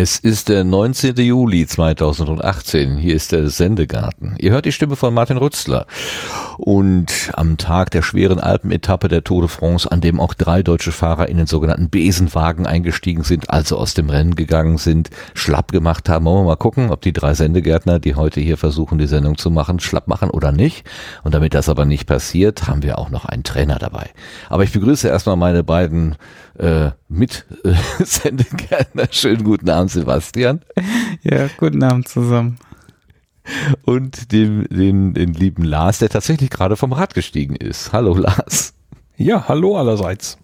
Es ist der 19. Juli 2018. Hier ist der Sendegarten. Ihr hört die Stimme von Martin Rützler. Und am Tag der schweren Alpenetappe der Tour de France, an dem auch drei deutsche Fahrer in den sogenannten Besenwagen eingestiegen sind, also aus dem Rennen gegangen sind, schlapp gemacht haben, wollen wir mal gucken, ob die drei Sendegärtner, die heute hier versuchen, die Sendung zu machen, schlapp machen oder nicht. Und damit das aber nicht passiert, haben wir auch noch einen Trainer dabei. Aber ich begrüße erstmal meine beiden äh, mit äh. Schönen guten Abend, Sebastian. Ja, guten Abend zusammen. Und dem, den, den lieben Lars, der tatsächlich gerade vom Rad gestiegen ist. Hallo Lars. Ja, hallo allerseits.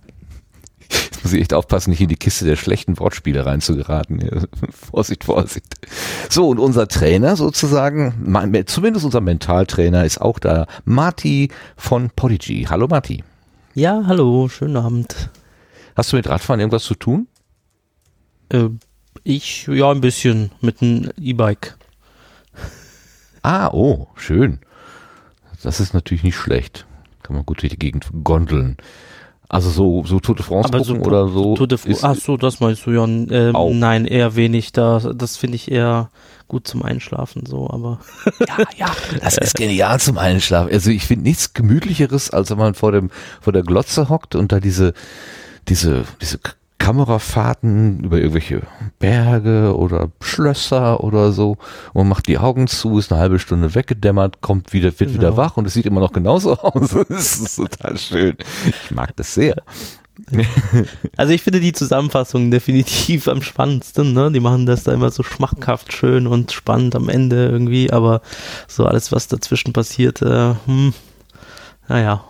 Jetzt muss ich echt aufpassen, nicht in die Kiste der schlechten Wortspiele reinzugeraten. Vorsicht, Vorsicht. So, und unser Trainer sozusagen, zumindest unser Mentaltrainer ist auch da, Marti von Podigy. Hallo Marti. Ja, hallo, schönen Abend. Hast du mit Radfahren irgendwas zu tun? Äh, ich, ja, ein bisschen mit einem E-Bike. Ah, oh, schön. Das ist natürlich nicht schlecht. Kann man gut durch die Gegend gondeln. Also so, so Tour de France Aber gucken so, oder so. Tour de ist- Ach so, das meinst du ja. Ähm, Auch. nein, eher wenig. Da, das finde ich eher gut zum Einschlafen so, aber Ja, ja, das ist genial zum Einschlafen. Also ich finde nichts gemütlicheres, als wenn man vor dem vor der Glotze hockt und da diese diese diese Kamerafahrten über irgendwelche Berge oder Schlösser oder so und man macht die Augen zu, ist eine halbe Stunde weggedämmert, kommt wieder, wird wieder Genau. wach und es sieht immer noch genauso aus. Das ist total schön. Ich mag das sehr. Also ich finde die Zusammenfassung definitiv am spannendsten, ne? Die machen das da immer so schmackhaft schön und spannend am Ende irgendwie, aber so alles, was dazwischen passiert, äh, hm, naja.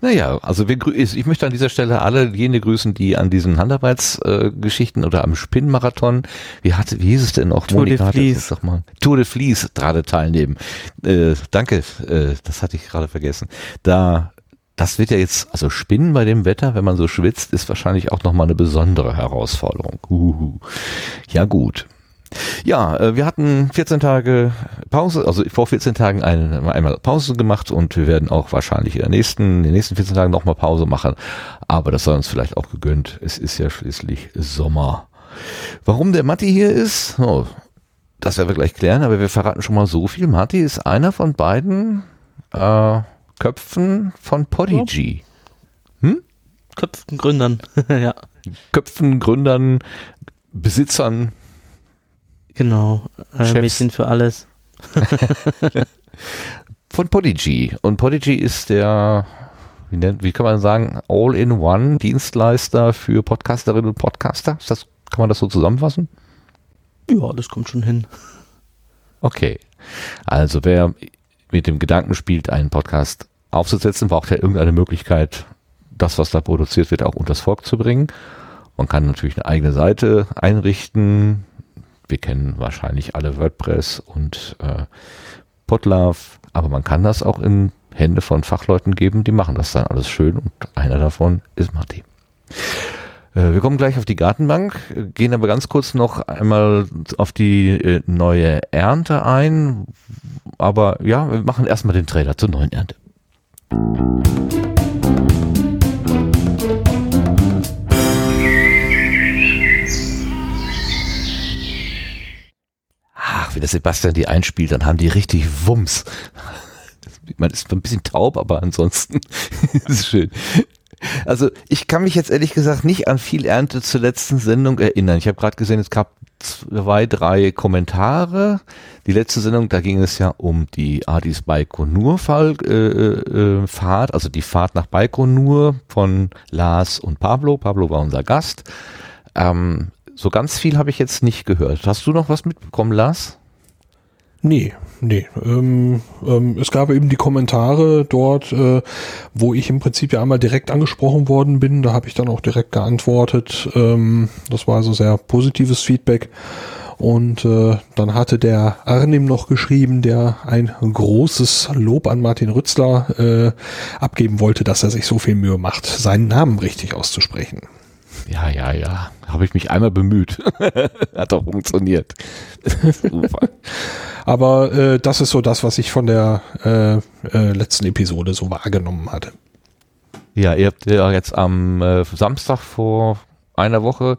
Naja, also wir, ich möchte an dieser Stelle alle jene grüßen, die an diesen Handarbeitsgeschichten äh, oder am Spinnmarathon, wie hatte, wie hieß es denn noch? Tour de hatte Vlies. doch mal. Tour de Vlies gerade teilnehmen. Äh, danke, äh, das hatte ich gerade vergessen. Da, das wird ja jetzt, also Spinnen bei dem Wetter, wenn man so schwitzt, ist wahrscheinlich auch nochmal eine besondere Herausforderung. Uhu. Ja gut. Ja, äh, wir hatten 14 Tage Pause, also vor 14 Tagen ein, einmal Pause gemacht und wir werden auch wahrscheinlich in, der nächsten, in den nächsten 14 Tagen nochmal Pause machen. Aber das sei uns vielleicht auch gegönnt. Es ist ja schließlich Sommer. Warum der Matti hier ist, oh, das werden wir gleich klären, aber wir verraten schon mal so viel. Matti ist einer von beiden äh, Köpfen von Podigy. Köpfen Gründern. ja, Köpfen, Gründern, Besitzern, genau. Äh, Chefs. Mädchen für alles. von Podigy. Und Podigy ist der, wie, nennt, wie kann man sagen, All-in-One Dienstleister für Podcasterinnen und Podcaster. Ist das, kann man das so zusammenfassen? Ja, das kommt schon hin. Okay. Also wer mit dem Gedanken spielt, einen Podcast aufzusetzen, braucht ja irgendeine Möglichkeit, das, was da produziert wird, auch unters Volk zu bringen. Man kann natürlich eine eigene Seite einrichten. Wir kennen wahrscheinlich alle WordPress und äh, Podlove, aber man kann das auch in Hände von Fachleuten geben, die machen das dann alles schön und einer davon ist Matti. Äh, Wir kommen gleich auf die Gartenbank, gehen aber ganz kurz noch einmal auf die äh, neue Ernte ein. Aber ja, wir machen erstmal den Trailer zur neuen Ernte. Wie der Sebastian die einspielt, dann haben die richtig Wumms. Man ist ein bisschen taub, aber ansonsten ist es schön. Also ich kann mich jetzt ehrlich gesagt nicht an viel Ernte zur letzten Sendung erinnern. Ich habe gerade gesehen, es gab zwei, drei Kommentare. Die letzte Sendung, da ging es ja um die Adis Baikonur-Fahrt, äh, äh, Fahrt, also die Fahrt nach Baikonur von Lars und Pablo. Pablo war unser Gast. Ähm, so ganz viel habe ich jetzt nicht gehört. Hast du noch was mitbekommen, Lars? Nee, nee. Ähm, ähm, es gab eben die Kommentare dort, äh, wo ich im Prinzip ja einmal direkt angesprochen worden bin. Da habe ich dann auch direkt geantwortet. Ähm, das war also sehr positives Feedback. Und äh, dann hatte der Arnim noch geschrieben, der ein großes Lob an Martin Rützler äh, abgeben wollte, dass er sich so viel Mühe macht, seinen Namen richtig auszusprechen. Ja, ja, ja. Habe ich mich einmal bemüht. Hat auch funktioniert. Aber äh, das ist so das, was ich von der äh, äh, letzten Episode so wahrgenommen hatte. Ja, ihr habt ja jetzt am äh, Samstag vor einer Woche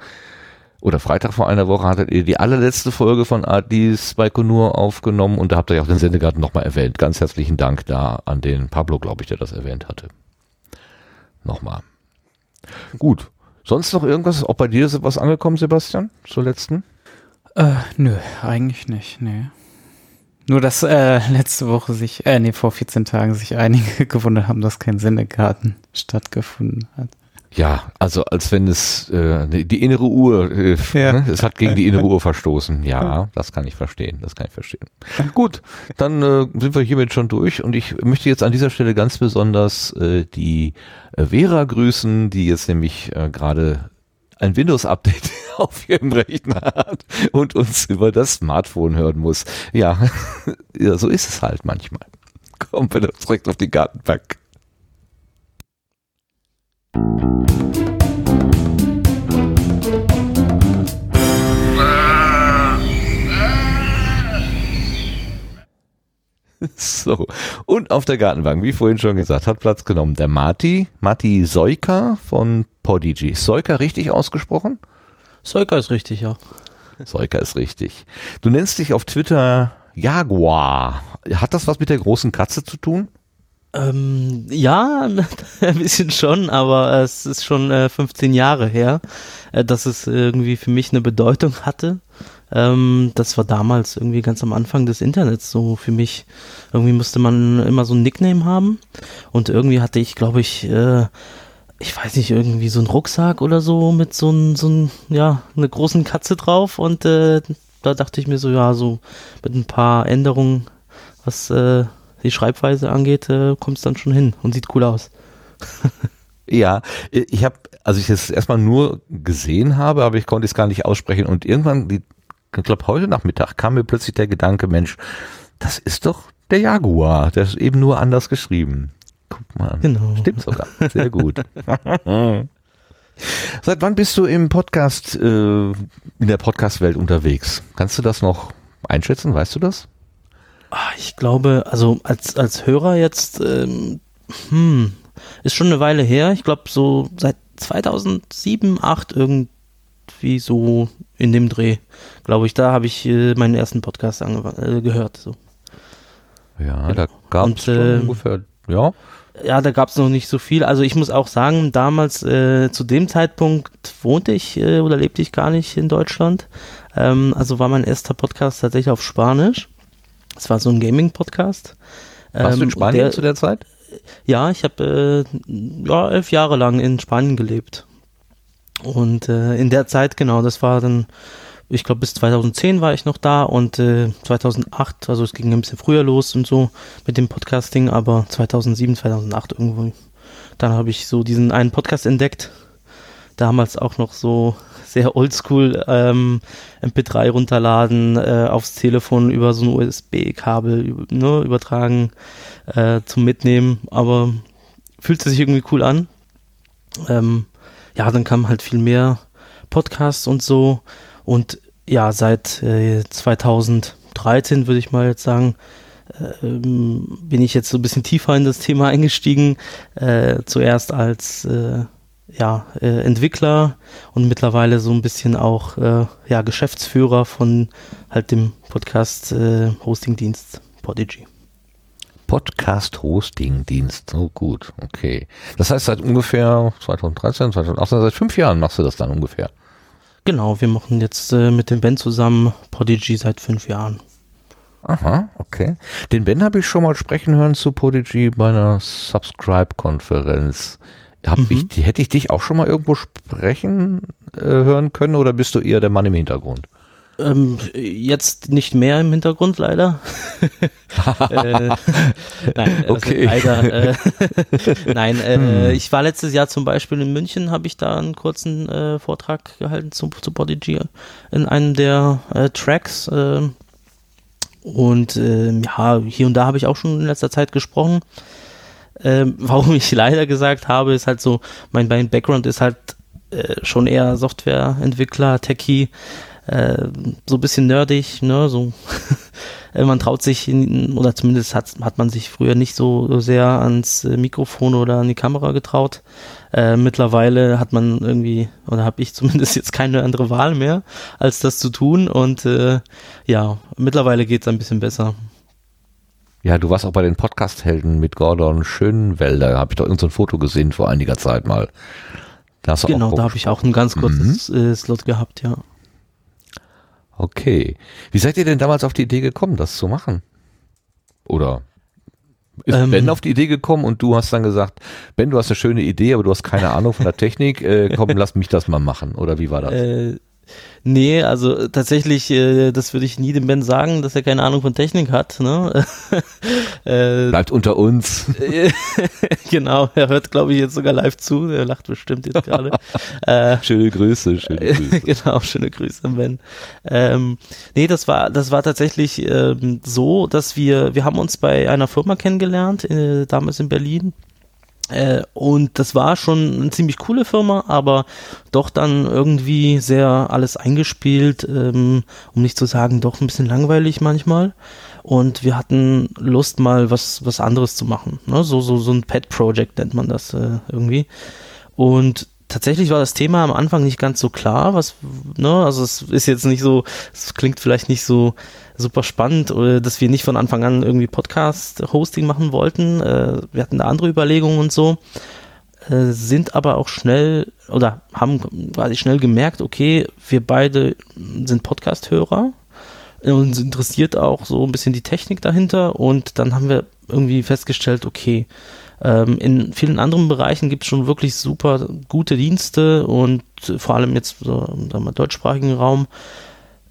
oder Freitag vor einer Woche hattet ihr die allerletzte Folge von Adis Baikonur aufgenommen und da habt ihr ja auch den Sendegarten nochmal erwähnt. Ganz herzlichen Dank da an den Pablo, glaube ich, der das erwähnt hatte. Nochmal. Gut. Sonst noch irgendwas? Auch bei dir ist was angekommen, Sebastian? Zur letzten? Äh, nö, eigentlich nicht, nee. Nur, dass äh, letzte Woche sich, äh, nee, vor 14 Tagen sich einige gewundert haben, dass kein Sendegarten stattgefunden hat. Ja, also als wenn es äh, die innere Uhr, äh, ja. ne? es hat gegen die innere Uhr verstoßen. Ja, das kann ich verstehen, das kann ich verstehen. Gut, dann äh, sind wir hiermit schon durch und ich möchte jetzt an dieser Stelle ganz besonders äh, die äh, Vera grüßen, die jetzt nämlich äh, gerade ein Windows-Update auf ihrem Rechner hat und uns über das Smartphone hören muss. Ja, ja so ist es halt manchmal. Kommen wir direkt auf die Gartenbank. So, und auf der Gartenbank, wie vorhin schon gesagt, hat Platz genommen der Marti, Marti Soika von Podigy. Soika richtig ausgesprochen? Soika ist richtig, ja. Soika ist richtig. Du nennst dich auf Twitter Jaguar. Hat das was mit der großen Katze zu tun? Ähm, ja, ein bisschen schon, aber es ist schon äh, 15 Jahre her, äh, dass es irgendwie für mich eine Bedeutung hatte. Ähm, das war damals irgendwie ganz am Anfang des Internets so für mich. Irgendwie musste man immer so ein Nickname haben und irgendwie hatte ich, glaube ich, äh, ich weiß nicht, irgendwie so ein Rucksack oder so mit so ein, so ein, ja, eine großen Katze drauf und äh, da dachte ich mir so, ja, so mit ein paar Änderungen, was äh, die Schreibweise angeht, äh, kommt es dann schon hin und sieht cool aus. ja, ich habe, also ich es erstmal nur gesehen habe, aber ich konnte es gar nicht aussprechen und irgendwann, die, ich glaube heute Nachmittag kam mir plötzlich der Gedanke, Mensch, das ist doch der Jaguar, der ist eben nur anders geschrieben. Guck mal, genau. stimmt sogar, sehr gut. Seit wann bist du im Podcast, äh, in der Podcast-Welt unterwegs? Kannst du das noch einschätzen? Weißt du das? Ah, ich glaube, also als, als Hörer jetzt, ähm, hm, ist schon eine Weile her. Ich glaube, so seit 2007, 2008 irgendwie so in dem Dreh, glaube ich, da habe ich äh, meinen ersten Podcast äh, gehört. So. Ja, ja. da gab es äh, ungefähr, ja. Ja, da gab es noch nicht so viel. Also ich muss auch sagen, damals äh, zu dem Zeitpunkt wohnte ich äh, oder lebte ich gar nicht in Deutschland. Ähm, also war mein erster Podcast tatsächlich auf Spanisch. Es war so ein Gaming-Podcast. Warst ähm, du in ähm, Spanien der, zu der Zeit? Ja, ich habe äh, ja, elf Jahre lang in Spanien gelebt. Und äh, in der Zeit, genau, das war dann, ich glaube bis 2010 war ich noch da und äh, 2008, also es ging ein bisschen früher los und so mit dem Podcasting, aber 2007, 2008 irgendwo, dann habe ich so diesen einen Podcast entdeckt, damals auch noch so sehr oldschool ähm, MP3 runterladen, äh, aufs Telefon über so ein USB-Kabel ne, übertragen äh, zum Mitnehmen, aber fühlte sich irgendwie cool an. Ähm, ja, dann kam halt viel mehr Podcasts und so und ja, seit äh, 2013 würde ich mal jetzt sagen, ähm, bin ich jetzt so ein bisschen tiefer in das Thema eingestiegen. Äh, zuerst als äh, ja, äh, Entwickler und mittlerweile so ein bisschen auch äh, ja, Geschäftsführer von halt dem Podcast-Hosting-Dienst äh, Podigy. Podcast-Hosting-Dienst, so gut, okay. Das heißt, seit ungefähr 2013, 2018, seit fünf Jahren machst du das dann ungefähr. Genau, wir machen jetzt äh, mit dem Ben zusammen Podigy seit fünf Jahren. Aha, okay. Den Ben habe ich schon mal sprechen hören zu Podigy bei einer Subscribe-Konferenz. Hab mhm. ich, hätte ich dich auch schon mal irgendwo sprechen äh, hören können oder bist du eher der Mann im Hintergrund? Ähm, jetzt nicht mehr im Hintergrund, leider. äh, nein, also Okay. leider. Äh, nein, äh, Hm. ich war letztes Jahr zum Beispiel in München, habe ich da einen kurzen äh, Vortrag gehalten zu, zu Prodigy in einem der äh, Tracks. Äh, und ähm, ja, hier und da habe ich auch schon in letzter Zeit gesprochen. Ähm, warum ich leider gesagt habe, ist halt so, mein, mein Background ist halt äh, schon eher Softwareentwickler, Techie, äh, so ein bisschen nerdig, ne, so. Äh, man traut sich, in, oder zumindest hat, hat man sich früher nicht so sehr ans äh, Mikrofon oder an die Kamera getraut. Äh, mittlerweile hat man irgendwie, oder habe ich zumindest jetzt keine andere Wahl mehr, als das zu tun. Und äh, ja, mittlerweile geht es ein bisschen besser. Ja, du warst auch bei den Podcast-Helden mit Gordon Schönwelder. Habe ich doch irgendein so ein Foto gesehen vor einiger Zeit mal. Da Genau, da habe ich auch ein ganz kurzes äh, Slot gehabt, ja. Okay. Wie seid ihr denn damals auf die Idee gekommen, das zu machen? Oder ist Ähm. Ben auf die Idee gekommen und du hast dann gesagt, Ben, du hast eine schöne Idee, aber du hast keine Ahnung von der Technik, äh, komm, lass mich das mal machen. Oder wie war das? Äh, nee, also tatsächlich, äh, das würde ich nie dem Ben sagen, dass er keine Ahnung von Technik hat. Ne? äh, Bleibt unter uns. genau, er hört, glaube ich, jetzt sogar live zu. Er lacht bestimmt jetzt gerade. äh, Schöne Grüße, schöne Grüße. genau, schöne Grüße an Ben. Ähm, nee, das war, das war tatsächlich ähm, so, dass wir, wir haben uns bei einer Firma kennengelernt, äh, damals in Berlin. Äh, und das war schon eine ziemlich coole Firma, aber doch dann irgendwie sehr alles eingespielt, ähm, um nicht zu sagen, doch ein bisschen langweilig manchmal. Und wir hatten Lust, mal was, was anderes zu machen. Ne? So, so, so ein Pet-Project nennt man das äh, irgendwie. Und tatsächlich war das Thema am Anfang nicht ganz so klar, was, ne, also es ist jetzt nicht so, es klingt vielleicht nicht so super spannend, oder dass wir nicht von Anfang an irgendwie Podcast-Hosting machen wollten. Äh, wir hatten da andere Überlegungen und so, äh, sind aber auch schnell oder haben quasi schnell gemerkt, okay, wir beide sind Podcast-Hörer. Uns interessiert auch so ein bisschen die Technik dahinter und dann haben wir irgendwie festgestellt, okay, ähm, in vielen anderen Bereichen gibt es schon wirklich super gute Dienste und vor allem jetzt so mal, deutschsprachigen Raum.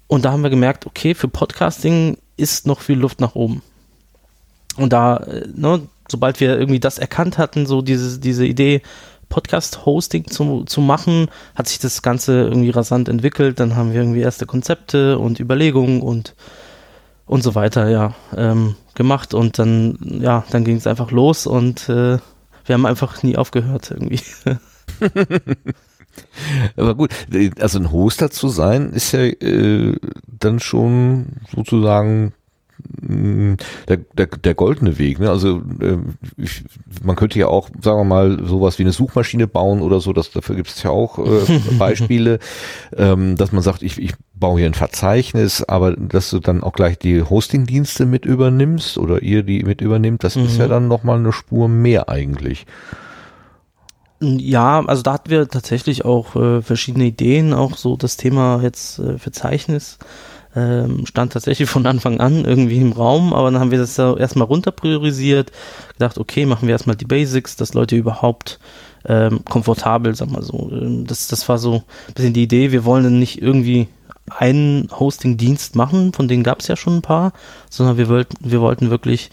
Und da haben wir gemerkt, okay, für Podcasting ist noch viel Luft nach oben. Und da, äh, ne, sobald wir irgendwie das erkannt hatten, so diese, diese Idee, Podcast-Hosting zu, zu machen, hat sich das Ganze irgendwie rasant entwickelt. Dann haben wir irgendwie erste Konzepte und Überlegungen und, und so weiter, ja, ähm, gemacht. Und dann, ja, dann ging es einfach los und äh, wir haben einfach nie aufgehört irgendwie. Aber gut, also ein Hoster zu sein, ist ja äh, dann schon sozusagen mh, der, der, der goldene Weg. Ne? Also äh, ich, man könnte ja auch, sagen wir mal, sowas wie eine Suchmaschine bauen oder so, das, dafür gibt es ja auch äh, Beispiele, ähm, dass man sagt, ich, ich baue hier ein Verzeichnis, aber dass du dann auch gleich die Hostingdienste mit übernimmst oder ihr die mit übernimmt, das ist Mhm. ja dann nochmal eine Spur mehr eigentlich. Ja, also da hatten wir tatsächlich auch äh, verschiedene Ideen, auch so das Thema jetzt äh, Verzeichnis ähm, stand tatsächlich von Anfang an irgendwie im Raum, aber dann haben wir das ja erstmal runter priorisiert, gedacht, okay, machen wir erstmal die Basics, dass Leute überhaupt ähm, komfortabel, sag mal so. Ähm, Das, das war so ein bisschen die Idee, wir wollen dann nicht irgendwie einen Hosting-Dienst machen, von denen gab es ja schon ein paar, sondern wir wollten, wir wollten wirklich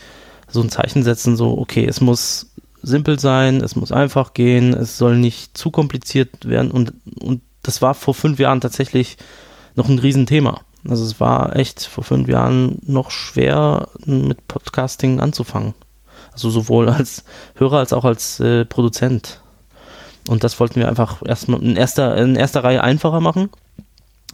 so ein Zeichen setzen, so, okay, es muss simpel sein, es muss einfach gehen, es soll nicht zu kompliziert werden und, und das war vor fünf Jahren tatsächlich noch ein Riesenthema. Also es war echt vor fünf Jahren noch schwer mit Podcasting anzufangen. Also sowohl als Hörer als auch als äh, Produzent. Und das wollten wir einfach erstmal in erster, in erster Reihe einfacher machen.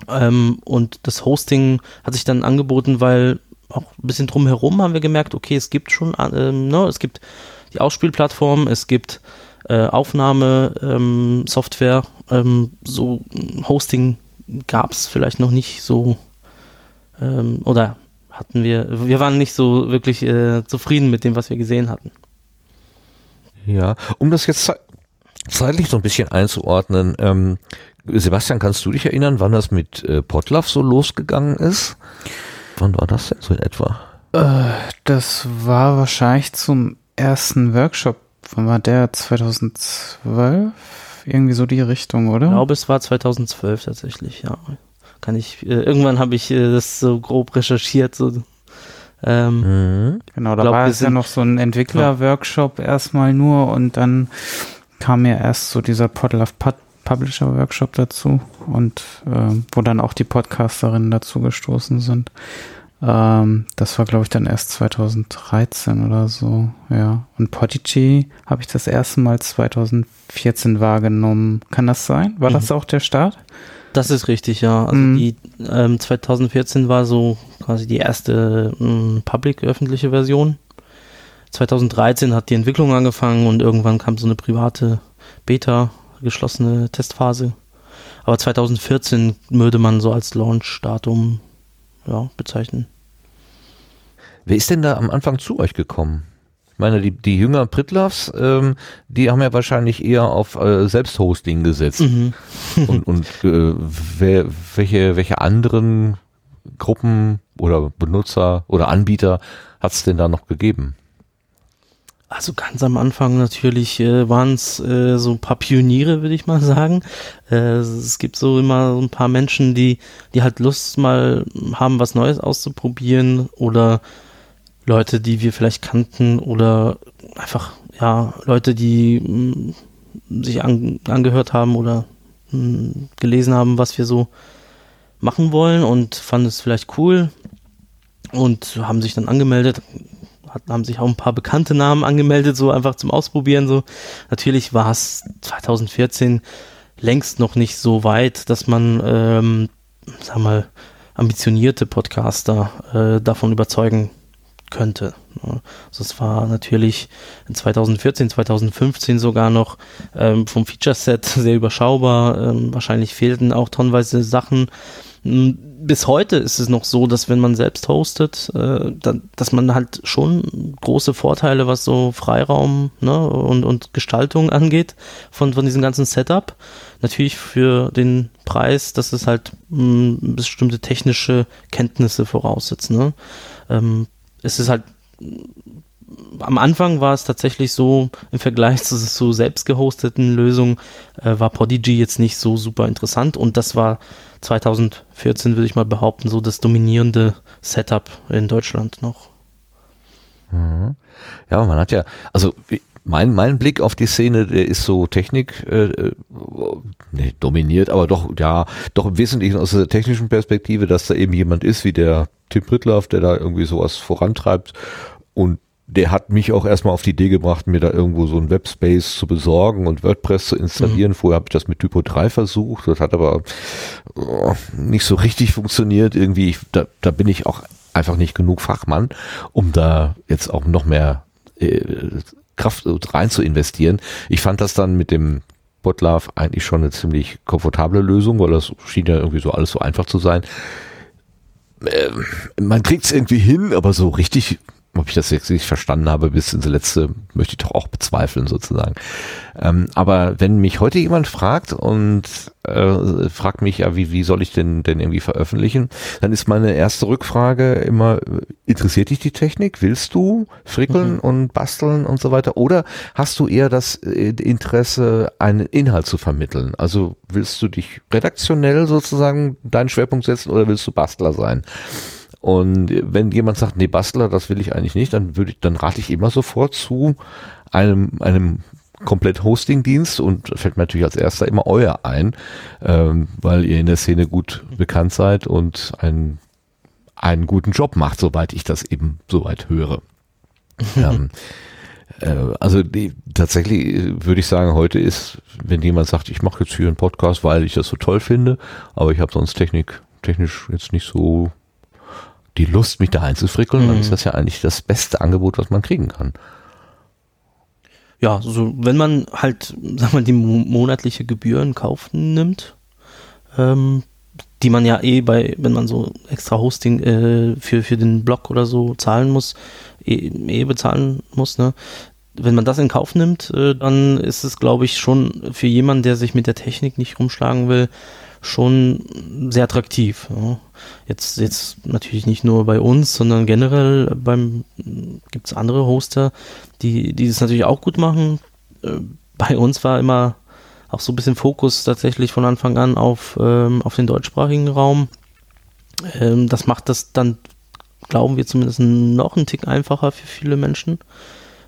Ähm, und das Hosting hat sich dann angeboten, weil auch ein bisschen drumherum haben wir gemerkt, okay, es gibt schon, ähm, ne, es gibt die Ausspielplattform, es gibt äh, Aufnahme-Software, ähm, so mm, Hosting gab es vielleicht noch nicht so ähm, oder hatten wir, wir waren nicht so wirklich äh, zufrieden mit dem, was wir gesehen hatten. Ja, um das jetzt ze- zeitlich so ein bisschen einzuordnen, ähm, Sebastian, kannst du dich erinnern, wann das mit äh, Potlove so losgegangen ist? Wann war das denn so in etwa? Äh, das war wahrscheinlich zum ersten Workshop. Wann war der? 2012? Irgendwie so die Richtung, oder? Ich glaube, es war 2012 tatsächlich, ja. kann ich, äh, irgendwann habe ich äh, das so grob recherchiert, so ähm, Mhm. Genau, da Glaub, war es ja noch so ein Entwickler-Workshop erstmal nur und dann kam ja erst so dieser Podlove Pub Publisher Workshop dazu und ähm, wo dann auch die Podcasterinnen dazu gestoßen sind. Ähm, das war, glaube ich, dann erst 2013 oder so, ja. Und Podigy habe ich das erste Mal 2014 wahrgenommen. Kann das sein? War Mhm. das auch der Start? Das ist richtig, ja. Also Mhm. die ähm, 2014 war so quasi die erste ähm, public öffentliche Version. 2013 hat die Entwicklung angefangen und irgendwann kam so eine private Beta, geschlossene Testphase. Aber 2014 würde man so als Launch-Datum ja, bezeichnen. Wer ist denn da am Anfang zu euch gekommen? Ich meine, die, die Jünger Pritlavs, ähm, die haben ja wahrscheinlich eher auf äh, Selbsthosting gesetzt. Mhm. und und äh, wer, welche, welche anderen Gruppen oder Benutzer oder Anbieter hat es denn da noch gegeben? Also ganz am Anfang natürlich äh, waren es äh, so ein paar Pioniere, würde ich mal sagen. Äh, es gibt so immer so ein paar Menschen, die, die halt Lust mal haben, was Neues auszuprobieren oder Leute, die wir vielleicht kannten oder einfach, ja, Leute, die mh, sich an, angehört haben oder mh, gelesen haben, was wir so machen wollen und fanden es vielleicht cool und haben sich dann angemeldet, hat, haben sich auch ein paar bekannte Namen angemeldet, so einfach zum Ausprobieren. So natürlich war es 2014 längst noch nicht so weit, dass man, ähm, sag mal, ambitionierte Podcaster äh, davon überzeugen könnte. Ja. Also es war natürlich in 2014, 2015 sogar noch ähm, vom Feature-Set sehr überschaubar. Ähm, wahrscheinlich fehlten auch tonnenweise Sachen. Mm, Bis heute ist es noch so, dass wenn man selbst hostet, äh, da, dass man halt schon große Vorteile, was so Freiraum ne, und, und Gestaltung angeht, von, von diesem ganzen Setup. Natürlich für den Preis, dass es halt mh, bestimmte technische Kenntnisse voraussetzt. Ne? Ähm, es ist halt am Anfang war es tatsächlich so, im Vergleich zu so selbst gehosteten Lösungen, äh, war Podigy jetzt nicht so super interessant und das war 2014, würde ich mal behaupten, so das dominierende Setup in Deutschland noch. Mhm. Ja, man hat ja, also mein, mein Blick auf die Szene, der ist so Technik, äh, äh, nee, dominiert, aber doch, ja, doch im Wesentlichen aus der technischen Perspektive, dass da eben jemand ist wie der Tim Pritlaff, der da irgendwie sowas vorantreibt und der hat mich auch erstmal auf die Idee gebracht, mir da irgendwo so ein Webspace zu besorgen und WordPress zu installieren. Vorher habe ich das mit Typo 3 versucht, das hat aber äh, nicht so richtig funktioniert. Irgendwie, ich, da, da bin ich auch einfach nicht genug Fachmann, um da jetzt auch noch mehr äh, Kraft rein zu investieren. Ich fand das dann mit dem Botlove eigentlich schon eine ziemlich komfortable Lösung, weil das schien ja irgendwie so alles so einfach zu sein. Ähm, man kriegt es irgendwie hin, aber so richtig, ob ich das jetzt nicht verstanden habe, bis ins letzte, möchte ich doch auch bezweifeln sozusagen. Ähm, aber wenn mich heute jemand fragt und äh, fragt mich ja, wie, wie soll ich denn denn irgendwie veröffentlichen, dann ist meine erste Rückfrage immer, interessiert dich die Technik? Willst du frickeln Mhm. und basteln und so weiter? Oder hast du eher das äh, Interesse, einen Inhalt zu vermitteln? Also willst du dich redaktionell sozusagen deinen Schwerpunkt setzen oder willst du Bastler sein? Und wenn jemand sagt, nee, Bastler, das will ich eigentlich nicht, dann würde ich, dann rate ich immer sofort zu einem, einem komplett Hosting-Dienst und fällt mir natürlich als erster immer euer ein, ähm, weil ihr in der Szene gut bekannt seid und einen, einen guten Job macht, soweit ich das eben soweit höre. ähm, äh, also die, tatsächlich äh, würde ich sagen, heute ist, wenn jemand sagt, ich mache jetzt hier einen Podcast, weil ich das so toll finde, aber ich habe sonst Technik, technisch jetzt nicht so die Lust, mich da einzufrickeln, dann Mhm. ist das ja eigentlich das beste Angebot, was man kriegen kann. Ja, so wenn man halt, sag mal, die mo- monatliche Gebühr in Kauf nimmt, ähm, die man ja eh bei, wenn man so extra Hosting äh, für, für den Blog oder so zahlen muss, eh, eh bezahlen muss, ne? Wenn man das in Kauf nimmt, äh, dann ist es, glaube ich, schon für jemanden, der sich mit der Technik nicht rumschlagen will, schon sehr attraktiv. Ja. Jetzt, jetzt natürlich nicht nur bei uns, sondern generell beim gibt es andere Hoster, die, die das natürlich auch gut machen. Äh, Bei uns war immer auch so ein bisschen Fokus tatsächlich von Anfang an auf, ähm, auf den deutschsprachigen Raum. Ähm, das macht das dann, glauben wir zumindest, noch einen Tick einfacher für viele Menschen,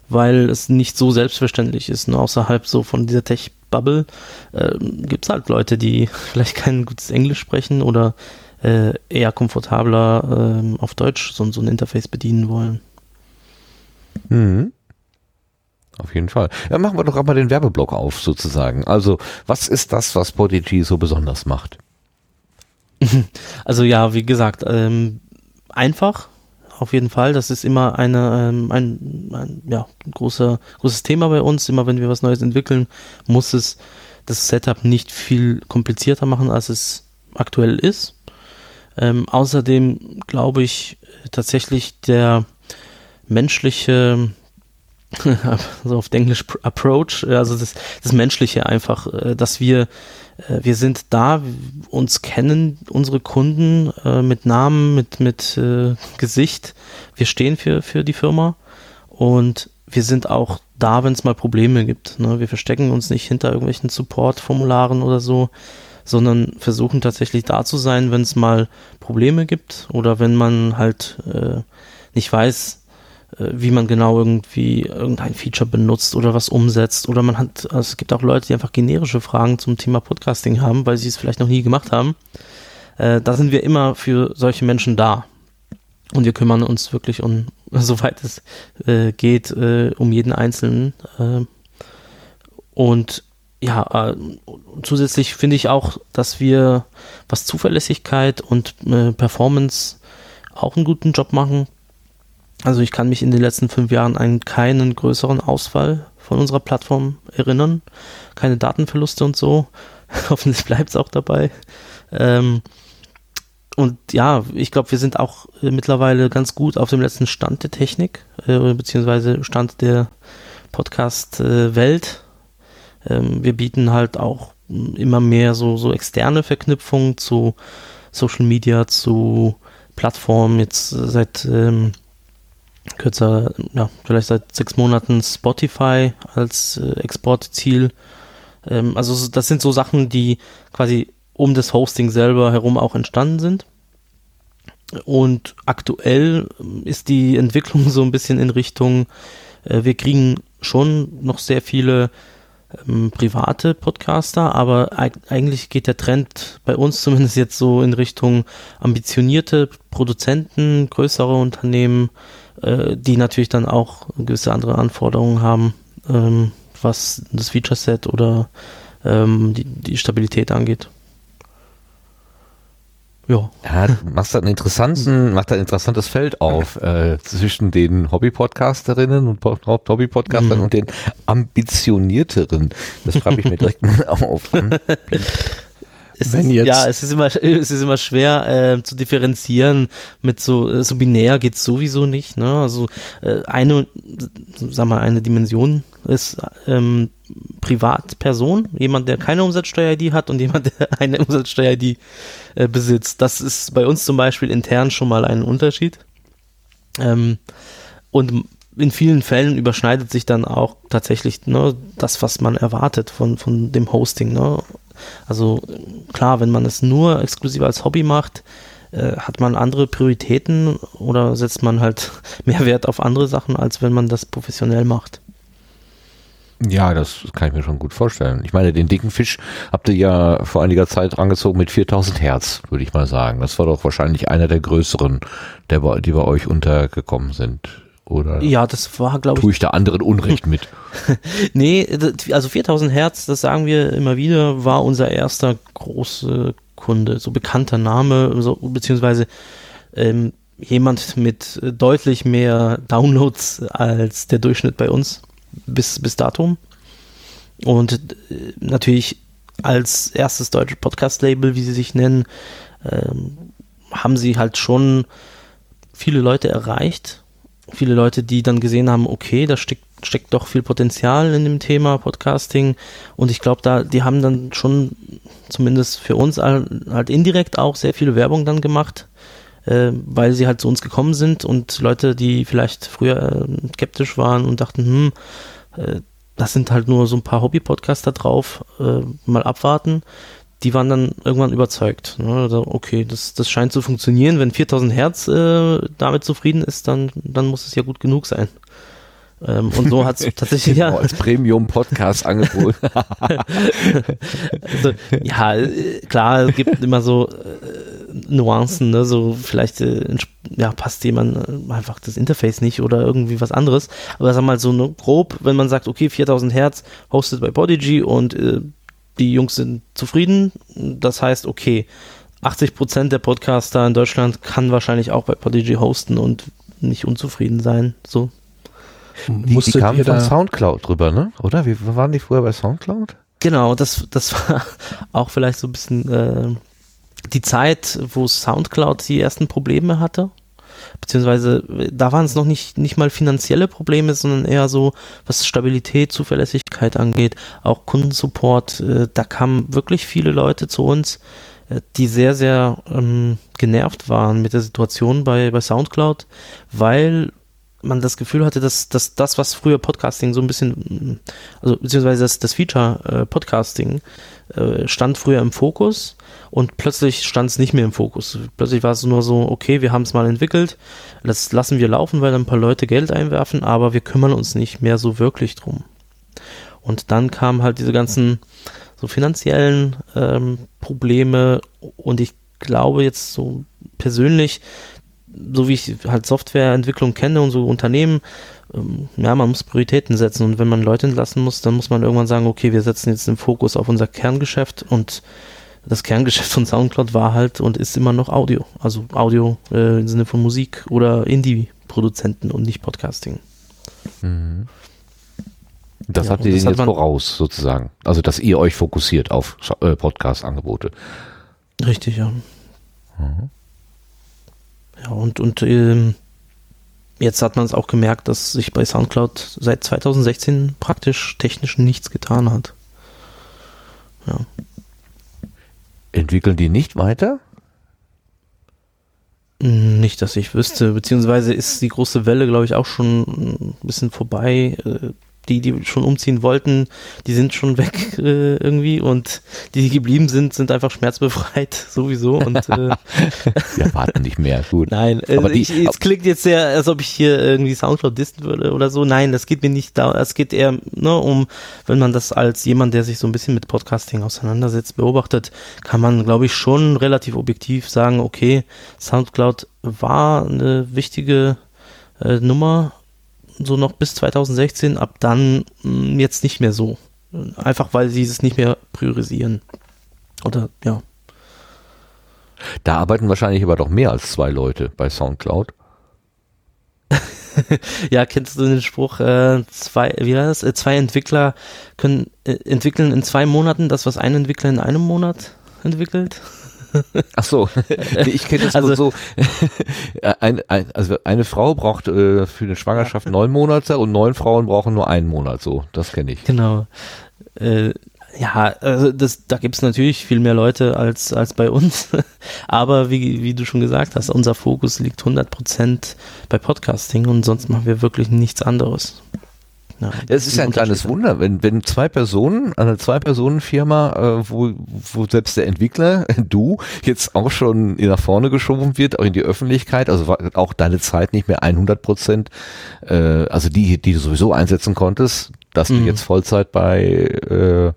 weil es nicht so selbstverständlich ist. Ne? Außerhalb so von dieser Tech-Bubble äh, gibt es halt Leute, die vielleicht kein gutes Englisch sprechen oder äh, eher komfortabler äh, auf Deutsch so, so ein Interface bedienen wollen. Mhm. Auf jeden Fall. Ja, machen wir doch einmal den Werbeblock auf, sozusagen. Also, was ist das, was Podigy so besonders macht? Also ja, wie gesagt, ähm, einfach, auf jeden Fall. Das ist immer eine, ähm, ein, ein ja, großer, großes Thema bei uns. Immer wenn wir was Neues entwickeln, muss es das Setup nicht viel komplizierter machen, als es aktuell ist. Ähm, außerdem glaube ich tatsächlich der menschliche so auf Englisch Approach, also das, das Menschliche einfach, äh, dass wir, äh, wir sind da, uns kennen unsere Kunden äh, mit Namen, mit, mit Gesicht, wir stehen für, für die Firma und wir sind auch da, wenn es mal Probleme gibt. Ne? Wir verstecken uns nicht hinter irgendwelchen Support-Formularen oder so, sondern versuchen tatsächlich da zu sein, wenn es mal Probleme gibt oder wenn man halt äh, nicht weiß, äh, wie man genau irgendwie irgendein Feature benutzt oder was umsetzt. Oder man hat, also es gibt auch Leute, die einfach generische Fragen zum Thema Podcasting haben, weil sie es vielleicht noch nie gemacht haben. Äh, da sind wir immer für solche Menschen da. Und wir kümmern uns wirklich um, soweit es äh, geht, äh, um jeden Einzelnen. Äh, und ja, äh, zusätzlich finde ich auch, dass wir, was Zuverlässigkeit und Performance auch einen guten Job machen. Also ich kann mich in den letzten fünf Jahren an keinen größeren Ausfall von unserer Plattform erinnern. Keine Datenverluste und so. Hoffentlich bleibt es auch dabei. Ähm, und ja, ich glaube, wir sind auch äh, mittlerweile ganz gut auf dem letzten Stand der Technik, äh, beziehungsweise Stand der Podcast-Welt. Ähm, wir bieten halt auch immer mehr so, so externe Verknüpfungen zu Social Media, zu Plattformen. Jetzt seit ähm, kürzer, ja, vielleicht seit sechs Monaten Spotify als äh, Exportziel. Ähm, also das sind so Sachen, die quasi um das Hosting selber herum auch entstanden sind. Und aktuell ist die Entwicklung so ein bisschen in Richtung, äh, wir kriegen schon noch sehr viele ähm, private Podcaster, aber eigentlich geht der Trend bei uns zumindest jetzt so in Richtung ambitionierte Produzenten, größere Unternehmen, äh, die natürlich dann auch gewisse andere Anforderungen haben, ähm, was das Feature Set oder ähm, die, die Stabilität angeht. Ja. ja machst da einen interessanten, macht da ein interessantes Feld auf äh, zwischen den Hobby-Podcasterinnen und Hobby-Podcastern mhm. und den ambitionierteren. Das schreibe ich mir direkt mal auf. Es Wenn ist, jetzt ja, es ist immer, es ist immer schwer äh, zu differenzieren mit so, äh, so binär geht's sowieso nicht. Ne? Also äh, eine, sag mal, eine Dimension ist ähm, Privatperson, jemand, der keine Umsatzsteuer-ID hat und jemand, der eine Umsatzsteuer-ID äh, besitzt. Das ist bei uns zum Beispiel intern schon mal ein Unterschied. Ähm, und in vielen Fällen überschneidet sich dann auch tatsächlich ne, das, was man erwartet von, von dem Hosting. Ne? Also klar, wenn man es nur exklusiv als Hobby macht, äh, hat man andere Prioritäten oder setzt man halt mehr Wert auf andere Sachen, als wenn man das professionell macht. Ja, das kann ich mir schon gut vorstellen. Ich meine, den dicken Fisch habt ihr ja vor einiger Zeit rangezogen mit 4000 Hertz, würde ich mal sagen. Das war doch wahrscheinlich einer der größeren, der, die bei euch untergekommen sind. Oder ja, das war, glaube ich. Tue ich da anderen Unrecht mit? nee, also 4000 Hertz, das sagen wir immer wieder, war unser erster großer Kunde, so bekannter Name, so, beziehungsweise ähm, jemand mit deutlich mehr Downloads als der Durchschnitt bei uns bis, bis datum. Und äh, natürlich als erstes deutsche Podcast-Label, wie sie sich nennen, ähm, haben sie halt schon viele Leute erreicht viele Leute, die dann gesehen haben, okay, da steckt, steckt doch viel Potenzial in dem Thema Podcasting und ich glaube, da, die haben dann schon zumindest für uns halt indirekt auch sehr viel Werbung dann gemacht, äh, weil sie halt zu uns gekommen sind und Leute, die vielleicht früher äh, skeptisch waren und dachten, hm, äh, das sind halt nur so ein paar Hobby-Podcaster drauf, äh, mal abwarten. Die waren dann irgendwann überzeugt. Ne? Also, okay, das, das scheint zu funktionieren. Wenn 4000 Hertz äh, damit zufrieden ist, dann, dann muss es ja gut genug sein. Ähm, und so hat es tatsächlich ja. Als Premium-Podcast-Angebot. also, ja, äh, klar, es gibt immer so äh, Nuancen, ne? so vielleicht äh, ja, passt jemand äh, einfach das Interface nicht oder irgendwie was anderes. Aber sag mal so ne, grob, wenn man sagt, okay, 4000 Hertz hostet bei Podigy und äh, die Jungs sind zufrieden, das heißt, okay, 80 Prozent der Podcaster in Deutschland kann wahrscheinlich auch bei Podigy hosten und nicht unzufrieden sein. So die, die kamen von Soundcloud drüber, ne? Oder? Wie waren die vorher bei Soundcloud? Genau, das, das war auch vielleicht so ein bisschen äh, die Zeit, wo Soundcloud die ersten Probleme hatte. Beziehungsweise da waren es noch nicht, nicht mal finanzielle Probleme, sondern eher so, was Stabilität, Zuverlässigkeit angeht, auch Kundensupport. Äh, da kamen wirklich viele Leute zu uns, äh, die sehr, sehr ähm, genervt waren mit der Situation bei, bei Soundcloud, weil man das Gefühl hatte, dass, dass das, was früher Podcasting so ein bisschen, also beziehungsweise das, das Feature äh, Podcasting äh, stand früher im Fokus und plötzlich stand es nicht mehr im Fokus. Plötzlich war es nur so, okay, wir haben es mal entwickelt, das lassen wir laufen, weil ein paar Leute Geld einwerfen, aber wir kümmern uns nicht mehr so wirklich drum. Und dann kamen halt diese ganzen so finanziellen ähm, Probleme und ich glaube jetzt so persönlich, so wie ich halt Softwareentwicklung kenne und so Unternehmen, ähm, ja, man muss Prioritäten setzen und wenn man Leute entlassen muss, dann muss man irgendwann sagen, okay, wir setzen jetzt den Fokus auf unser Kerngeschäft und das Kerngeschäft von Soundcloud war halt und ist immer noch Audio. Also Audio äh, im Sinne von Musik oder Indie-Produzenten und nicht Podcasting. Mhm. Das ja, habt ihr das jetzt voraus sozusagen. Also, dass ihr euch fokussiert auf äh, Podcast-Angebote. Richtig, ja. Mhm. Ja, und, und ähm, jetzt hat man es auch gemerkt, dass sich bei Soundcloud seit 2016 praktisch technisch nichts getan hat. Ja. Entwickeln die nicht weiter? Nicht, dass ich wüsste, beziehungsweise ist die große Welle, glaube ich, auch schon ein bisschen vorbei. Die, die schon umziehen wollten, die sind schon weg äh, irgendwie und die, die geblieben sind, sind einfach schmerzbefreit sowieso und äh, ja, warten nicht mehr, gut. Nein, äh, aber die, ich, es klingt jetzt sehr, als ob ich hier irgendwie Soundcloud dissen würde oder so. Nein, das geht mir nicht da, es geht eher ne, um, wenn man das als jemand, der sich so ein bisschen mit Podcasting auseinandersetzt, beobachtet, kann man, glaube ich, schon relativ objektiv sagen, okay, Soundcloud war eine wichtige äh, Nummer so noch bis 2016, ab dann mh, hm, jetzt nicht mehr so. Einfach weil sie es nicht mehr priorisieren. Oder ja. Da arbeiten wahrscheinlich aber doch mehr als zwei Leute bei Soundcloud. ja, kennst du den Spruch, äh, zwei, wie war das? Äh, zwei Entwickler können äh, entwickeln in zwei Monaten das, was ein Entwickler in einem Monat entwickelt? Ach so, ich kenne das also, so. ein, ein, also eine Frau braucht äh, für eine Schwangerschaft neun Monate und neun Frauen brauchen nur einen Monat. So, das kenne ich. Genau. Äh, ja, also das, da gibt es natürlich viel mehr Leute als, als bei uns. Aber wie, wie du schon gesagt hast, unser Fokus liegt 100% bei Podcasting und sonst machen wir wirklich nichts anderes. Ja, es ist ja ein kleines Wunder, wenn, wenn zwei Personen, eine Zwei-Personen-Firma, äh, wo, wo selbst der Entwickler, du, jetzt auch schon nach vorne geschoben wird, auch in die Öffentlichkeit, also auch deine Zeit nicht mehr 100 Prozent, äh, also die, die du sowieso einsetzen konntest, dass mhm. du jetzt Vollzeit bei äh,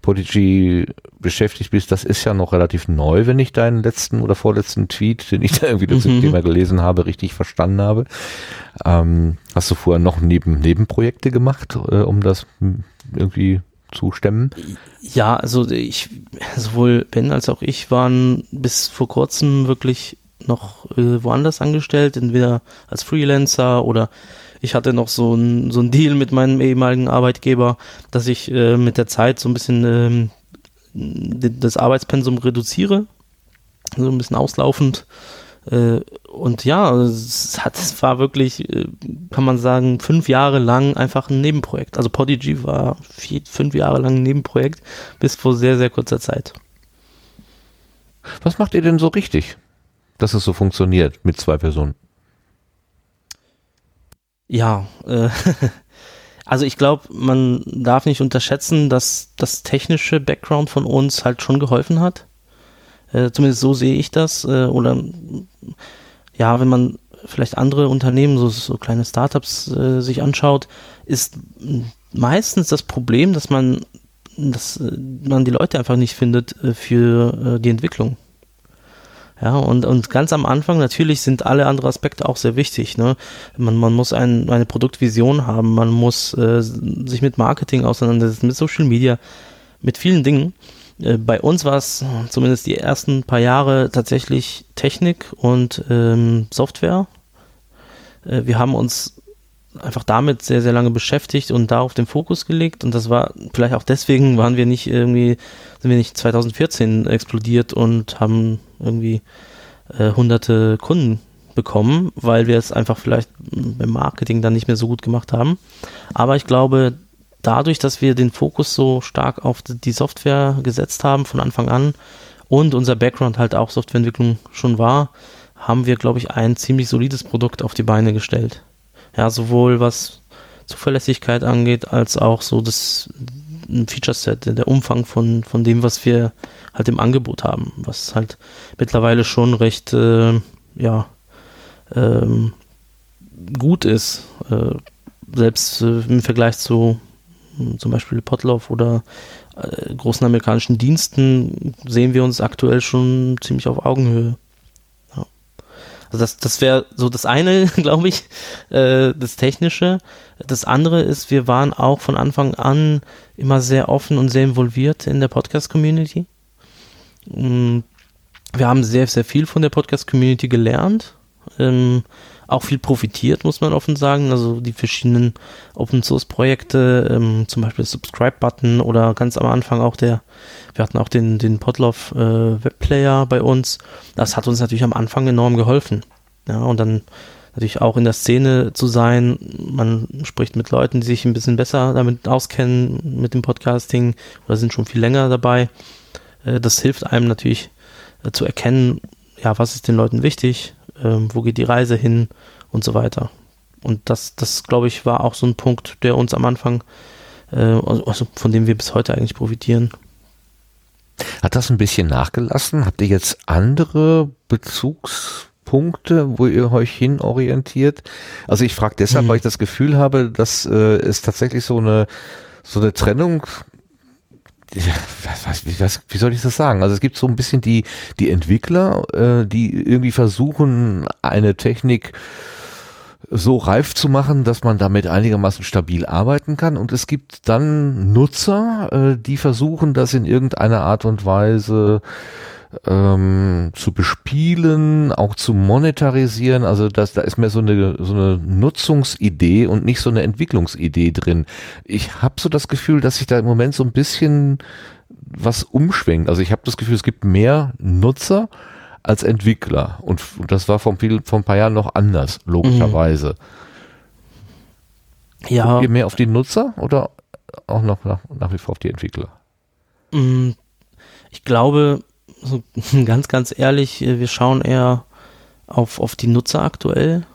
Podigy beschäftigt bist, das ist ja noch relativ neu, wenn ich deinen letzten oder vorletzten Tweet, den ich da irgendwie mhm. zum Thema gelesen habe, richtig verstanden habe. Ähm, hast du vorher noch neben Nebenprojekte gemacht, äh, um das irgendwie zu stemmen? Ja, also ich, sowohl Ben als auch ich waren bis vor kurzem wirklich noch äh, woanders angestellt, entweder als Freelancer oder ich hatte noch so ein, so ein Deal mit meinem ehemaligen Arbeitgeber, dass ich äh, mit der Zeit so ein bisschen ähm, das Arbeitspensum reduziere, so ein bisschen auslaufend. Äh, und ja, es, hat, es war wirklich, äh, kann man sagen, fünf Jahre lang einfach ein Nebenprojekt. Also Podigy war vier, fünf Jahre lang ein Nebenprojekt bis vor sehr, sehr kurzer Zeit. Was macht ihr denn so richtig, dass es so funktioniert mit zwei Personen? Ja, äh, Also ich glaube, man darf nicht unterschätzen, dass das technische Background von uns halt schon geholfen hat. Äh, zumindest so sehe ich das. Äh, oder ja, wenn man vielleicht andere Unternehmen, so, so kleine Startups äh, sich anschaut, ist meistens das Problem, dass man, dass äh, man die Leute einfach nicht findet äh, für äh, die Entwicklung. Ja, und, und ganz am Anfang natürlich sind alle anderen Aspekte auch sehr wichtig. Ne? Man, man muss ein, eine Produktvision haben, man muss äh, sich mit Marketing auseinandersetzen, mit Social Media, mit vielen Dingen. Äh, bei uns war es zumindest die ersten paar Jahre tatsächlich Technik und ähm, Software. Äh, wir haben uns einfach damit sehr, sehr lange beschäftigt und darauf den Fokus gelegt. Und das war vielleicht auch deswegen waren wir nicht irgendwie, sind wir nicht 2014 explodiert und haben irgendwie äh, hunderte Kunden bekommen, weil wir es einfach vielleicht beim Marketing dann nicht mehr so gut gemacht haben. Aber ich glaube, dadurch, dass wir den Fokus so stark auf die Software gesetzt haben von Anfang an und unser Background halt auch Softwareentwicklung schon war, haben wir, glaube ich, ein ziemlich solides Produkt auf die Beine gestellt. Ja, sowohl was Zuverlässigkeit angeht, als auch so das Feature-Set, der Umfang von, von dem, was wir halt im Angebot haben, was halt mittlerweile schon recht, äh, ja, ähm, gut ist. Äh, selbst äh, im Vergleich zu hm, zum Beispiel Potloff oder äh, großen amerikanischen Diensten sehen wir uns aktuell schon ziemlich auf Augenhöhe. Also das, das wäre so das eine, glaube ich, äh, das Technische. Das andere ist, wir waren auch von Anfang an immer sehr offen und sehr involviert in der Podcast-Community. Mm, wir haben sehr, sehr viel von der Podcast-Community gelernt. Ähm, auch viel profitiert, muss man offen sagen. Also die verschiedenen Open Source Projekte, ähm, zum Beispiel Subscribe-Button oder ganz am Anfang auch der, wir hatten auch den, den Podlove äh, Webplayer bei uns. Das hat uns natürlich am Anfang enorm geholfen. Ja, und dann natürlich auch in der Szene zu sein. Man spricht mit Leuten, die sich ein bisschen besser damit auskennen mit dem Podcasting oder sind schon viel länger dabei. Äh, das hilft einem natürlich äh, zu erkennen, ja, was ist den Leuten wichtig, ähm, wo geht die Reise hin und so weiter. Und das, das glaube ich, war auch so ein Punkt, der uns am Anfang, äh, also von dem wir bis heute eigentlich profitieren. Hat das ein bisschen nachgelassen? Habt ihr jetzt andere Bezugspunkte, wo ihr euch hin orientiert? Also ich frage deshalb, hm. weil ich das Gefühl habe, dass äh, es tatsächlich so eine so eine Trennung was, was, wie, soll ich das sagen? Also es gibt so ein bisschen die, die Entwickler, äh, die irgendwie versuchen, eine Technik so reif zu machen, dass man damit einigermaßen stabil arbeiten kann. Und es gibt dann Nutzer, äh, die versuchen, das in irgendeiner Art und Weise ähm, zu bespielen, auch zu monetarisieren. Also das, da ist mehr so eine, so eine Nutzungsidee und nicht so eine Entwicklungsidee drin. Ich habe so das Gefühl, dass sich da im Moment so ein bisschen was umschwenkt. Also ich habe das Gefühl, es gibt mehr Nutzer als Entwickler. Und, und das war vor, viel, vor ein paar Jahren noch anders, logischerweise. Mhm. Ja. Guckt ihr mehr auf die Nutzer oder auch noch nach, nach wie vor auf die Entwickler? Mm, ich glaube, so ganz, ganz ehrlich, äh, wir schauen eher auf, auf die Nutzer aktuell.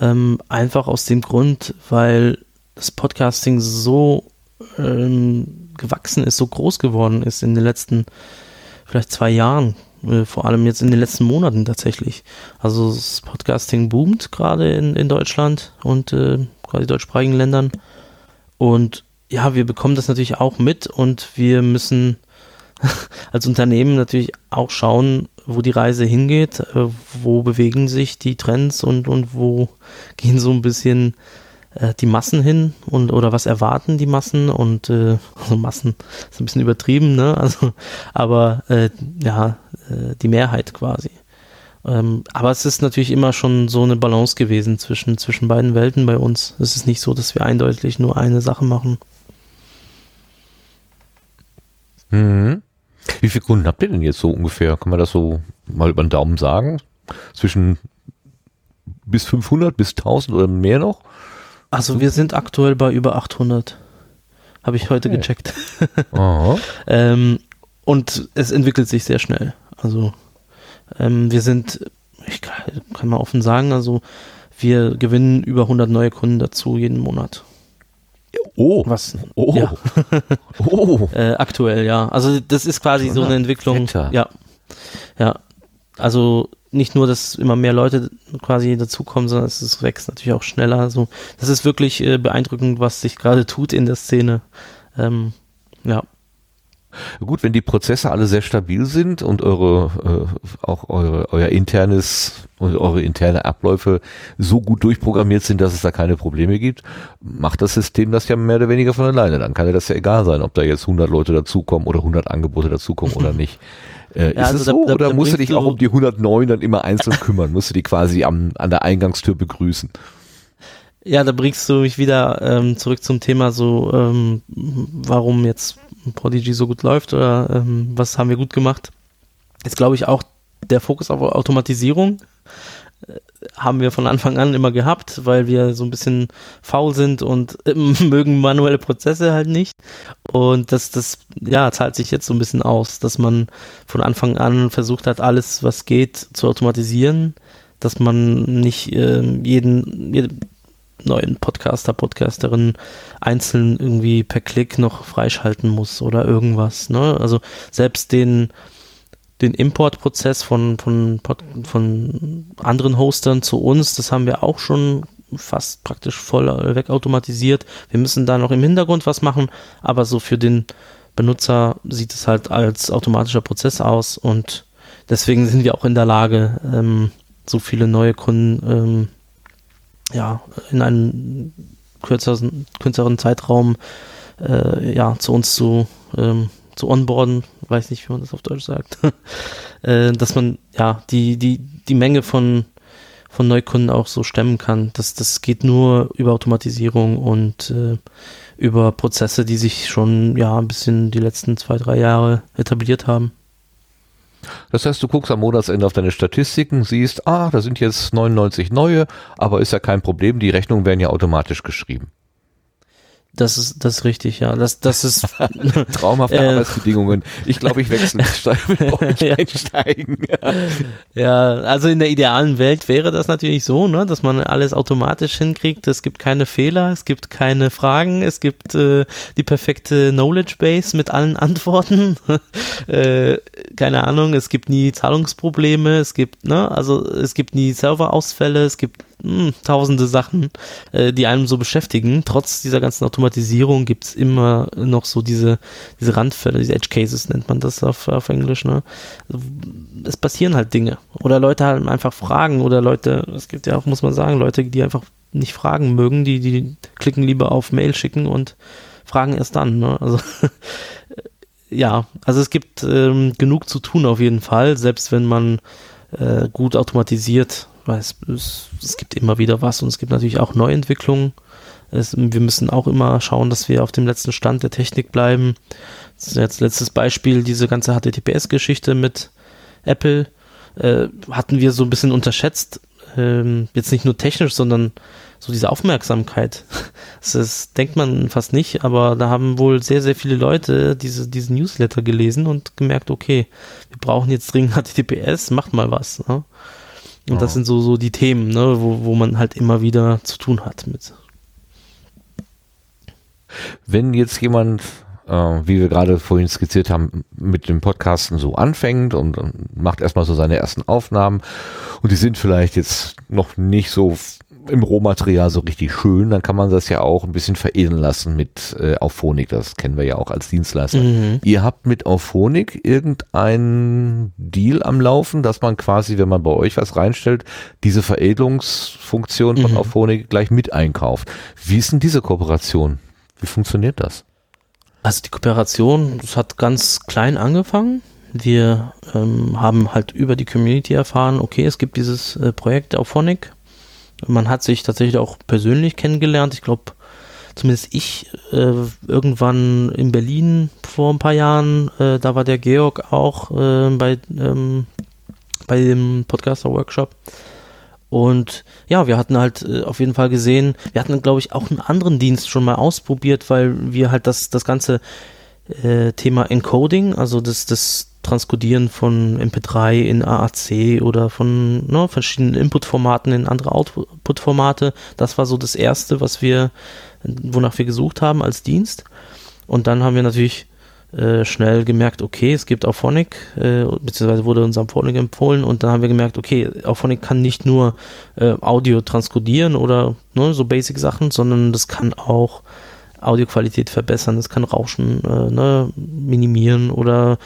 Ähm, einfach aus dem Grund, weil das Podcasting so ähm, gewachsen ist, so groß geworden ist in den letzten vielleicht zwei Jahren, äh, vor allem jetzt in den letzten Monaten tatsächlich. Also das Podcasting boomt gerade in, in Deutschland und äh, quasi deutschsprachigen Ländern. Und ja, wir bekommen das natürlich auch mit und wir müssen als Unternehmen natürlich auch schauen, wo die Reise hingeht, äh, wo bewegen sich die Trends und, und wo gehen so ein bisschen äh, die Massen hin und oder was erwarten die Massen und äh, also Massen ist ein bisschen übertrieben, ne? Also, aber äh, ja, äh, die Mehrheit quasi. Ähm, aber es ist natürlich immer schon so eine Balance gewesen zwischen, zwischen beiden Welten bei uns. Es ist nicht so, dass wir eindeutig nur eine Sache machen. Mhm. Wie viele Kunden habt ihr denn jetzt so ungefähr? Kann man das so mal über den Daumen sagen? Zwischen bis 500, bis 1000 oder mehr noch? Also wir sind aktuell bei über 800. Habe ich heute okay. gecheckt. ähm, und es entwickelt sich sehr schnell. Also ähm, wir sind, ich kann, kann mal offen sagen, also wir gewinnen über 100 neue Kunden dazu jeden Monat. Oh, Was oh, Ja. oh. äh, aktuell, ja. Also das ist quasi so eine Entwicklung. Wetter. Ja. Ja. Also nicht nur, dass immer mehr Leute quasi dazukommen, sondern es ist- wächst natürlich auch schneller. Also das ist wirklich äh, beeindruckend, was sich gerade tut in der Szene. Ähm, ja. Gut, wenn die Prozesse alle sehr stabil sind und eure äh, auch eure euer internes und eure interne Abläufe so gut durchprogrammiert sind, dass es da keine Probleme gibt, macht das System das ja mehr oder weniger von alleine. Dann kann ja das ja egal sein, ob da jetzt 100 Leute dazukommen oder 100 Angebote dazukommen oder nicht. Äh, Ja, ist also es da- so da- oder da musst du dich auch um die 109 dann immer einzeln kümmern? Musst du die quasi am, an der Eingangstür begrüßen? Ja, da bringst du mich wieder ähm, zurück zum Thema so, ähm, warum jetzt Prodigy so gut läuft oder ähm, was haben wir gut gemacht. Jetzt glaube ich auch der Fokus auf Automatisierung äh, haben wir von Anfang an immer gehabt, weil wir so ein bisschen faul sind und ähm, mögen manuelle Prozesse halt nicht. Und das, das, ja, zahlt sich jetzt so ein bisschen aus, dass man von Anfang an versucht hat, alles, was geht, zu automatisieren, dass man nicht ähm, jeden, jeden neuen Podcaster, Podcasterin einzeln irgendwie per Klick noch freischalten muss oder irgendwas. Ne? Also selbst den, den Importprozess von, von, von anderen Hostern zu uns, das haben wir auch schon fast praktisch voll wegautomatisiert. Wir müssen da noch im Hintergrund was machen, aber so für den Benutzer sieht es halt als automatischer Prozess aus und deswegen sind wir auch in der Lage, ähm, so viele neue Kunden ähm, ja, in einem kürzeren, kürzeren Zeitraum äh, ja, zu uns zu, ähm, zu onboarden, weiß nicht, wie man das auf Deutsch sagt, äh, dass man ja die, die, die Menge von, von Neukunden auch so stemmen kann. Das, das geht nur über Automatisierung und äh, über Prozesse, die sich schon ja ein bisschen die letzten zwei, drei Jahre etabliert haben. Das heißt, du guckst am Monatsende auf deine Statistiken, siehst, ah, da sind jetzt 99 neue, aber ist ja kein Problem, die Rechnungen werden ja automatisch geschrieben. Das ist, das ist richtig, ja. Das, das ist Traumhafte Äh. Arbeitsbedingungen. Ich glaube, ich wechsle Ja. einsteigen. Ja, also in der idealen Welt wäre das natürlich so, ne, dass man alles automatisch hinkriegt. Es gibt keine Fehler, es gibt keine Fragen, es gibt äh, die perfekte Knowledge Base mit allen Antworten. äh, keine Ahnung, es gibt nie Zahlungsprobleme, es gibt, ne, also es gibt nie Serverausfälle, es gibt mh, tausende Sachen, äh, die einem so beschäftigen. Trotz dieser ganzen Automatisierung gibt's immer noch so diese, diese Randfälle, diese Edge Cases nennt man das auf, auf Englisch, ne? es passieren halt Dinge. Oder Leute halt einfach fragen oder Leute, es gibt ja auch, muss man sagen, Leute, die einfach nicht fragen mögen, die, die klicken lieber auf Mail schicken und fragen erst dann. Ne? Also ja, also es gibt ähm, genug zu tun auf jeden Fall, selbst wenn man äh, gut automatisiert, weil es, es, es gibt immer wieder was und es gibt natürlich auch Neuentwicklungen. Es, wir müssen auch immer schauen, dass wir auf dem letzten Stand der Technik bleiben. Jetzt letztes Beispiel, diese ganze HTTPS-Geschichte mit Apple äh, hatten wir so ein bisschen unterschätzt. Ähm, jetzt nicht nur technisch, sondern so diese Aufmerksamkeit. Das, ist, denkt man fast nicht, aber da haben wohl sehr, sehr viele Leute diese, diesen Newsletter gelesen und gemerkt, okay, wir brauchen jetzt dringend HTTPS, macht mal was. Ne? Und das Ja. sind so, so die Themen, ne, wo, wo man halt immer wieder zu tun hat mit. Wenn jetzt jemand, äh, wie wir gerade vorhin skizziert haben, mit dem Podcasten so anfängt und, und macht erstmal so seine ersten Aufnahmen und die sind vielleicht jetzt noch nicht so im Rohmaterial so richtig schön, dann kann man das ja auch ein bisschen veredeln lassen mit äh, Auphonic. Das kennen wir ja auch als Dienstleister. Mhm. Ihr habt mit Auphonic irgendeinen Deal am Laufen, dass man quasi, wenn man bei euch was reinstellt, diese Veredelungsfunktion von Mhm. Auphonic gleich mit einkauft. Wie ist denn diese Kooperation? Wie funktioniert das? Also die Kooperation, das hat ganz klein angefangen. Wir ähm, haben halt über die Community erfahren, okay, es gibt dieses äh, Projekt Auphonic. Man hat sich tatsächlich auch persönlich kennengelernt. Ich glaube, zumindest ich äh, irgendwann in Berlin vor ein paar Jahren, äh, da war der Georg auch äh, bei, ähm, bei dem Podcaster-Workshop. Und ja, wir hatten halt äh, auf jeden Fall gesehen, wir hatten, glaube ich, auch einen anderen Dienst schon mal ausprobiert, weil wir halt das, das ganze äh, Thema Encoding, also das, das Transkodieren von MP3 in AAC oder von ne, verschiedenen Input-Formaten in andere Output-Formate. Das war so das Erste, was wir, wonach wir gesucht haben als Dienst. Und dann haben wir natürlich äh, schnell gemerkt, okay, es gibt Auphonic, äh, beziehungsweise wurde uns Auphonic empfohlen und dann haben wir gemerkt, okay, Auphonic kann nicht nur äh, Audio transkodieren oder ne, so Basic-Sachen, sondern das kann auch Audioqualität verbessern, das kann Rauschen äh, ne, minimieren oder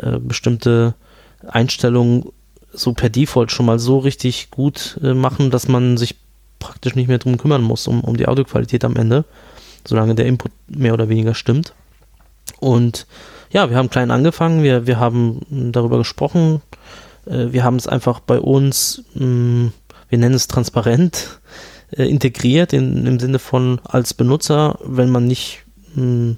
äh, bestimmte Einstellungen so per Default schon mal so richtig gut machen, dass man sich praktisch nicht mehr drum kümmern muss, um, um die Audioqualität am Ende, solange der Input mehr oder weniger stimmt. Und ja, wir haben klein angefangen, wir, wir haben darüber gesprochen, äh, wir haben es einfach bei uns, mh, hm, wir nennen es transparent, äh, integriert in, im Sinne von als Benutzer, wenn man nicht mh, hm,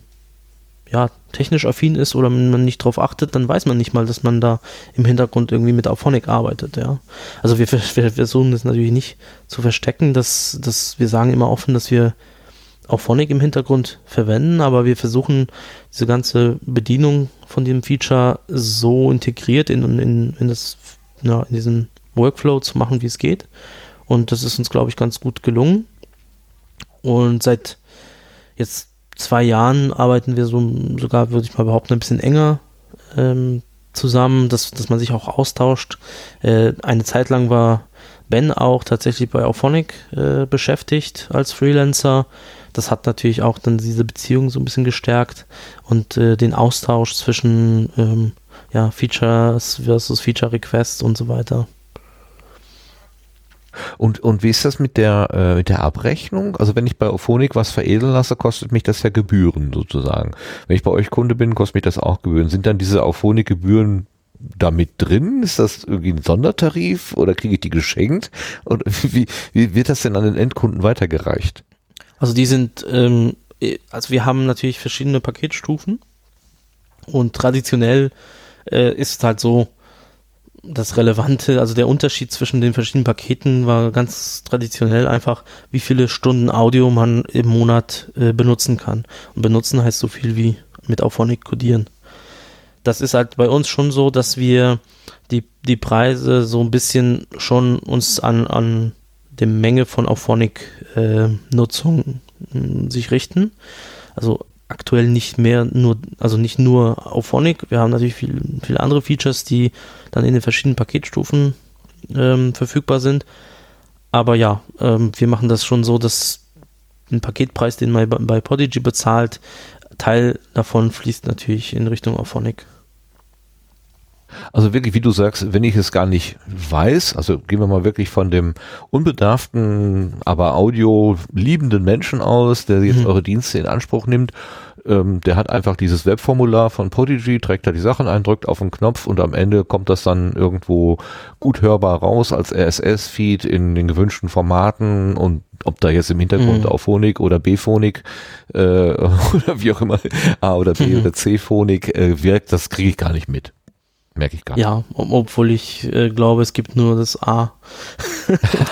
ja, technisch affin ist oder wenn man nicht darauf achtet, dann weiß man nicht mal, dass man da im Hintergrund irgendwie mit Auphonic arbeitet, ja. Also wir, wir versuchen das natürlich nicht zu verstecken, dass, dass wir sagen immer offen, dass wir auch Phonic im Hintergrund verwenden, aber wir versuchen diese ganze Bedienung von dem Feature so integriert in, in, in, das, ja, in diesen Workflow zu machen, wie es geht. Und das ist uns, glaube ich, ganz gut gelungen. Und seit jetzt zwei Jahren arbeiten wir so sogar, würde ich mal behaupten, ein bisschen enger ähm, zusammen, dass, dass man sich auch austauscht. Äh, eine Zeit lang war Ben auch tatsächlich bei Auphonic äh, beschäftigt als Freelancer das hat natürlich auch dann diese Beziehung so ein bisschen gestärkt und äh, den Austausch zwischen ähm, ja, Features versus Feature Requests und so weiter. Und, und wie ist das mit der, äh, mit der Abrechnung? Also wenn ich bei Ophonik was veredeln lasse, kostet mich das ja Gebühren sozusagen. Wenn ich bei euch Kunde bin, kostet mich das auch Gebühren. Sind dann diese Ophonik-Gebühren damit drin? Ist das irgendwie ein Sondertarif oder kriege ich die geschenkt? Und wie, wie wird das denn an den Endkunden weitergereicht? Also die sind, ähm, also wir haben natürlich verschiedene Paketstufen und traditionell äh, ist halt so das Relevante, also der Unterschied zwischen den verschiedenen Paketen war ganz traditionell einfach, wie viele Stunden Audio man im Monat äh, benutzen kann. Und benutzen heißt so viel wie mit Auphonic codieren. Das ist halt bei uns schon so, dass wir die, die Preise so ein bisschen schon uns an, an der Menge von Auphonic-Nutzung äh, sich richten. Also aktuell nicht mehr nur, also nicht nur Auphonic, wir haben natürlich viel, viele andere Features, die dann in den verschiedenen Paketstufen ähm, verfügbar sind. Aber ja, ähm, wir machen das schon so, dass ein Paketpreis, den man bei, bei Podigy bezahlt, Teil davon fließt natürlich in Richtung Auphonic. Also wirklich, wie du sagst, wenn ich es gar nicht weiß, also gehen wir mal wirklich von dem unbedarften, aber Audio liebenden Menschen aus, der jetzt mhm. eure Dienste in Anspruch nimmt, ähm, der hat einfach dieses Webformular von Podigy, trägt da die Sachen ein, drückt auf den Knopf und am Ende kommt das dann irgendwo gut hörbar raus als RSS-Feed in den gewünschten Formaten und ob da jetzt im Hintergrund mhm. Phonik oder B-Phonik äh, oder wie auch immer A oder B mhm. oder C-Phonik äh, wirkt, das kriege ich gar nicht mit. Merke ich gar nicht. Ja, obwohl ich äh, glaube, es gibt nur das A,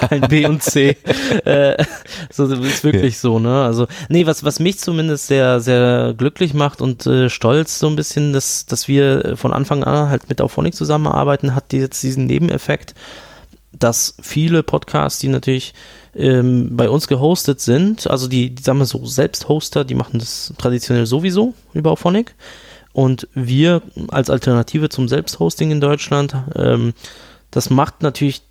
kein B und C. äh, so ist wirklich ja. so, ne? Also, nee, was, was mich zumindest sehr, sehr glücklich macht und äh, stolz so ein bisschen, dass, dass wir von Anfang an halt mit Auphonic zusammenarbeiten, hat die jetzt diesen Nebeneffekt, dass viele Podcasts, die natürlich ähm, bei uns gehostet sind, also die, die sagen wir so, Selbsthoster, die machen das traditionell sowieso über Auphonic und wir als Alternative zum Selbsthosting in Deutschland, ähm, das macht natürlich,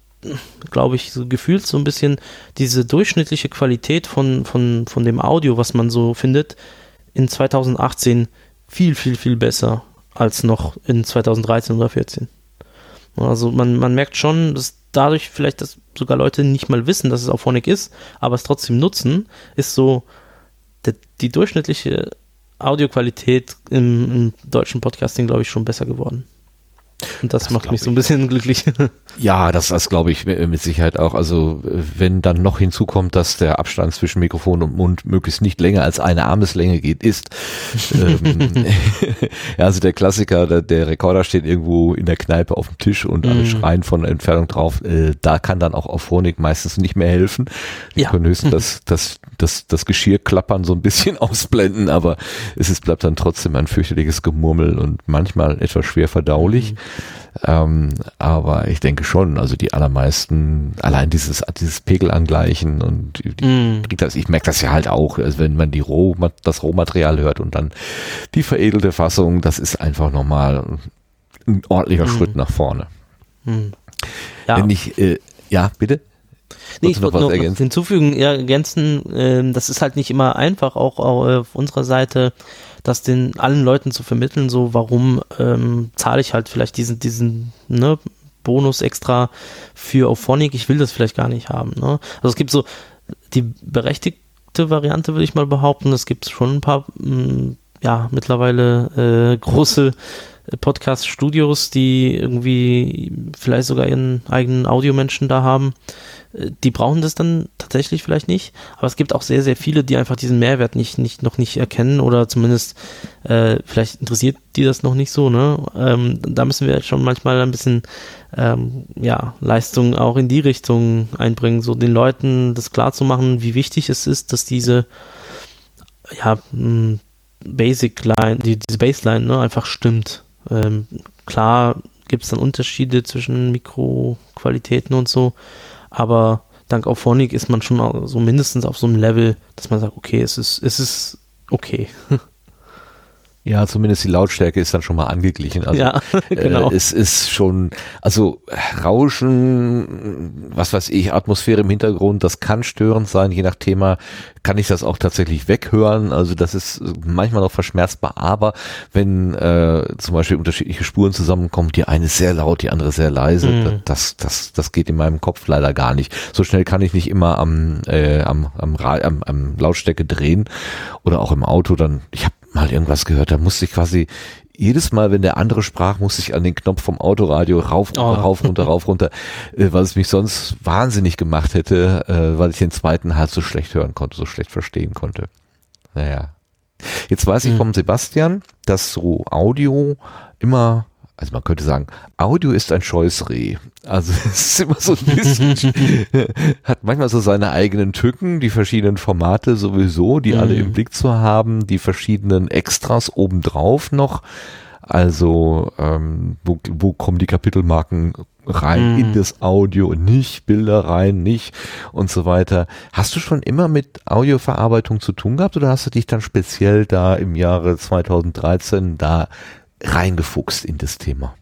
glaube ich, so gefühlt so ein bisschen diese durchschnittliche Qualität von, von, von dem Audio, was man so findet, in 2018 viel, viel, viel besser als noch in 2013 oder 2014. Also man, man merkt schon, dass dadurch vielleicht, dass sogar Leute nicht mal wissen, dass es auf Phonic ist, aber es trotzdem nutzen, ist so der, die durchschnittliche Audioqualität im, im deutschen Podcasting, glaube ich, schon besser geworden. Und das, Das macht mich so ein bisschen glücklich. Ja, das, das glaube ich äh, mit Sicherheit auch. Also äh, wenn dann noch hinzukommt, dass der Abstand zwischen Mikrofon und Mund möglichst nicht länger als eine Armeslänge geht, ist. ähm, ja, also der Klassiker, der, der Rekorder steht irgendwo in der Kneipe auf dem Tisch und alle Mhm. schreien von Entfernung drauf. Äh, da kann dann auch Auphonic meistens nicht mehr helfen. Die Ja. können höchstens das, das, das, das Geschirrklappern so ein bisschen ausblenden, aber es ist, bleibt dann trotzdem ein fürchterliches Gemurmel und manchmal etwas schwer verdaulich. Ähm, aber ich denke schon, also die allermeisten, allein dieses, dieses Pegel angleichen und die, Mm. ich merke das ja halt auch, also wenn man die Roh, das Rohmaterial hört und dann die veredelte Fassung, das ist einfach nochmal ein ordentlicher Mhm. Schritt nach vorne. Mm. Ja, Wenn ich, äh, ja, bitte? nee, ich noch wollte was noch ergänzen? hinzufügen, ja, ergänzen, ähm, das ist halt nicht immer einfach, auch, auch auf unserer Seite, das den allen Leuten zu vermitteln, so warum ähm, zahle ich halt vielleicht diesen, diesen, ne, Bonus extra für Auphonic, ich will das vielleicht gar nicht haben, ne? Also es gibt so die berechtigte Variante, würde ich mal behaupten, es gibt schon ein paar, mh, ja, mittlerweile äh, große Podcast-Studios, die irgendwie vielleicht sogar ihren eigenen Audiomenschen da haben. Die brauchen das dann tatsächlich vielleicht nicht. Aber es gibt auch sehr, sehr viele, die einfach diesen Mehrwert nicht, nicht, noch nicht erkennen oder zumindest äh, vielleicht interessiert die das noch nicht so. Ne? Ähm, da müssen wir schon manchmal ein bisschen ähm, ja, Leistung auch in die Richtung einbringen, so den Leuten das klar zu machen, wie wichtig es ist, dass diese ja, mh, Basic Line, die, diese Baseline ne, einfach stimmt. Ähm, klar gibt es dann Unterschiede zwischen Mikroqualitäten und so, aber dank Auphonic ist man schon so mindestens auf so einem Level, dass man sagt, okay, es ist, es ist okay. Ja, zumindest die Lautstärke ist dann schon mal angeglichen. Also, ja, genau. Äh, es ist schon, also Rauschen, was weiß ich, Atmosphäre im Hintergrund, das kann störend sein, je nach Thema kann ich das auch tatsächlich weghören. Also das ist manchmal noch verschmerzbar, aber wenn äh, zum Beispiel unterschiedliche Spuren zusammenkommen, die eine ist sehr laut, die andere sehr leise, Mhm. das, das, das geht in meinem Kopf leider gar nicht. So schnell kann ich nicht immer am, äh, am, am, am, am Lautstärke drehen oder auch im Auto dann, ich habe mal irgendwas gehört, da musste ich quasi jedes Mal, wenn der andere sprach, musste ich an den Knopf vom Autoradio rauf, Oh. rauf, runter, rauf, runter, äh, weil es mich sonst wahnsinnig gemacht hätte, äh, weil ich den zweiten halt so schlecht hören konnte, so schlecht verstehen konnte. Naja. Jetzt weiß ich Hm. vom Sebastian, dass so Audio immer, also man könnte sagen, Audio ist ein Scheußreh. Also es ist immer so ein bisschen, hat manchmal so seine eigenen Tücken, die verschiedenen Formate sowieso, die alle Mhm. im Blick zu haben, die verschiedenen Extras obendrauf noch. Also ähm, wo, wo kommen die Kapitelmarken rein Mhm. in das Audio, nicht Bilder rein, nicht und so weiter. Hast du schon immer mit Audioverarbeitung zu tun gehabt oder hast du dich dann speziell da im Jahre 2013 da reingefuchst in das Thema?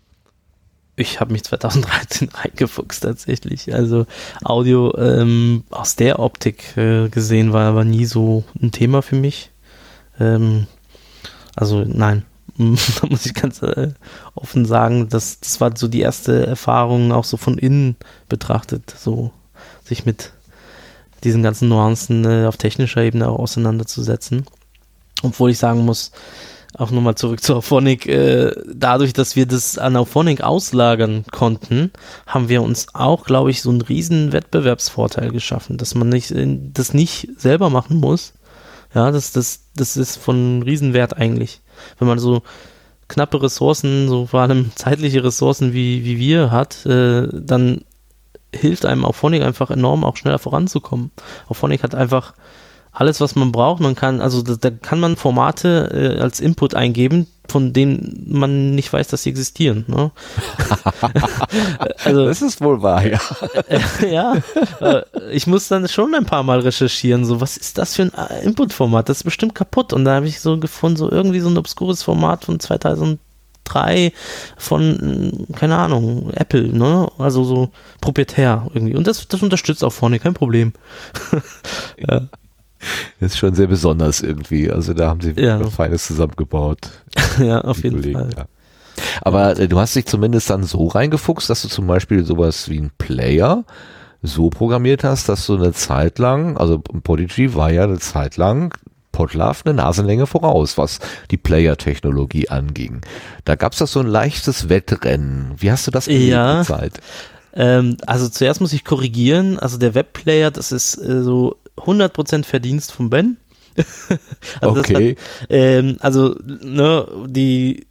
Ich habe mich 2013 reingefuchst tatsächlich. Also Audio ähm, aus der Optik äh, gesehen war aber nie so ein Thema für mich. Ähm, also nein, da muss ich ganz äh, offen sagen, das, das war so die erste Erfahrung auch so von innen betrachtet, so sich mit diesen ganzen Nuancen äh, auf technischer Ebene auch auseinanderzusetzen. Obwohl ich sagen muss, auch nochmal zurück zu Auphonic, äh, dadurch, dass wir das an Auphonic auslagern konnten, haben wir uns auch, glaube ich, so einen riesen Wettbewerbsvorteil geschaffen, dass man nicht, äh, das nicht selber machen muss. Ja, das, das, das ist von Riesenwert eigentlich. Wenn man so knappe Ressourcen, so vor allem zeitliche Ressourcen wie, wie wir hat, äh, dann hilft einem Auphonic einfach enorm, auch schneller voranzukommen. Auphonic hat einfach alles, was man braucht. Man kann, also da, da kann man Formate äh, als Input eingeben, von denen man nicht weiß, dass sie existieren. Ne? also Das ist wohl wahr, ja. äh, ja, äh, ich muss dann schon ein paar Mal recherchieren, so was ist das für ein äh, Input-Format? Das ist bestimmt kaputt. Und da habe ich so gefunden, so irgendwie so ein obskures Format von 2003 von, äh, keine Ahnung, Apple, ne? Also so proprietär irgendwie. Und das, das unterstützt auch vorne, kein Problem. ja. Das ist schon sehr besonders irgendwie. Also da haben sie Ja. was Feines zusammengebaut. ja, auf jeden Kollegen, Fall. Ja. Aber äh, du hast dich zumindest dann so reingefuchst, dass du zum Beispiel sowas wie ein Player so programmiert hast, dass du eine Zeit lang, also Podigy war ja eine Zeit lang Podlove eine Nasenlänge voraus, was die Player-Technologie anging. Da gab es doch so ein leichtes Wettrennen. Wie hast du das erlebt ja. Zeit? Ähm, also zuerst muss ich korrigieren. Also der Webplayer, das ist äh, so 100% Verdienst von Ben. also okay. Hat, ähm, also ne, die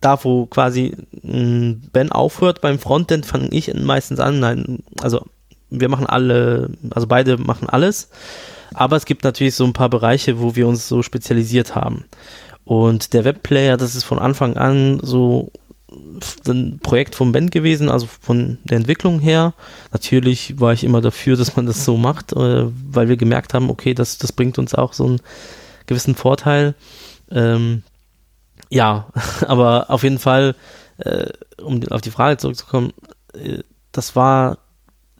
da wo quasi Ben aufhört beim Frontend, fange ich meistens an. Nein, also wir machen alle, also beide machen alles. Aber es gibt natürlich so ein paar Bereiche, wo wir uns so spezialisiert haben. Und der Webplayer, das ist von Anfang an so ein Projekt vom Ben gewesen, also von der Entwicklung her. Natürlich war ich immer dafür, dass man das so macht, äh, weil wir gemerkt haben, okay, das, das bringt uns auch so einen gewissen Vorteil. Ähm, ja, aber auf jeden Fall, äh, um auf die Frage zurückzukommen, äh, das war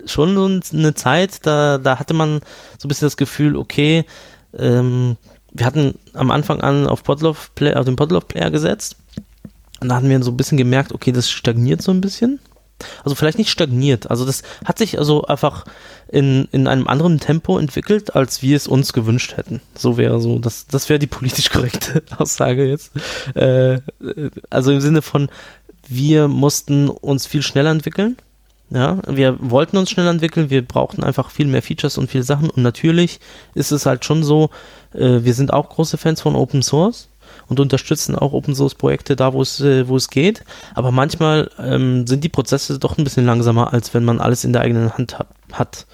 schon so eine Zeit, da, da hatte man so ein bisschen das Gefühl, okay, ähm, wir hatten am Anfang an auf, Podlove Play, auf den Podlove Player gesetzt und da hatten wir so ein bisschen gemerkt, okay, das stagniert so ein bisschen. Also vielleicht nicht stagniert, also das hat sich also einfach in, in einem anderen Tempo entwickelt, als wir es uns gewünscht hätten. So wäre so, das, das wäre die politisch korrekte Aussage jetzt. Äh, also im Sinne von, wir mussten uns viel schneller entwickeln ja, wir wollten uns schnell entwickeln, wir brauchten einfach viel mehr Features und viele Sachen und natürlich ist es halt schon so, äh, wir sind auch große Fans von Open Source und unterstützen auch Open Source Projekte da, wo es, äh, wo es geht, aber manchmal ähm, sind die Prozesse doch ein bisschen langsamer, als wenn man alles in der eigenen Hand hat. hat.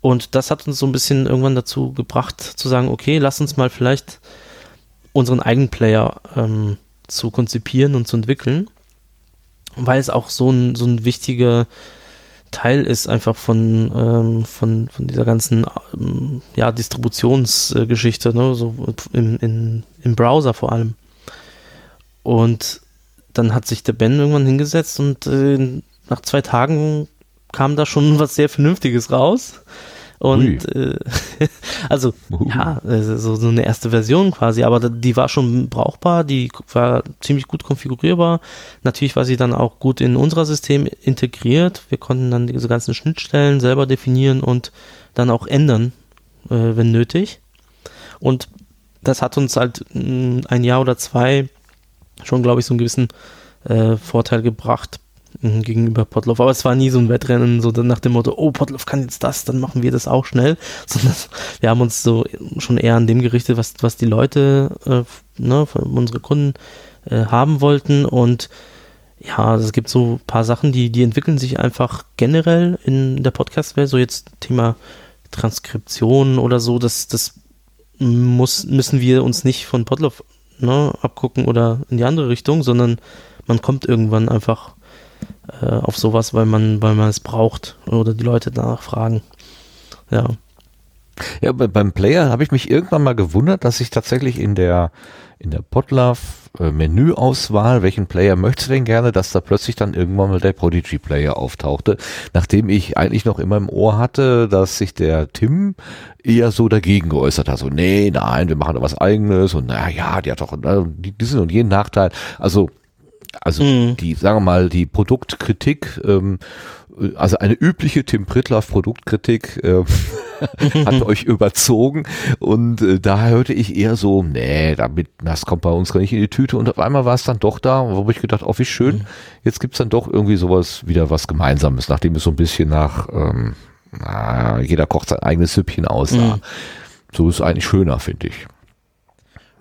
Und das hat uns so ein bisschen irgendwann dazu gebracht, zu sagen, okay, lass uns mal vielleicht unseren eigenen Player ähm, zu konzipieren und zu entwickeln, weil es auch so ein, so ein wichtiger Teil ist einfach von, ähm, von, von dieser ganzen ähm, ja, Distributionsgeschichte, ne? so im, in, im Browser vor allem. Und dann hat sich der Ben irgendwann hingesetzt und äh, nach zwei Tagen kam da schon was sehr Vernünftiges raus. Und äh, also uh. ja, so, so eine erste Version quasi, aber die war schon brauchbar, die war ziemlich gut konfigurierbar. Natürlich war sie dann auch gut in unser System integriert. Wir konnten dann diese ganzen Schnittstellen selber definieren und dann auch ändern, äh, wenn nötig. Und das hat uns halt mm, ein Jahr oder zwei schon, glaube ich, so einen gewissen äh, Vorteil gebracht gegenüber Potlov. Aber es war nie so ein Wettrennen, so nach dem Motto, oh, Potlov kann jetzt das, dann machen wir das auch schnell. Sondern wir haben uns so schon eher an dem gerichtet, was, was die Leute, äh, ne, unsere Kunden äh, haben wollten. Und ja, es gibt so ein paar Sachen, die, die entwickeln sich einfach generell in der Podcast-Welt. So jetzt Thema Transkription oder so, das, das muss, müssen wir uns nicht von Potlov ne, abgucken oder in die andere Richtung, sondern man kommt irgendwann einfach äh, auf sowas, weil man, weil man es braucht oder die Leute danach fragen. Ja. Ja, beim Player habe ich mich irgendwann mal gewundert, dass ich tatsächlich in der in der Podlove äh, Menüauswahl, welchen Player möchtest du denn gerne, dass da plötzlich dann irgendwann mal der Prodigy Player auftauchte, nachdem ich eigentlich noch immer im Ohr hatte, dass sich der Tim eher so dagegen geäußert hat, so nee, nein, wir machen da was eigenes und naja, ja, die hat doch diesen und jenen Nachteil. Also also mhm. die, sagen wir mal, die Produktkritik, ähm, also eine übliche Tim Pritloff Produktkritik äh, hat euch überzogen und äh, da hörte ich eher so, nee, damit, das kommt bei uns gar nicht in die Tüte und auf einmal war es dann doch da, wo ich gedacht, oh wie schön, mhm. jetzt gibt's dann doch irgendwie sowas, wieder was Gemeinsames, nachdem es so ein bisschen nach, ähm, na, jeder kocht sein eigenes Süppchen aussah. Mhm. So ist es eigentlich schöner, finde ich.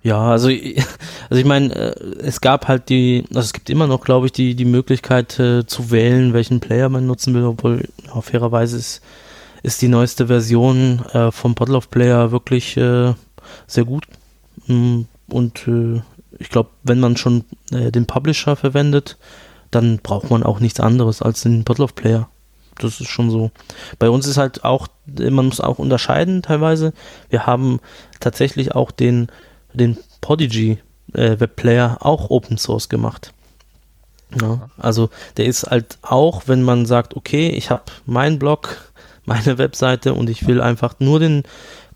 Ja, also, also ich meine, äh, es gab halt die, also es gibt immer noch, glaube ich, die, die Möglichkeit äh, zu wählen, welchen Player man nutzen will, obwohl ja, fairerweise ist, ist die neueste Version äh, vom of Player wirklich äh, sehr gut. Mm, und äh, ich glaube, wenn man schon äh, den Publisher verwendet, dann braucht man auch nichts anderes als den of Player. Das ist schon so. Bei uns ist halt auch, man muss auch unterscheiden teilweise. Wir haben tatsächlich auch den den Podigy äh, Webplayer auch Open Source gemacht. Ja, also der ist halt auch, wenn man sagt, okay, ich habe meinen Blog, meine Webseite und ich will einfach nur den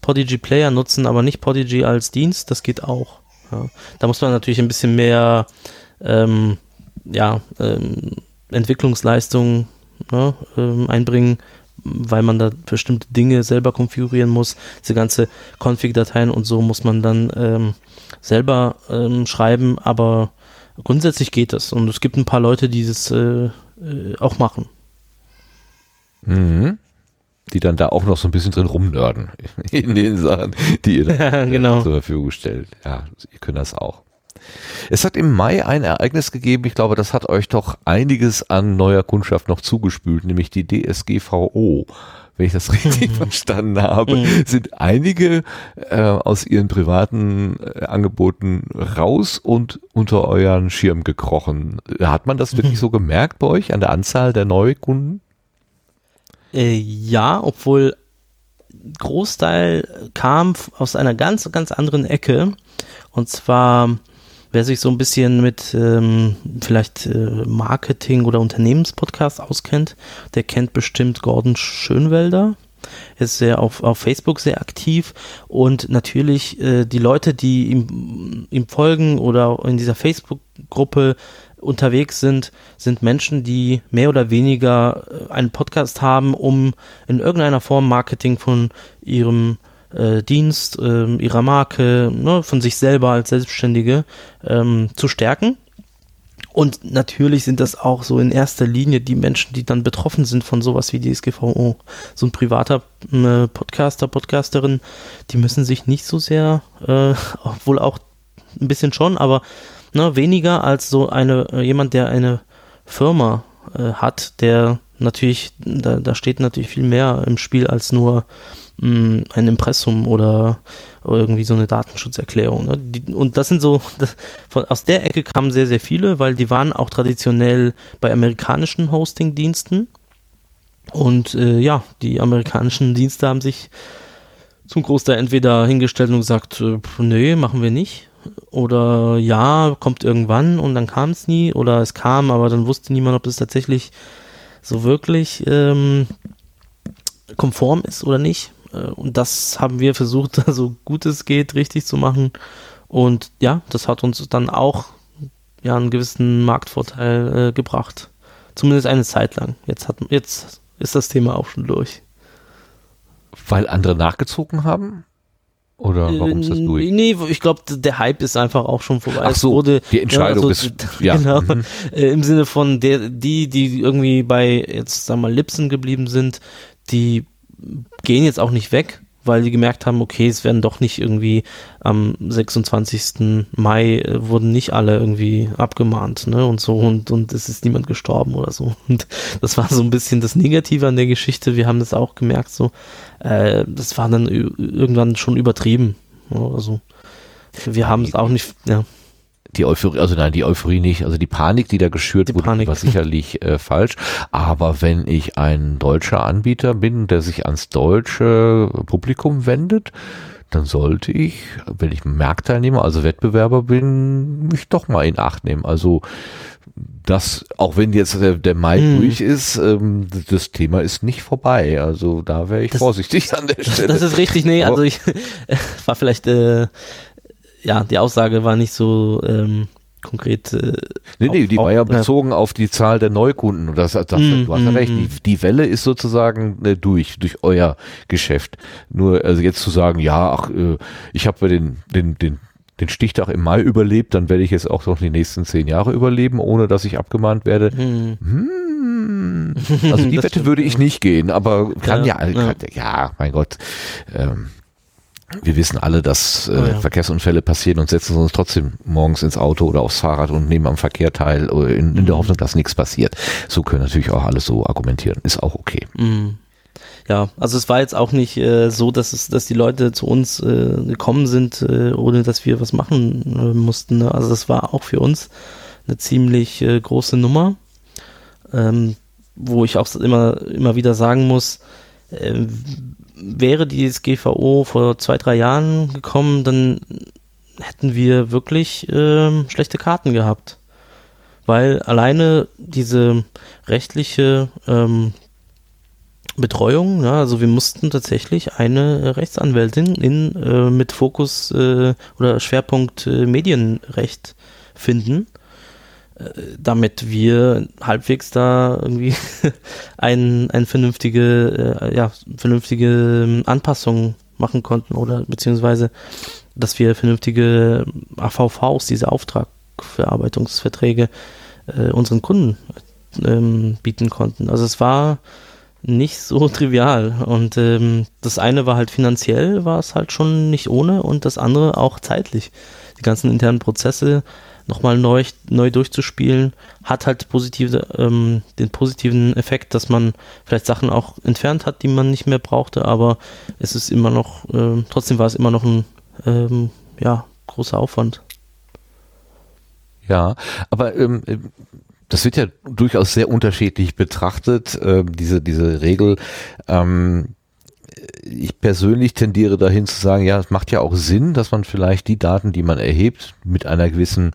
Podigy Player nutzen, aber nicht Podigy als Dienst, das geht auch. Ja, da muss man natürlich ein bisschen mehr ähm, ja, ähm, Entwicklungsleistung ne, ähm, einbringen, weil man da bestimmte Dinge selber konfigurieren muss. Diese ganze Config-Dateien und so muss man dann ähm, selber ähm, schreiben, aber grundsätzlich geht das. Und es gibt ein paar Leute, die das äh, äh, auch machen. Mhm. Die dann da auch noch so ein bisschen drin rumnörden in den Sachen, die ihr da genau. zur Verfügung stellt. Ja, ihr könnt das auch. Es hat im Mai ein Ereignis gegeben, ich glaube, das hat euch doch einiges an neuer Kundschaft noch zugespült, nämlich die DSGVO. Wenn ich das richtig verstanden habe, sind einige äh, aus ihren privaten äh, Angeboten raus und unter euren Schirm gekrochen. Hat man das wirklich so gemerkt bei euch an der Anzahl der Neukunden? Äh, ja, obwohl Großteil kam aus einer ganz, ganz anderen Ecke. Und zwar, wer sich so ein bisschen mit ähm, vielleicht äh, Marketing oder Unternehmenspodcast auskennt, der kennt bestimmt Gordon Schönwelder. Er ist sehr auf, auf Facebook sehr aktiv und natürlich äh, die Leute, die ihm, ihm folgen oder in dieser Facebook-Gruppe unterwegs sind, sind Menschen, die mehr oder weniger äh, einen Podcast haben, um in irgendeiner Form Marketing von ihrem äh, Dienst, äh, ihrer Marke, ne, von sich selber als Selbstständige ähm, zu stärken. Und natürlich sind das auch so in erster Linie die Menschen, die dann betroffen sind von sowas wie DSGVO. So ein privater äh, Podcaster, Podcasterin, die müssen sich nicht so sehr, äh, obwohl auch ein bisschen schon, aber ne, weniger als so eine äh, jemand, der eine Firma äh, hat, der natürlich, da, da steht natürlich viel mehr im Spiel als nur mh, ein Impressum oder, irgendwie so eine Datenschutzerklärung. Ne? Die, und das sind so, das, von, aus der Ecke kamen sehr, sehr viele, weil die waren auch traditionell bei amerikanischen Hosting-Diensten. Und äh, ja, die amerikanischen Dienste haben sich zum Großteil entweder hingestellt und gesagt, äh, nee, machen wir nicht oder ja, kommt irgendwann und dann kam es nie oder es kam, aber dann wusste niemand, ob es tatsächlich so wirklich ähm, konform ist oder nicht. Äh, und das haben wir versucht, so gut es geht, richtig zu machen. Und ja, das hat uns dann auch ja einen gewissen Marktvorteil äh, gebracht. Zumindest eine Zeit lang. Jetzt, hat, jetzt ist das Thema auch schon durch. Weil andere nachgezogen haben? Oder warum ist das Äh, durch? Nee, ich glaube, der Hype ist einfach auch schon vorbei. Ach so, wurde, die Entscheidung ja, ist- ja. Genau, Mhm. äh, im Sinne von der, die, die irgendwie bei, jetzt sagen wir mal, Lipsen geblieben sind, die gehen jetzt auch nicht weg, weil die gemerkt haben, okay, es werden doch nicht irgendwie am 26. Mai äh, wurden nicht alle irgendwie abgemahnt, ne, und so, und, und es ist niemand gestorben oder so. Und das war so ein bisschen das Negative an der Geschichte. Wir haben das auch gemerkt, so, äh, das war dann irgendwann schon übertrieben, oder so. Wir haben es auch nicht, ja. Die Euphorie, also nein, die Euphorie nicht, also die Panik, die da geschürt Die wurde, Panik. war sicherlich äh, falsch. Aber wenn ich ein deutscher Anbieter bin, der sich ans deutsche Publikum wendet, dann sollte ich, wenn ich Marktteilnehmer, also Wettbewerber bin, mich doch mal in Acht nehmen. Also das, auch wenn jetzt der, der Mai Hm. durch ist, ähm, das Thema ist nicht vorbei. Also da wäre ich Das- vorsichtig an der Stelle. Das ist richtig, nee, also ich war vielleicht, äh, ja, die Aussage war nicht so ähm, konkret. Äh, Nee, nee, auf- die war ja ja. bezogen auf die Zahl der Neukunden. Und das, das, Mm, du hast ja mm, recht, mm. die, die Welle ist sozusagen äh, durch, durch euer Geschäft. Nur, also jetzt zu sagen, ja, ach, äh, ich habe den, den, den, den Stichtag im Mai überlebt, dann werde ich jetzt auch noch die nächsten zehn Jahre überleben, ohne dass ich abgemahnt werde. Hm. Hm, also die Das Wette stimmt, würde ich nicht gehen, aber kann ja, Ja, kann, ja. ja, mein Gott. Ähm, wir wissen alle, dass äh, Oh ja. Verkehrsunfälle passieren und setzen uns trotzdem morgens ins Auto oder aufs Fahrrad und nehmen am Verkehr teil, äh, in, in der Hoffnung, dass nichts passiert. So können natürlich auch alles so argumentieren. Ist auch okay. Mm. Ja, also es war jetzt auch nicht äh, so, dass es, dass die Leute zu uns äh, gekommen sind, äh, ohne dass wir was machen äh, mussten. Ne? Also das war auch für uns eine ziemlich äh, große Nummer, ähm, wo ich auch immer immer wieder sagen muss, wäre die SGVO vor zwei drei Jahren gekommen, dann hätten wir wirklich ähm, schlechte Karten gehabt, weil alleine diese rechtliche ähm, Betreuung, ja, also wir mussten tatsächlich eine Rechtsanwältin in, äh, mit Fokus äh, oder Schwerpunkt äh, Medienrecht finden, damit wir halbwegs da irgendwie ein, ein vernünftige, äh, ja, vernünftige ähm, Anpassung machen konnten oder beziehungsweise, dass wir vernünftige AVVs, diese Auftragverarbeitungsverträge, äh, unseren Kunden ähm, bieten konnten. Also es war nicht so trivial und ähm, das eine war halt finanziell, war es halt schon nicht ohne und das andere auch zeitlich. Die ganzen internen Prozesse nochmal neu, neu durchzuspielen, hat halt positive, ähm, den positiven Effekt, dass man vielleicht Sachen auch entfernt hat, die man nicht mehr brauchte, aber es ist immer noch, äh, trotzdem war es immer noch ein ähm, ja, großer Aufwand. Ja, aber ähm, das wird ja durchaus sehr unterschiedlich betrachtet, äh, diese, diese Regel. Ähm, ich persönlich tendiere dahin zu sagen, ja, es macht ja auch Sinn, dass man vielleicht die Daten, die man erhebt, mit einer gewissen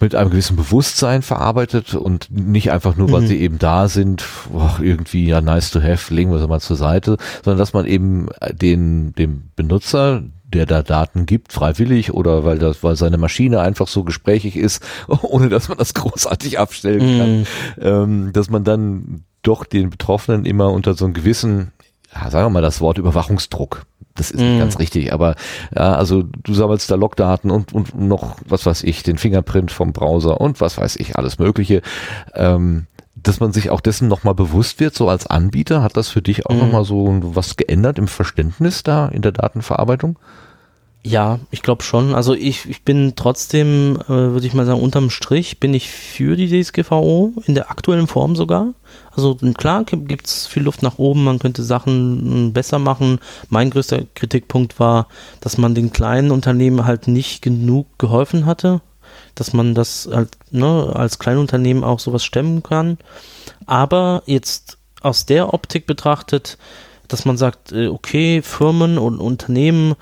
mit einem gewissen Bewusstsein verarbeitet und nicht einfach nur, weil mhm. sie eben da sind, boah, irgendwie ja nice to have, legen wir sie mal zur Seite, sondern dass man eben den dem Benutzer, der da Daten gibt, freiwillig oder weil das, weil seine Maschine einfach so gesprächig ist, ohne dass man das großartig abstellen kann, mhm. ähm, dass man dann doch den Betroffenen immer unter so einem gewissen ja, sagen wir mal das Wort Überwachungsdruck. Das ist nicht mm. ganz richtig, aber ja, also du sammelst da Logdaten und, und noch, was weiß ich, den Fingerprint vom Browser und was weiß ich, alles Mögliche. Ähm, dass man sich auch dessen nochmal bewusst wird, so als Anbieter, hat das für dich auch mm. nochmal so was geändert im Verständnis da in der Datenverarbeitung? Ja, ich glaube schon. Also ich, ich bin trotzdem, äh, würde ich mal sagen, unterm Strich bin ich für die DSGVO, in der aktuellen Form sogar. Also klar gibt es viel Luft nach oben, man könnte Sachen hm, besser machen. Mein größter Kritikpunkt war, dass man den kleinen Unternehmen halt nicht genug geholfen hatte, dass man das halt, ne, als Kleinunternehmen auch sowas stemmen kann. Aber jetzt aus der Optik betrachtet, dass man sagt, äh, okay, Firmen und Unternehmen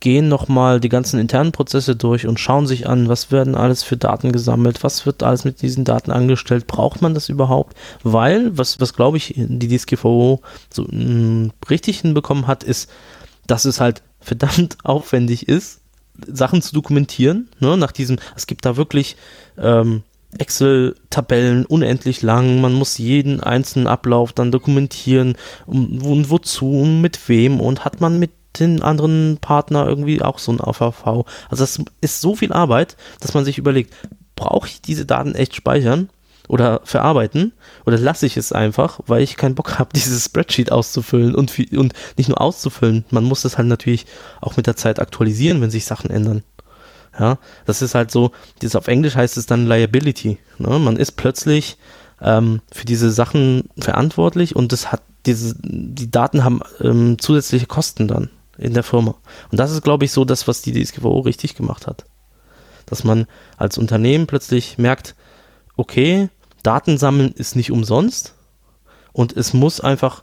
gehen nochmal die ganzen internen Prozesse durch und schauen sich an, was werden alles für Daten gesammelt, was wird alles mit diesen Daten angestellt, braucht man das überhaupt? Weil, was, was glaube ich, die DSGVO so mh, mm, richtig hinbekommen hat, ist, dass es halt verdammt aufwendig ist, Sachen zu dokumentieren, ne, nach diesem, es gibt da wirklich ähm, Excel-Tabellen unendlich lang, man muss jeden einzelnen Ablauf dann dokumentieren und, und wozu und mit wem und hat man mit den anderen Partner irgendwie auch so ein AVV. Also das ist so viel Arbeit, dass man sich überlegt, brauche ich diese Daten echt speichern oder verarbeiten oder lasse ich es einfach, weil ich keinen Bock habe, dieses Spreadsheet auszufüllen und, und nicht nur auszufüllen, man muss das halt natürlich auch mit der Zeit aktualisieren, wenn sich Sachen ändern. Ja, das ist halt so, das auf Englisch heißt es dann Liability. Ne? Man ist plötzlich ähm, für diese Sachen verantwortlich und das hat diese, die Daten haben ähm, zusätzliche Kosten dann in der Firma. Und das ist, glaube ich, so das, was die DSGVO richtig gemacht hat. Dass man als Unternehmen plötzlich merkt, okay, Daten sammeln ist nicht umsonst und es muss einfach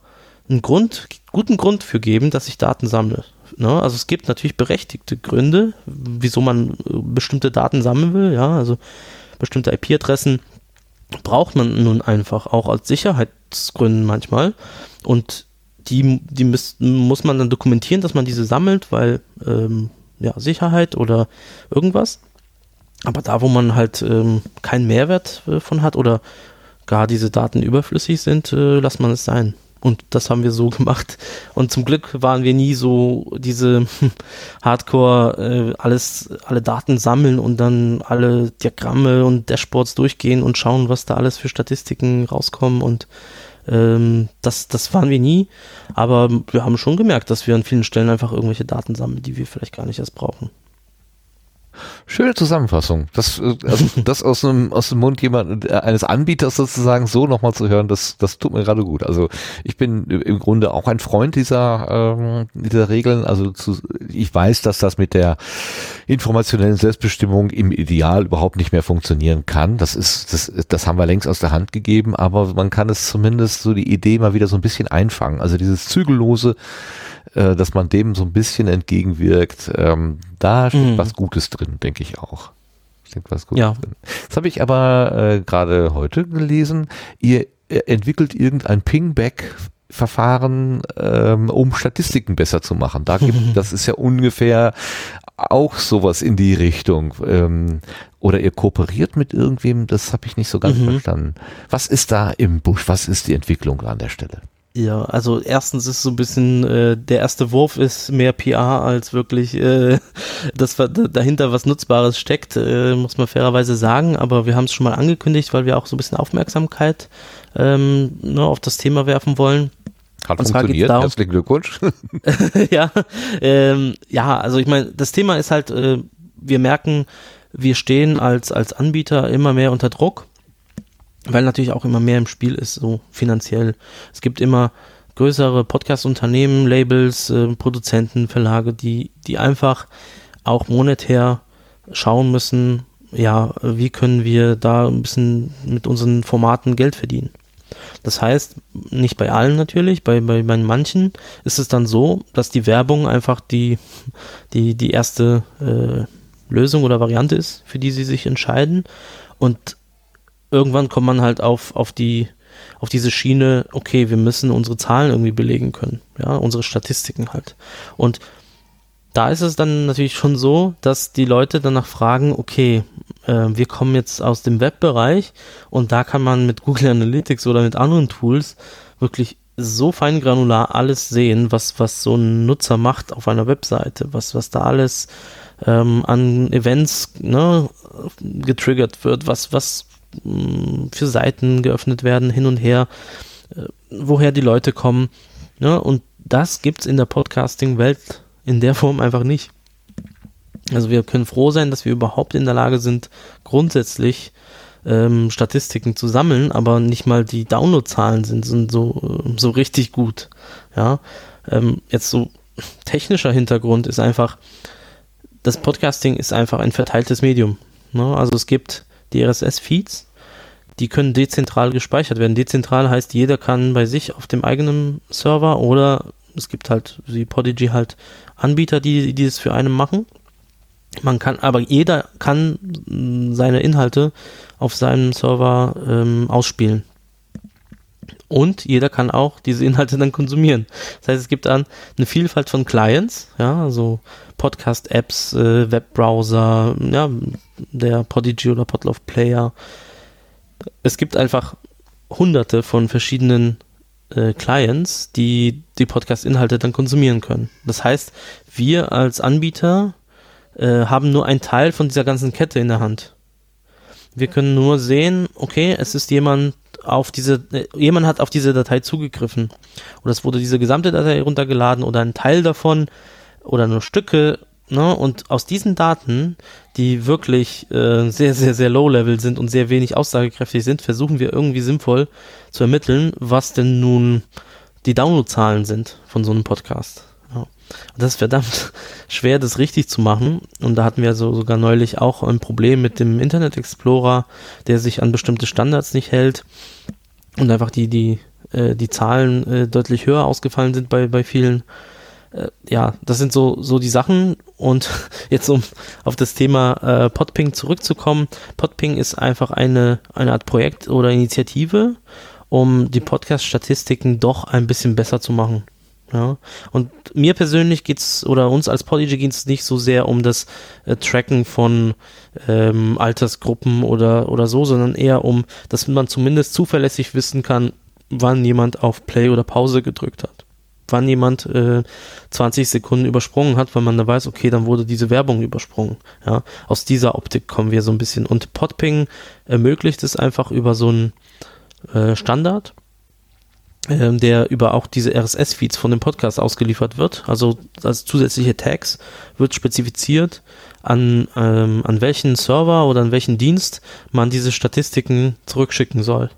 einen Grund, guten Grund für geben, dass ich Daten sammle. Ne? Also es gibt natürlich berechtigte Gründe, wieso man äh, bestimmte Daten sammeln will, ja, also bestimmte IP-Adressen braucht man nun einfach auch als Sicherheitsgründen manchmal. Und die, die müß, muss man dann dokumentieren, dass man diese sammelt, weil ähm, ja, Sicherheit oder irgendwas. Aber da, wo man halt ähm, keinen Mehrwert äh, von hat oder gar diese Daten überflüssig sind, äh, lässt man es sein. Und das haben wir so gemacht. Und zum Glück waren wir nie so diese Hardcore, äh, alles, alle Daten sammeln und dann alle Diagramme und Dashboards durchgehen und schauen, was da alles für Statistiken rauskommen und ähm, das, das waren wir nie, aber wir haben schon gemerkt, dass wir an vielen Stellen einfach irgendwelche Daten sammeln, die wir vielleicht gar nicht erst brauchen. Schöne Zusammenfassung. Das, äh, also das aus dem, aus dem Mund jemand, äh, eines Anbieters sozusagen so nochmal zu hören, das, das tut mir gerade gut. Also ich bin im Grunde auch ein Freund dieser, ähm, dieser Regeln. Also zu, ich weiß, dass das mit der informationellen Selbstbestimmung im Ideal überhaupt nicht mehr funktionieren kann. Das ist, das, das haben wir längst aus der Hand gegeben, aber man kann es zumindest so die Idee mal wieder so ein bisschen einfangen. Also dieses zügellose, äh, dass man dem so ein bisschen entgegenwirkt. Ähm, da steht mhm. was Gutes drin, denke ich auch. Steckt was Gutes ja. drin. Das habe ich aber äh, gerade heute gelesen. Ihr entwickelt irgendein Pingback Verfahren, ähm, um Statistiken besser zu machen. Da gibt, das ist ja ungefähr auch sowas in die Richtung. Ähm, oder ihr kooperiert mit irgendwem, das habe ich nicht so ganz Mhm. verstanden. Was ist da im Busch? Was ist die Entwicklung an der Stelle? Ja, also erstens ist so ein bisschen, äh, der erste Wurf ist mehr PR als wirklich, äh, dass dahinter was Nutzbares steckt, äh, muss man fairerweise sagen, aber wir haben es schon mal angekündigt, weil wir auch so ein bisschen Aufmerksamkeit ähm, ne, auf das Thema werfen wollen. Hat Und funktioniert. darum- Herzlichen Glückwunsch. ja, ähm, ja, also ich meine, das Thema ist halt, äh, wir merken, wir stehen als, als Anbieter immer mehr unter Druck, weil natürlich auch immer mehr im Spiel ist, so finanziell. Es gibt immer größere Podcast-Unternehmen, Labels, äh, Produzenten, Verlage, die, die einfach auch monetär schauen müssen, ja, wie können wir da ein bisschen mit unseren Formaten Geld verdienen. Das heißt, nicht bei allen natürlich, bei, bei, bei manchen ist es dann so, dass die Werbung einfach die, die, die erste äh, Lösung oder Variante ist, für die sie sich entscheiden. Und irgendwann kommt man halt auf, auf die auf diese Schiene, okay, wir müssen unsere Zahlen irgendwie belegen können, ja, unsere Statistiken halt. Und da ist es dann natürlich schon so, dass die Leute danach fragen, okay, äh, wir kommen jetzt aus dem Webbereich und da kann man mit Google Analytics oder mit anderen Tools wirklich so fein granular alles sehen, was, was so ein Nutzer macht auf einer Webseite, was, was da alles ähm, an Events ne, getriggert wird, was, was für Seiten geöffnet werden, hin und her, äh, woher die Leute kommen. Ne? Und das gibt's in der Podcasting-Welt in der Form einfach nicht. Also wir können froh sein, dass wir überhaupt in der Lage sind, grundsätzlich ähm, Statistiken zu sammeln, aber nicht mal die Downloadzahlen sind, sind so, äh, so richtig gut. Ja, ähm, jetzt so technischer Hintergrund ist einfach, das Podcasting ist einfach ein verteiltes Medium. Ne? Also es gibt die RSS-Feeds, die können dezentral gespeichert werden. Dezentral heißt, jeder kann bei sich auf dem eigenen Server oder es gibt halt wie Podigy halt Anbieter, die, die das für einen machen. Man kann, aber jeder kann mh, seine Inhalte auf seinem Server ähm, ausspielen. Und jeder kann auch diese Inhalte dann konsumieren. Das heißt, es gibt dann eine Vielfalt von Clients, ja, also Podcast-Apps, äh, Webbrowser, ja, der Podigy oder Podlove Player. Es gibt einfach hunderte von verschiedenen äh, Clients, die die Podcast-Inhalte dann konsumieren können. Das heißt, wir als Anbieter äh, haben nur einen Teil von dieser ganzen Kette in der Hand. Wir können nur sehen, okay, es ist jemand auf diese, äh, jemand hat auf diese Datei zugegriffen. Oder es wurde diese gesamte Datei runtergeladen oder ein Teil davon oder nur Stücke. Ne? Und aus diesen Daten, die wirklich äh, sehr, sehr, sehr low-level sind und sehr wenig aussagekräftig sind, versuchen wir irgendwie sinnvoll zu ermitteln, was denn nun die Downloadzahlen sind von so einem Podcast. Ja. Und das ist verdammt schwer, das richtig zu machen. Und da hatten wir so sogar neulich auch ein Problem mit dem Internet Explorer, der sich an bestimmte Standards nicht hält und einfach die, die, äh, die Zahlen äh, deutlich höher ausgefallen sind bei, bei vielen. Äh, ja, das sind so, so die Sachen. Und jetzt um auf das Thema äh, Podping zurückzukommen. Podping ist einfach eine, eine Art Projekt oder Initiative, um die Podcast-Statistiken doch ein bisschen besser zu machen. Ja, und mir persönlich geht's oder uns als Podigy geht's nicht so sehr um das äh, Tracken von ähm, Altersgruppen oder, oder so, sondern eher um, dass man zumindest zuverlässig wissen kann, wann jemand auf Play oder Pause gedrückt hat. Wann jemand äh, 20 Sekunden übersprungen hat, weil man da weiß, okay, dann wurde diese Werbung übersprungen. Ja, aus dieser Optik kommen wir so ein bisschen. Und Podping ermöglicht es einfach über so einen äh, Standard, ähm, der über auch diese RSS-Feeds von dem Podcast ausgeliefert wird. Also als zusätzliche Tags wird spezifiziert, an, ähm, an welchen Server oder an welchen Dienst man diese Statistiken zurückschicken soll.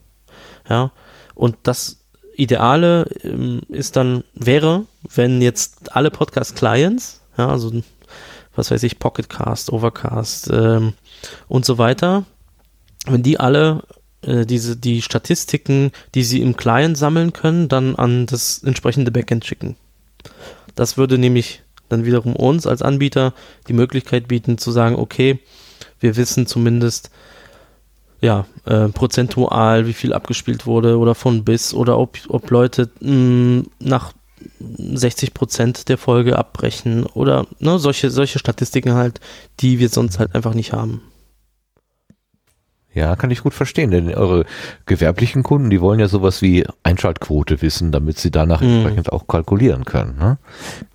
Ja, und das Ideale ähm, ist dann, wäre, wenn jetzt alle Podcast-Clients, ja, also was weiß ich, Pocketcast, Overcast ähm, und so weiter, wenn die alle äh, diese, die Statistiken, die sie im Client sammeln können, dann an das entsprechende Backend schicken. Das würde nämlich dann wiederum uns als Anbieter die Möglichkeit bieten zu sagen, okay, wir wissen zumindest, ja, äh, prozentual, wie viel abgespielt wurde oder von bis oder ob, ob Leute mh, nach 60 Prozent der Folge abbrechen oder ne, solche, solche Statistiken halt, die wir sonst halt einfach nicht haben. Ja, kann ich gut verstehen, denn eure gewerblichen Kunden, die wollen ja sowas wie Einschaltquote wissen, damit sie danach Mhm. entsprechend auch kalkulieren können. Ne?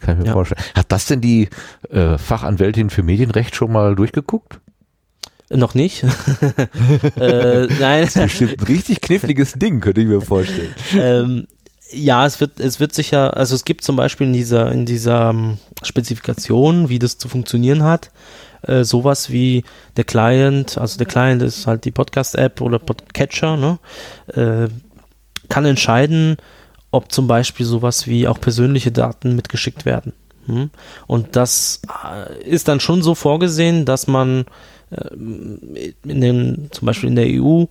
Kann ich mir Ja. vorstellen. Hat das denn die äh, Fachanwältin für Medienrecht schon mal durchgeguckt? Noch nicht. äh, nein. Das ist bestimmt ein richtig kniffliges Ding, könnte ich mir vorstellen. ähm, ja, es wird, es wird sicher, also es gibt zum Beispiel in dieser, in dieser ähm, Spezifikation, wie das zu funktionieren hat, äh, sowas wie der Client, also der Client ist halt die Podcast-App oder Podcatcher, ne, äh, kann entscheiden, ob zum Beispiel sowas wie auch persönliche Daten mitgeschickt werden. Hm? Und das äh, ist dann schon so vorgesehen, dass man in den, zum Beispiel in der EU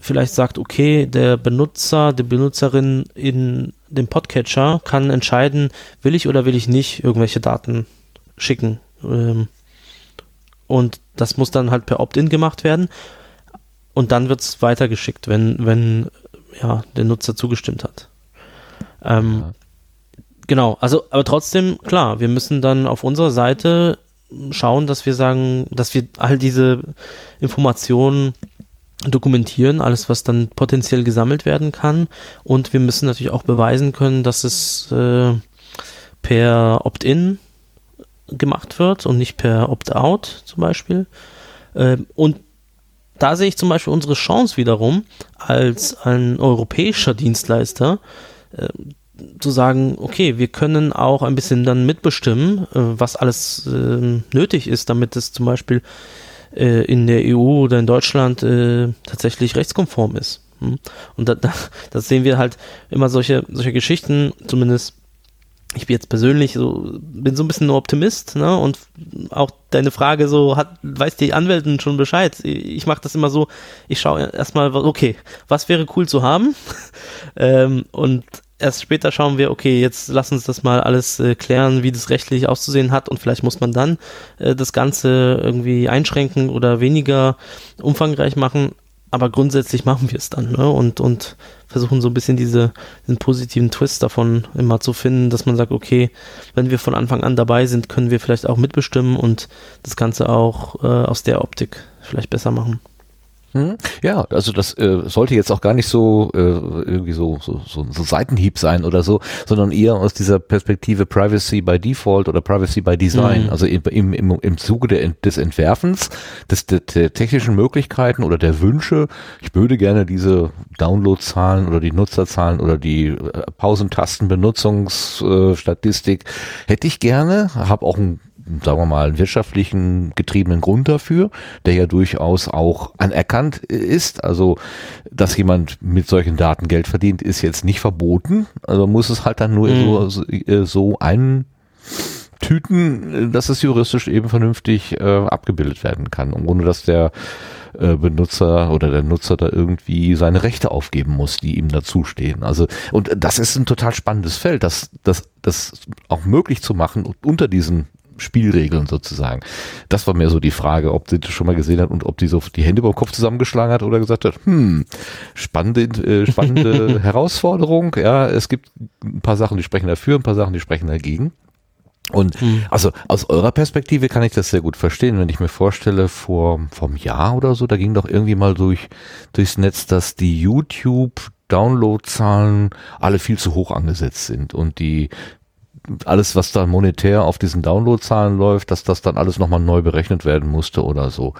vielleicht sagt, okay, der Benutzer, die Benutzerin in dem Podcatcher kann entscheiden, will ich oder will ich nicht irgendwelche Daten schicken. Ähm, und das muss dann halt per Opt-in gemacht werden. Und dann wird es weitergeschickt, wenn, wenn ja, der Nutzer zugestimmt hat. Ähm, Ja. Genau, also, aber trotzdem, klar, wir müssen dann auf unserer Seite schauen, dass wir sagen, dass wir all diese Informationen dokumentieren, alles, was dann potenziell gesammelt werden kann. Und wir müssen natürlich auch beweisen können, dass es äh, per Opt-in gemacht wird und nicht per Opt-out zum Beispiel. Ähm, und da sehe ich zum Beispiel unsere Chance wiederum als ein europäischer Dienstleister, äh, zu sagen, okay, wir können auch ein bisschen dann mitbestimmen, äh, was alles äh, nötig ist, damit es zum Beispiel äh, in der EU oder in Deutschland äh, tatsächlich rechtskonform ist. Hm? Und da, da, das sehen wir halt immer solche, solche Geschichten, zumindest ich bin jetzt persönlich so, bin so ein bisschen Optimist, ne? Und auch deine Frage so, hat, weiß die Anwältin schon Bescheid? Ich mache das immer so, ich schaue erstmal, okay, was wäre cool zu haben? ähm, und erst später schauen wir, okay, jetzt lass uns das mal alles äh, klären, wie das rechtlich auszusehen hat und vielleicht muss man dann äh, das Ganze irgendwie einschränken oder weniger umfangreich machen. Aber grundsätzlich machen wir es dann ne? und, und versuchen so ein bisschen diese, diesen positiven Twist davon immer zu finden, dass man sagt, okay, wenn wir von Anfang an dabei sind, können wir vielleicht auch mitbestimmen und das Ganze auch äh, aus der Optik vielleicht besser machen. Hm? Ja, also das äh, sollte jetzt auch gar nicht so äh, irgendwie so, so, so, so Seitenhieb sein oder so, sondern eher aus dieser Perspektive Privacy by Default oder Privacy by Design. Mhm. Also im, im, im, im Zuge der, des Entwerfens des, der, der technischen Möglichkeiten oder der Wünsche, ich würde gerne diese Downloadzahlen oder die Nutzerzahlen oder die äh, Pausentastenbenutzungsstatistik hätte ich gerne, habe auch ein sagen wir mal, einen wirtschaftlichen getriebenen Grund dafür, der ja durchaus auch anerkannt ist. Also, dass jemand mit solchen Daten Geld verdient, ist jetzt nicht verboten. Also muss es halt dann nur Mhm. so, so, so eintüten, dass es juristisch eben vernünftig äh, abgebildet werden kann, ohne dass der äh, Benutzer oder der Nutzer da irgendwie seine Rechte aufgeben muss, die ihm dazustehen. Also, und das ist ein total spannendes Feld, das, das, das auch möglich zu machen unter diesen Spielregeln sozusagen. Das war mir so die Frage, ob sie das schon mal gesehen hat und ob die so die Hände über den Kopf zusammengeschlagen hat oder gesagt hat, hm, spannende, äh, spannende Herausforderung. Ja, es gibt ein paar Sachen, die sprechen dafür, ein paar Sachen, die sprechen dagegen. Und Hm. also aus eurer Perspektive kann ich das sehr gut verstehen, wenn ich mir vorstelle, vor vom Jahr oder so, da ging doch irgendwie mal durch durchs Netz, dass die YouTube Downloadzahlen alle viel zu hoch angesetzt sind und die alles, was dann monetär auf diesen Downloadzahlen läuft, dass das dann alles nochmal neu berechnet werden musste oder so.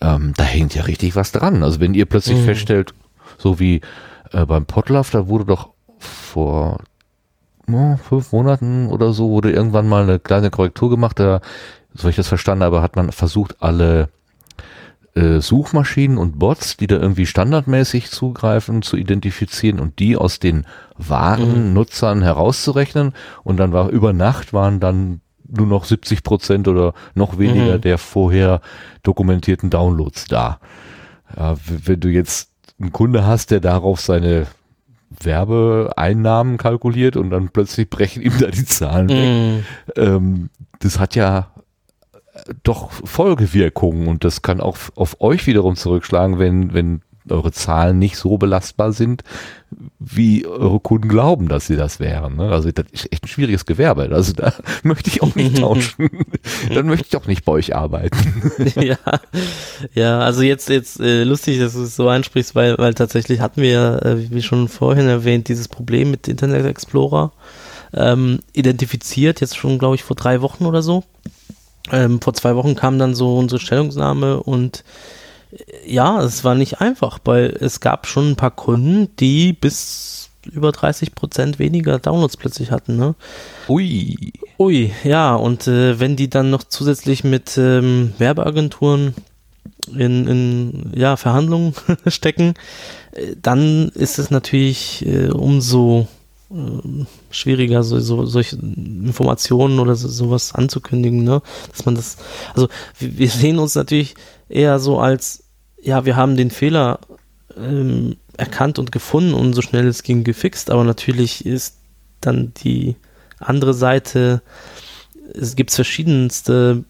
Ähm, da hängt ja richtig was dran. Also wenn ihr plötzlich Mhm. feststellt, so wie äh, beim Potluck, da wurde doch vor oh, fünf Monaten oder so, wurde irgendwann mal eine kleine Korrektur gemacht. Da, so ich das verstanden habe, hat man versucht, alle äh, Suchmaschinen und Bots, die da irgendwie standardmäßig zugreifen, zu identifizieren und die aus den wahren Mhm. Nutzern herauszurechnen. Und dann war über Nacht waren dann nur noch 70 Prozent oder noch weniger Mhm. der vorher dokumentierten Downloads da. Ja, wenn du jetzt einen Kunde hast, der darauf seine Werbeeinnahmen kalkuliert und dann plötzlich brechen ihm da die Zahlen weg Mhm. ähm, das hat ja doch Folgewirkungen und das kann auch auf euch wiederum zurückschlagen, wenn, wenn eure Zahlen nicht so belastbar sind, wie eure Kunden glauben, dass sie das wären. Ne? Also das ist echt ein schwieriges Gewerbe. Also da möchte ich auch nicht tauschen. Dann möchte ich auch nicht bei euch arbeiten. ja, ja, also jetzt jetzt äh, lustig, dass du es so ansprichst, weil weil tatsächlich hatten wir, äh, wie schon vorhin erwähnt, dieses Problem mit Internet Explorer ähm, identifiziert. Jetzt schon, glaube ich, vor drei Wochen oder so. Ähm, vor zwei Wochen kam dann so unsere Stellungnahme und ja, es war nicht einfach, weil es gab schon ein paar Kunden, die bis über 30 Prozent weniger Downloads plötzlich hatten. Ne? Ui. Ui, ja, und äh, wenn die dann noch zusätzlich mit ähm, Werbeagenturen in, in ja, Verhandlungen stecken, äh, dann ist es natürlich äh, umso äh, schwieriger, so, so, solche Informationen oder so, sowas anzukündigen, ne? Dass man das, also wir, wir sehen uns natürlich eher so als, ja, wir haben den Fehler ähm, erkannt und gefunden und so schnell es ging gefixt, aber natürlich ist dann die andere Seite, es gibt verschiedenste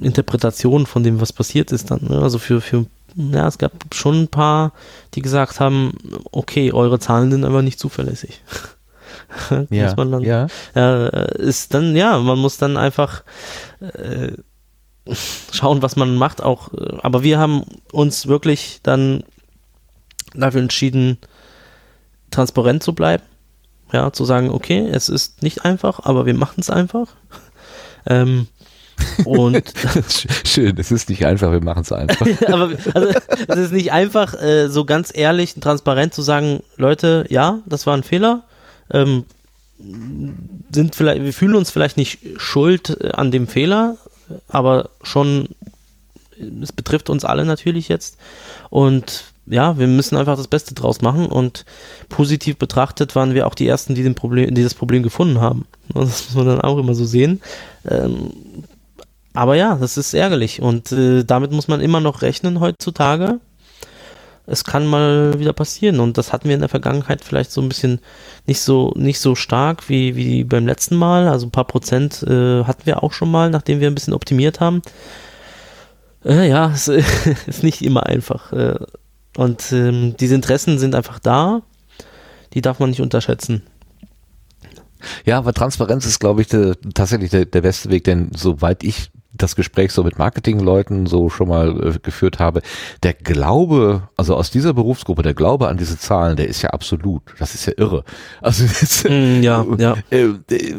Interpretationen von dem, was passiert ist dann. Ne? Also für, für, ja, es gab schon ein paar, die gesagt haben, okay, eure Zahlen sind aber nicht zuverlässig. ja, muss man dann, ja. äh, ist dann, ja, man muss dann einfach äh, schauen, was man macht, auch, aber wir haben uns wirklich dann dafür entschieden, transparent zu bleiben. Ja, zu sagen, okay, es ist nicht einfach, aber wir machen es einfach. ähm, und schön, es ist nicht einfach, wir machen es einfach. aber also, es ist nicht einfach, äh, so ganz ehrlich und transparent zu sagen, Leute, ja, das war ein Fehler. Ähm, sind vielleicht, wir fühlen uns vielleicht nicht schuld äh, an dem Fehler, aber schon, es betrifft uns alle natürlich jetzt. Und ja, wir müssen einfach das Beste draus machen und positiv betrachtet waren wir auch die Ersten, die, den Problem, die das Problem gefunden haben. Das muss man dann auch immer so sehen. Ähm, aber ja, das ist ärgerlich und äh, damit muss man immer noch rechnen heutzutage. Es kann mal wieder passieren und das hatten wir in der Vergangenheit vielleicht so ein bisschen nicht so nicht so stark wie wie beim letzten Mal. Also ein paar Prozent äh, hatten wir auch schon mal, nachdem wir ein bisschen optimiert haben. Äh, ja, es ist nicht immer einfach. Äh, und ähm, diese Interessen sind einfach da. Die darf man nicht unterschätzen. Ja, aber Transparenz ist, glaube ich, der, tatsächlich der, der beste Weg, denn soweit ich das Gespräch so mit Marketingleuten so schon mal äh, geführt habe, der Glaube, also aus dieser Berufsgruppe, der Glaube an diese Zahlen, der ist ja absolut. Das ist ja irre. Also das, mm, ja, ja. Äh,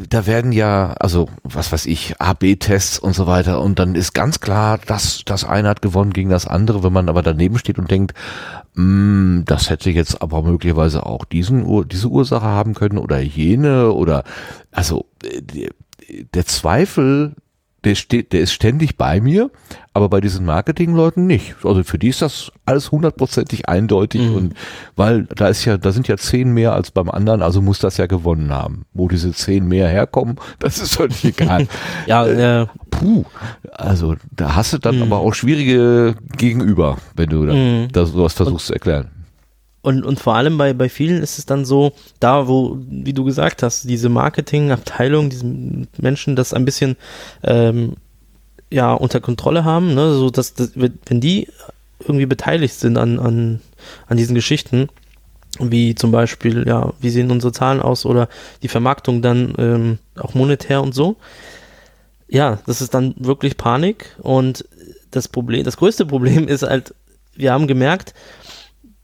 da werden ja, also was weiß ich, A-B-Tests und so weiter und dann ist ganz klar, dass das eine hat gewonnen gegen das andere. Wenn man aber daneben steht und denkt, mh, das hätte jetzt aber möglicherweise auch diesen diese Ursache haben können oder jene oder also äh, der Zweifel der steht, der ist ständig bei mir, aber bei diesen Marketingleuten nicht. Also für die ist das alles hundertprozentig eindeutig mhm. und weil da ist ja, da sind ja zehn mehr als beim anderen, also muss das ja gewonnen haben. Wo diese zehn mehr herkommen, das ist völlig egal. ja, äh, puh, also da hast du dann mhm. aber auch schwierige Gegenüber, wenn du da, mhm. da sowas versuchst und, zu erklären. Und, und vor allem bei, bei vielen ist es dann so, da wo, wie du gesagt hast, diese Marketingabteilung, diese Menschen das ein bisschen ähm, ja unter Kontrolle haben, ne, so dass, dass wenn die irgendwie beteiligt sind an, an, an diesen Geschichten, wie zum Beispiel, ja, wie sehen unsere Zahlen aus oder die Vermarktung dann ähm, auch monetär und so. Ja, das ist dann wirklich Panik und das Problem, das größte Problem ist halt, wir haben gemerkt,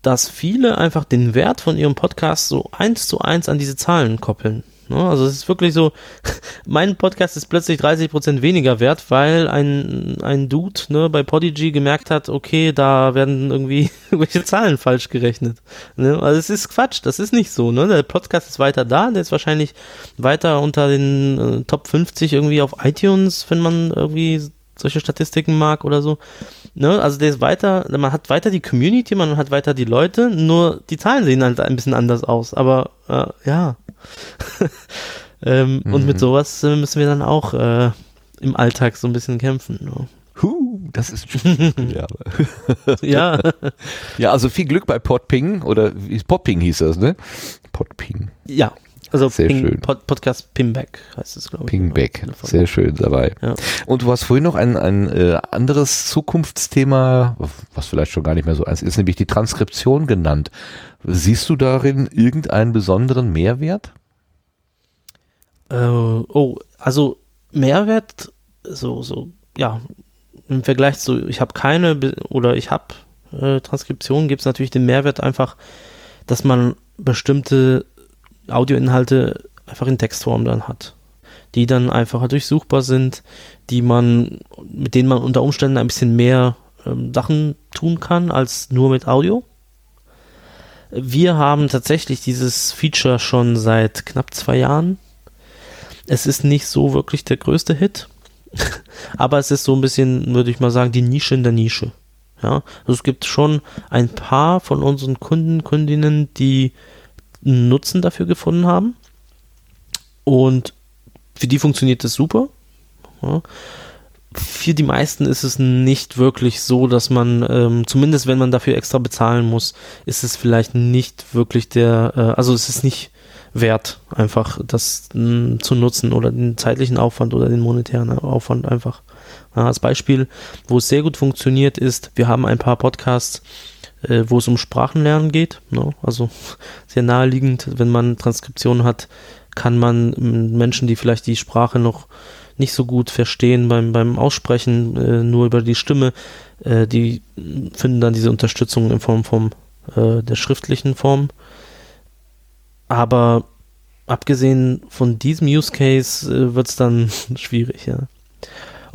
dass viele einfach den Wert von ihrem Podcast so eins zu eins an diese Zahlen koppeln. Ne? Also es ist wirklich so, mein Podcast ist plötzlich 30% weniger wert, weil ein, ein Dude ne, bei Podigy gemerkt hat, okay, da werden irgendwie irgendwelche Zahlen falsch gerechnet. Ne? Also es ist Quatsch, das ist nicht so. Ne? Der Podcast ist weiter da, der ist wahrscheinlich weiter unter den äh, Top 50 irgendwie auf iTunes, wenn man irgendwie solche Statistiken mag oder so. Ne? Also der ist weiter, man hat weiter die Community, man hat weiter die Leute, nur die Zahlen sehen halt ein bisschen anders aus. Aber äh, ja. ähm, mhm. Und mit mhm. sowas äh, müssen wir dann auch äh, im Alltag so ein bisschen kämpfen. Ne? Huh, das ist ja. ja. Ja, also viel Glück bei Podping oder Podping hieß das, ne? Podping. Ja, Also Sehr Ping, schön. Pod, Podcast Pingback heißt es, glaube ich. Pingback, sehr schön dabei. Ja. Und du hast vorhin noch ein, ein äh, anderes Zukunftsthema, was vielleicht schon gar nicht mehr so eins ist, nämlich die Transkription genannt. Siehst du darin irgendeinen besonderen Mehrwert? Äh, oh, also Mehrwert, so, so, ja, im Vergleich zu, ich habe keine oder ich habe äh, Transkription, gibt es natürlich den Mehrwert einfach, dass man bestimmte Audioinhalte einfach in Textform dann hat, die dann einfacher durchsuchbar sind, die man, mit denen man unter Umständen ein bisschen mehr ähm, Sachen tun kann als nur mit Audio. Wir haben tatsächlich dieses Feature schon seit knapp zwei Jahren. Es ist nicht so wirklich der größte Hit, aber es ist so ein bisschen, würde ich mal sagen, die Nische in der Nische. Ja, also es gibt schon ein paar von unseren Kunden, Kundinnen, die Nutzen dafür gefunden haben. Und für die funktioniert das super. Ja. Für die meisten ist es nicht wirklich so, dass man, ähm, zumindest wenn man dafür extra bezahlen muss, ist es vielleicht nicht wirklich der, äh, also es ist nicht wert, einfach das mh, zu nutzen oder den zeitlichen Aufwand oder den monetären Aufwand einfach. Ja, als Beispiel, wo es sehr gut funktioniert, ist, wir haben ein paar Podcasts, äh, wo es um Sprachenlernen geht. Ne? Also sehr naheliegend, wenn man Transkription hat, kann man m, Menschen, die vielleicht die Sprache noch nicht so gut verstehen beim, beim Aussprechen, äh, nur über die Stimme, äh, die mh, finden dann diese Unterstützung in Form vom, äh, der schriftlichen Form. Aber abgesehen von diesem Use Case äh, wird es dann schwierig, ja.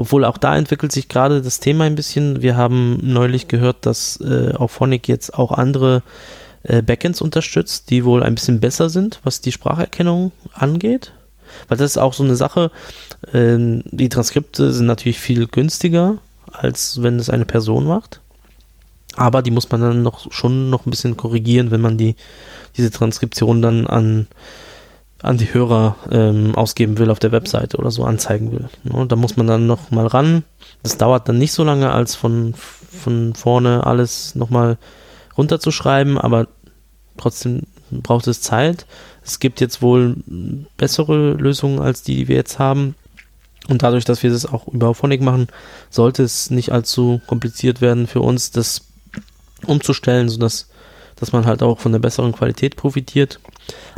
Obwohl auch da entwickelt sich gerade das Thema ein bisschen. Wir haben neulich gehört, dass äh, Auphonic jetzt auch andere äh, Backends unterstützt, die wohl ein bisschen besser sind, was die Spracherkennung angeht. Weil das ist auch so eine Sache. Ähm, die Transkripte sind natürlich viel günstiger, als wenn es eine Person macht. Aber die muss man dann noch schon noch ein bisschen korrigieren, wenn man die diese Transkription dann an an die Hörer ähm, ausgeben will auf der Webseite oder so anzeigen will. Ne? Da muss man dann noch mal ran. Das dauert dann nicht so lange, als von, von vorne alles noch mal runterzuschreiben, aber trotzdem braucht es Zeit. Es gibt jetzt wohl bessere Lösungen als die, die wir jetzt haben. Und dadurch, dass wir das auch über Auphonic machen, sollte es nicht allzu kompliziert werden für uns, das umzustellen, sodass dass man halt auch von der besseren Qualität profitiert.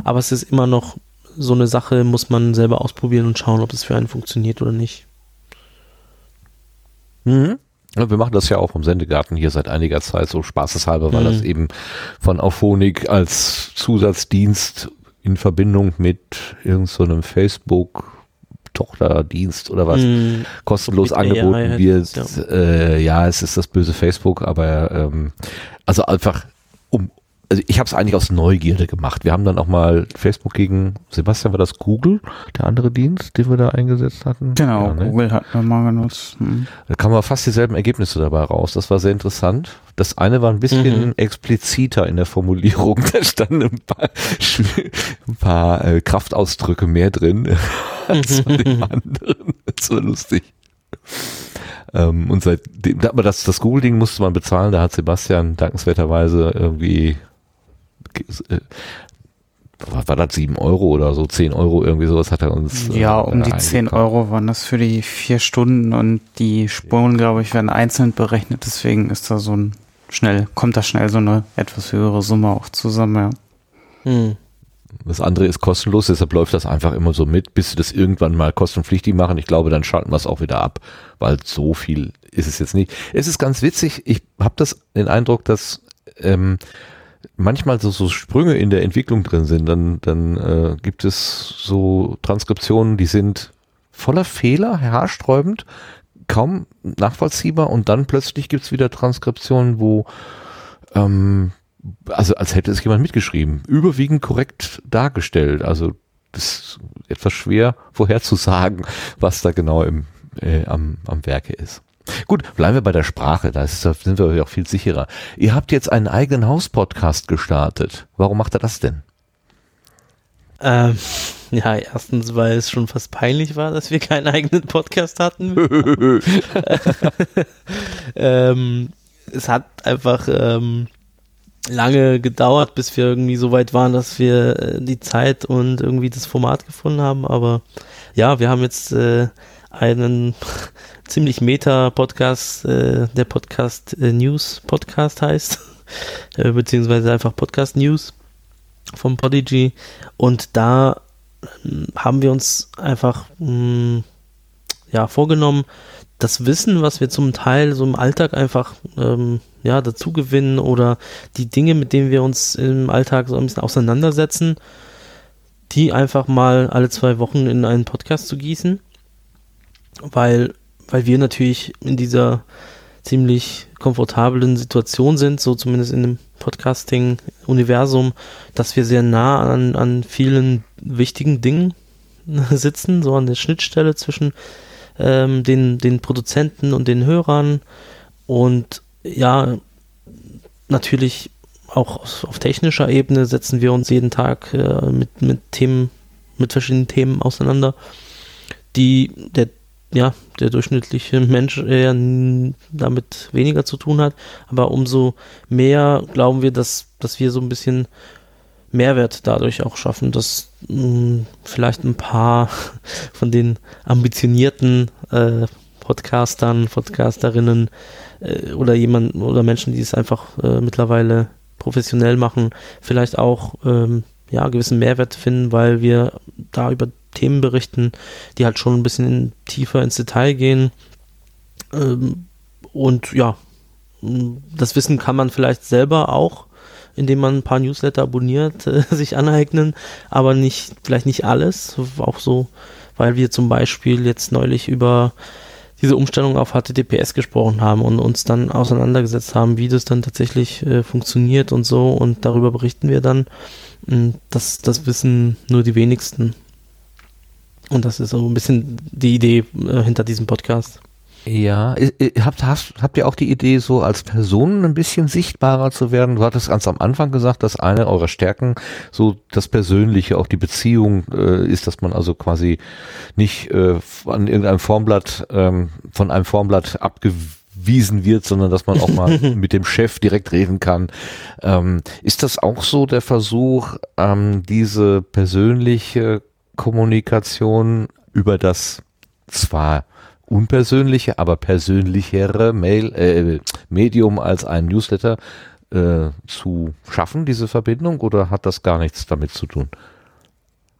Aber es ist immer noch so eine Sache, muss man selber ausprobieren und schauen, ob es für einen funktioniert oder nicht. Mhm. Ja, wir machen das ja auch vom Sendegarten hier seit einiger Zeit so spaßeshalber, weil Mhm. das eben von Auphonic als Zusatzdienst in Verbindung mit irgendeinem so Facebook Tochterdienst oder was Mm, kostenlos AI angeboten heißt wird. Ja. Äh, ja, es ist das böse Facebook, aber ähm, also einfach also ich habe es eigentlich aus Neugierde gemacht. Wir haben dann auch mal Facebook gegen Sebastian war das Google, der andere Dienst, den wir da eingesetzt hatten. Genau, Ja, ne? Google hat wir mal genutzt. Hm. Da kamen aber fast dieselben Ergebnisse dabei raus. Das war sehr interessant. Das eine war ein bisschen Mhm. expliziter in der Formulierung. Da standen ein paar, ein paar äh, Kraftausdrücke mehr drin als bei dem anderen. Das war lustig. Ähm, und seitdem, aber das, das Google-Ding musste man bezahlen. Da hat Sebastian dankenswerterweise irgendwie war, war das 7 Euro oder so, 10 Euro, irgendwie sowas hat er uns. äh, Ja, um die da 10 eingekauft. Euro waren das für die vier Stunden und die Spuren, glaube ich, werden einzeln berechnet. Deswegen ist da so ein schnell, kommt da schnell so eine etwas höhere Summe auch zusammen. Ja. hm. Das andere ist kostenlos, deshalb läuft das einfach immer so mit, bis sie das irgendwann mal kostenpflichtig machen. Ich glaube, dann schalten wir es auch wieder ab, weil so viel ist es jetzt nicht. Es ist ganz witzig, ich habe das den Eindruck, dass ähm, manchmal so, so Sprünge in der Entwicklung drin sind. Dann, dann äh, gibt es so Transkriptionen, die sind voller Fehler, haarsträubend, kaum nachvollziehbar und dann plötzlich gibt es wieder Transkriptionen, wo ähm, also als hätte es jemand mitgeschrieben, überwiegend korrekt dargestellt. Also das ist etwas schwer vorherzusagen, was da genau im, äh, am, am Werke ist. Gut, bleiben wir bei der Sprache, da, sind wir auch viel sicherer. Ihr habt jetzt einen eigenen Hauspodcast gestartet. Warum macht er das denn? Ähm, ja, erstens, weil es schon fast peinlich war, dass wir keinen eigenen Podcast hatten. ähm, es hat einfach, ähm, lange gedauert, bis wir irgendwie so weit waren, dass wir äh, die Zeit und irgendwie das Format gefunden haben. Aber ja, wir haben jetzt äh, einen ziemlich Meta-Podcast, äh, der Podcast äh, News Podcast heißt, äh, beziehungsweise einfach Podcast News vom Podigy. Und da äh, haben wir uns einfach mh, mm, ja, vorgenommen, das Wissen, was wir zum Teil so im Alltag einfach ähm, ja, dazu gewinnen oder die Dinge, mit denen wir uns im Alltag so ein bisschen auseinandersetzen, die einfach mal alle zwei Wochen in einen Podcast zu gießen, weil, weil wir natürlich in dieser ziemlich komfortablen Situation sind, so zumindest in dem Podcasting-Universum, dass wir sehr nah an, an vielen wichtigen Dingen sitzen, so an der Schnittstelle zwischen ähm, den, den Produzenten und den Hörern. Und ja, natürlich auch auf, auf technischer Ebene setzen wir uns jeden Tag äh, mit, mit Themen, mit verschiedenen Themen auseinander, die der, ja, der durchschnittliche Mensch eher damit weniger zu tun hat. Aber umso mehr glauben wir, dass, dass wir so ein bisschen Mehrwert dadurch auch schaffen, dass mh, vielleicht ein paar von den ambitionierten äh, Podcastern, Podcasterinnen äh, oder jemand oder Menschen, die es einfach äh, mittlerweile professionell machen, vielleicht auch ähm, ja gewissen Mehrwert finden, weil wir da über Themen berichten, die halt schon ein bisschen tiefer ins Detail gehen. Ähm, und ja, das Wissen kann man vielleicht selber auch indem man ein paar Newsletter abonniert, äh, sich aneignen, aber nicht, vielleicht nicht alles. Auch so, weil wir zum Beispiel jetzt neulich über diese Umstellung auf HTTPS gesprochen haben und uns dann auseinandergesetzt haben, wie das dann tatsächlich äh, funktioniert und so und darüber berichten wir dann. Das, das wissen nur die wenigsten. Und das ist so ein bisschen die Idee äh, hinter diesem Podcast. Ja, habt, hast, habt ihr auch die Idee, so als Personen ein bisschen sichtbarer zu werden? Du hattest ganz am Anfang gesagt, dass eine eurer Stärken so das Persönliche, auch die Beziehung äh, ist, dass man also quasi nicht äh, an irgendeinem Formblatt, ähm, von einem Formblatt abgewiesen wird, sondern dass man auch mal mit dem Chef direkt reden kann. Ähm, ist das auch so der Versuch, ähm, diese persönliche Kommunikation über das zwar unpersönliche, aber persönlichere Mail, äh, Medium als ein Newsletter äh, zu schaffen, diese Verbindung, oder hat das gar nichts damit zu tun?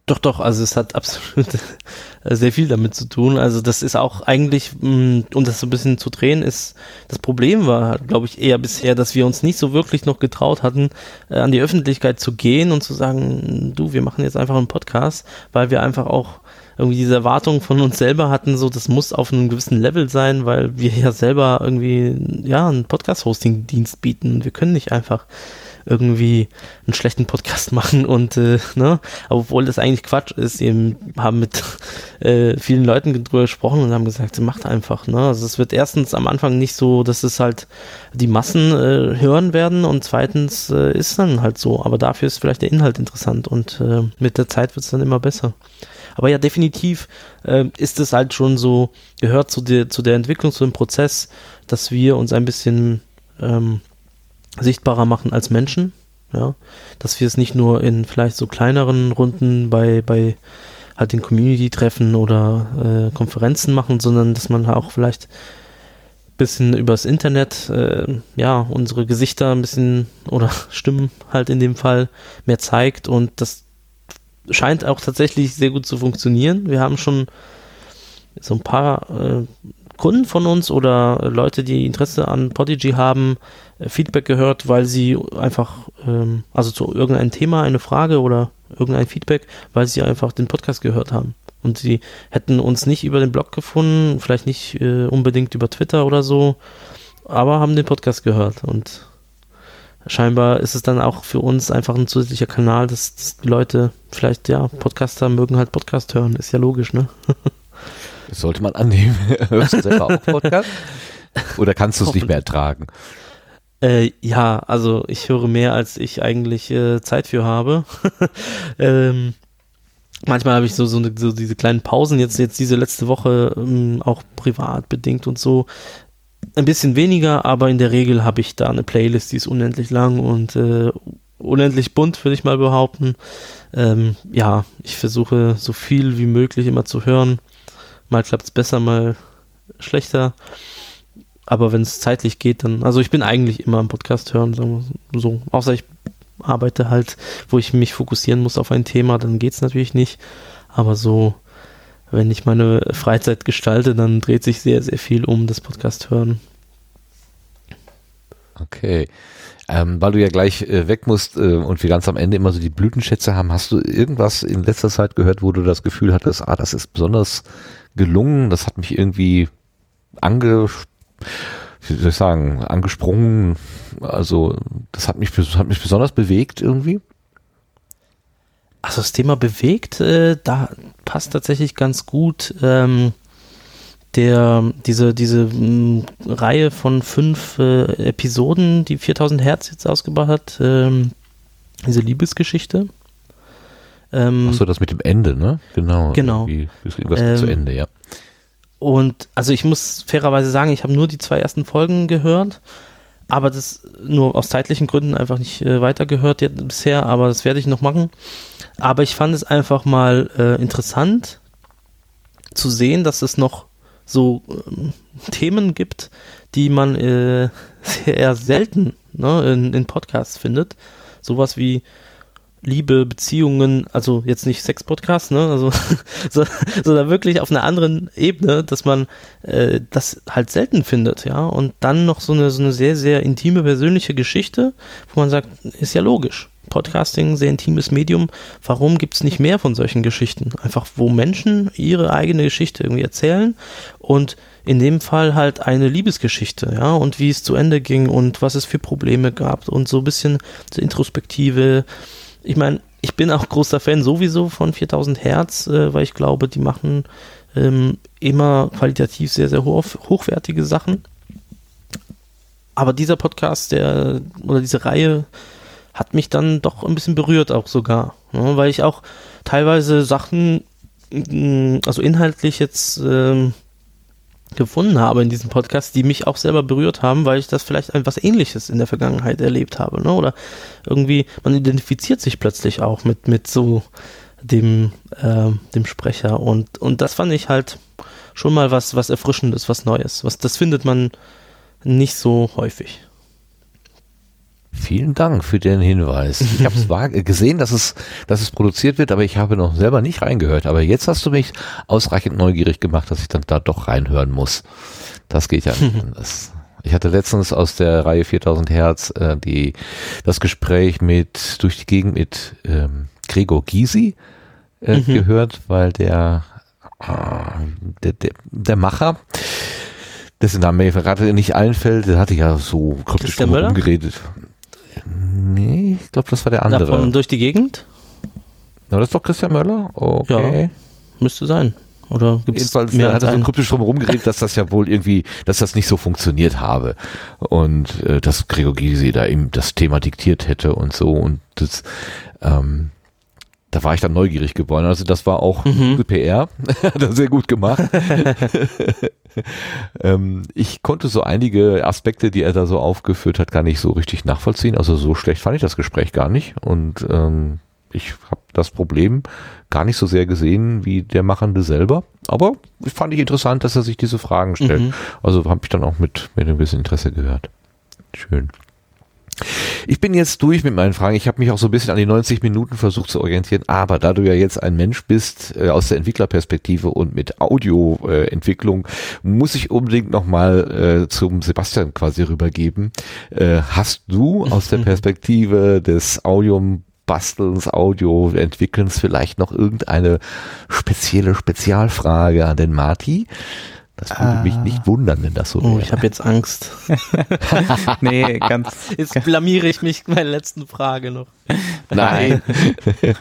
Doch, doch, also es hat absolut sehr viel damit zu tun. Also das ist auch eigentlich, mm, um das so ein bisschen zu drehen, ist das Problem war, glaube ich, eher bisher, dass wir uns nicht so wirklich noch getraut hatten, äh, an die Öffentlichkeit zu gehen und zu sagen, du, wir machen jetzt einfach einen Podcast, weil wir einfach auch irgendwie diese Erwartungen von uns selber hatten, so das muss auf einem gewissen Level sein, weil wir ja selber irgendwie ja einen Podcast-Hosting-Dienst bieten und wir können nicht einfach irgendwie einen schlechten Podcast machen und äh, ne, obwohl das eigentlich Quatsch ist, wir haben mit äh, vielen Leuten drüber gesprochen und haben gesagt, macht einfach, ne? Also es wird erstens am Anfang nicht so, dass es halt die Massen äh, hören werden und zweitens äh, ist dann halt so, aber dafür ist vielleicht der Inhalt interessant und äh, mit der Zeit wird es dann immer besser. Aber ja, definitiv äh, ist es halt schon so, gehört zu der, zu der Entwicklung, zu dem Prozess, dass wir uns ein bisschen ähm, sichtbarer machen als Menschen. Ja, dass wir es nicht nur in vielleicht so kleineren Runden bei, bei halt den Community-Treffen oder äh, Konferenzen machen, sondern dass man auch vielleicht ein bisschen übers Internet, äh, ja, unsere Gesichter ein bisschen oder Stimmen halt in dem Fall mehr zeigt und das scheint auch tatsächlich sehr gut zu funktionieren. Wir haben schon so ein paar äh, Kunden von uns oder Leute, die Interesse an Podigy haben, Feedback gehört, weil sie einfach, ähm, also zu irgendeinem Thema eine Frage oder irgendein Feedback, weil sie einfach den Podcast gehört haben. Und sie hätten uns nicht über den Blog gefunden, vielleicht nicht äh, unbedingt über Twitter oder so, aber haben den Podcast gehört und scheinbar ist es dann auch für uns einfach ein zusätzlicher Kanal, dass, dass die Leute vielleicht, ja, Podcaster mögen halt Podcast hören, ist ja logisch, ne? Das sollte man annehmen. Hörst du selber auch Podcast? Oder kannst du es nicht mehr ertragen? Äh, ja, also ich höre mehr, als ich eigentlich äh, Zeit für habe. ähm, manchmal habe ich so, so, eine, so, diese kleinen Pausen, jetzt, jetzt diese letzte Woche ähm, auch privat bedingt und so, ein bisschen weniger, aber in der Regel habe ich da eine Playlist, die ist unendlich lang und äh, unendlich bunt, würde ich mal behaupten. Ähm, ja, ich versuche so viel wie möglich immer zu hören. Mal klappt es besser, mal schlechter. Aber wenn es zeitlich geht, dann, also ich bin eigentlich immer am Podcast hören, so, so. außer ich arbeite halt, wo ich mich fokussieren muss auf ein Thema, dann geht es natürlich nicht. Aber so, wenn ich meine Freizeit gestalte, dann dreht sich sehr, sehr viel um das Podcast hören. Okay. Ähm, weil du ja gleich äh, weg musst äh, und wir ganz am Ende immer so die Blütenschätze haben, hast du irgendwas in letzter Zeit gehört, wo du das Gefühl hattest, ah, das ist besonders gelungen, das hat mich irgendwie ange, wie soll ich sagen, angesprungen, also das hat mich, das hat mich besonders bewegt irgendwie? Also das Thema bewegt, äh, da passt tatsächlich ganz gut. Ähm, der, diese, diese mh, mm, Reihe von fünf äh, Episoden, die 4000 Hertz jetzt ausgebracht hat, ähm, diese Liebesgeschichte. Ähm, Achso, das mit dem Ende, ne? Genau. Genau. Was ähm, zu Ende, ja. Und also ich muss fairerweise sagen, ich habe nur die zwei ersten Folgen gehört, aber das nur aus zeitlichen Gründen einfach nicht äh, weitergehört jetzt bisher, aber das werde ich noch machen. Aber ich fand es einfach mal äh, interessant zu sehen, dass es noch so ähm, Themen gibt, die man äh, sehr selten ne, in, in Podcasts findet. Sowas wie Liebe, Beziehungen, also jetzt nicht Sex-Podcast, ne, also, so, sondern wirklich auf einer anderen Ebene, dass man äh, das halt selten findet, ja, und dann noch so eine, so eine sehr, sehr intime, persönliche Geschichte, wo man sagt, ist ja logisch. Podcasting, sehr intimes Medium. Warum gibt es nicht mehr von solchen Geschichten? Einfach, wo Menschen ihre eigene Geschichte irgendwie erzählen und in dem Fall halt eine Liebesgeschichte, ja, und wie es zu Ende ging und was es für Probleme gab und so ein bisschen Introspektive. Ich meine, ich bin auch großer Fan sowieso von 4000 Hertz, äh, weil ich glaube, die machen ähm, immer qualitativ sehr, sehr hoch, hochwertige Sachen. Aber dieser Podcast, der oder diese Reihe hat mich dann doch ein bisschen berührt auch sogar, ne, weil ich auch teilweise Sachen, mm, also inhaltlich jetzt ähm, gefunden habe in diesem Podcast, die mich auch selber berührt haben, weil ich das vielleicht etwas Ähnliches in der Vergangenheit erlebt habe, ne? Oder irgendwie, man identifiziert sich plötzlich auch mit, mit so dem, äh, dem Sprecher und, und das fand ich halt schon mal was, was Erfrischendes, was Neues. Was, das findet man nicht so häufig. Vielen Dank für den Hinweis. Ich habe es gesehen, dass es, dass es produziert wird, aber ich habe noch selber nicht reingehört. Aber jetzt hast du mich ausreichend neugierig gemacht, dass ich dann da doch reinhören muss. Das geht ja nicht anders. Ich hatte letztens aus der Reihe 4000 Hertz äh, die, das Gespräch mit durch die Gegend mit ähm, Gregor Gysi äh, mhm. gehört, weil der, äh, der, der, der Macher dessen Name mir gerade nicht einfällt, der hatte ja so kryptisch rumgeredet. Nee, ich glaube, das war der andere. Davon durch die Gegend? Na, das ist doch Christian Möller? Okay. Ja, müsste sein. Oder gibt es mehr? hat er so kryptisch drum rumgeredet, dass das ja wohl irgendwie, dass das nicht so funktioniert habe. Und äh, dass Gregor Gysi da ihm das Thema diktiert hätte und so. Und das, ähm, da war ich dann neugierig geworden. Also das war auch mhm. gute PR. Hat er sehr gut gemacht. ähm, ich konnte so einige Aspekte, die er da so aufgeführt hat, gar nicht so richtig nachvollziehen. Also so schlecht fand ich das Gespräch gar nicht. Und ähm, ich habe das Problem gar nicht so sehr gesehen wie der Machende selber. Aber fand ich interessant, dass er sich diese Fragen stellt. Mhm. Also habe ich dann auch mit, mit ein bisschen Interesse gehört. Schön. Ich bin jetzt durch mit meinen Fragen. Ich habe mich auch so ein bisschen an die 90 Minuten versucht zu orientieren, aber da du ja jetzt ein Mensch bist äh, aus der Entwicklerperspektive und mit Audioentwicklung, äh, muss ich unbedingt nochmal äh, zum Sebastian quasi rübergeben. Äh, hast du aus der Perspektive des Audium Bastelns, Audio entwickelns vielleicht noch irgendeine spezielle Spezialfrage an den Marty? Das würde ah. mich nicht wundern, wenn das so wäre. Oh, ich habe jetzt Angst. nee, ganz. Jetzt blamiere ich mich bei der letzten Frage noch. Nein.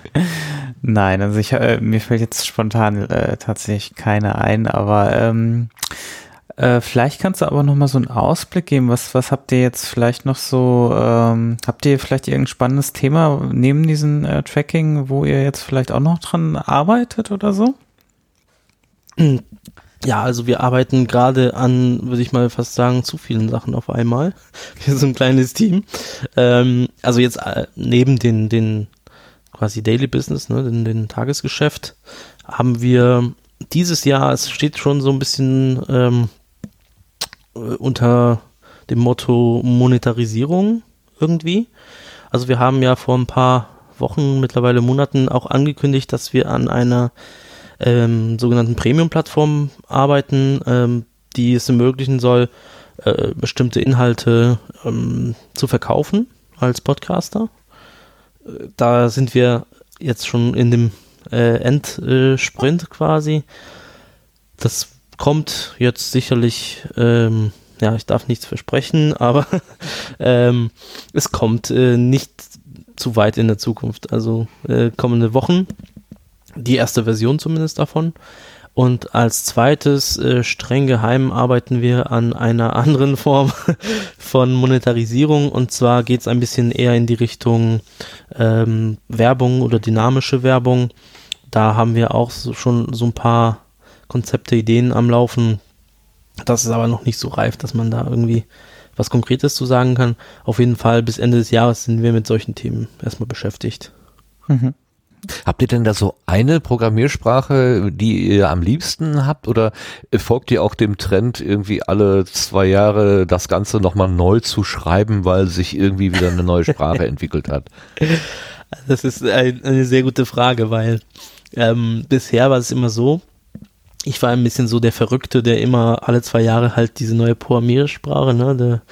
Nein, also ich, äh, mir fällt jetzt spontan äh, tatsächlich keine ein, aber ähm, äh, vielleicht kannst du aber noch mal so einen Ausblick geben. Was, was habt ihr jetzt vielleicht noch so, ähm, habt ihr vielleicht irgendein spannendes Thema neben diesem äh, Tracking, wo ihr jetzt vielleicht auch noch dran arbeitet oder so? Ja, also wir arbeiten gerade an, würde ich mal fast sagen, zu vielen Sachen auf einmal. Wir sind ein kleines Team. Ähm, also jetzt äh, neben den, den quasi Daily Business, ne, den, den Tagesgeschäft, haben wir dieses Jahr, es steht schon so ein bisschen ähm, äh, unter dem Motto Monetarisierung irgendwie. Also wir haben ja vor ein paar Wochen, mittlerweile Monaten auch angekündigt, dass wir an einer ähm, sogenannten Premium-Plattform arbeiten, ähm, die es ermöglichen soll, äh, bestimmte Inhalte ähm, zu verkaufen als Podcaster. Äh, da sind wir jetzt schon in dem äh, Endsprint quasi. Das kommt jetzt sicherlich, ähm, ja, ich darf nichts versprechen, aber ähm, es kommt äh, nicht zu weit in der Zukunft. Also äh, kommende Wochen die erste Version zumindest davon. Und als zweites, äh, streng geheim, arbeiten wir an einer anderen Form von Monetarisierung. Und zwar geht es ein bisschen eher in die Richtung ähm, Werbung oder dynamische Werbung. Da haben wir auch so, schon so ein paar Konzepte, Ideen am Laufen. Das ist aber noch nicht so reif, dass man da irgendwie was Konkretes zu sagen kann. Auf jeden Fall bis Ende des Jahres sind wir mit solchen Themen erstmal beschäftigt. Mhm. Habt ihr denn da so eine Programmiersprache, die ihr am liebsten habt oder folgt ihr auch dem Trend, irgendwie alle zwei Jahre das Ganze nochmal neu zu schreiben, weil sich irgendwie wieder eine neue Sprache entwickelt hat? Das ist ein, eine sehr gute Frage, weil ähm, bisher war es immer so, ich war ein bisschen so der Verrückte, der immer alle zwei Jahre halt diese neue Programmiersprache, ne, der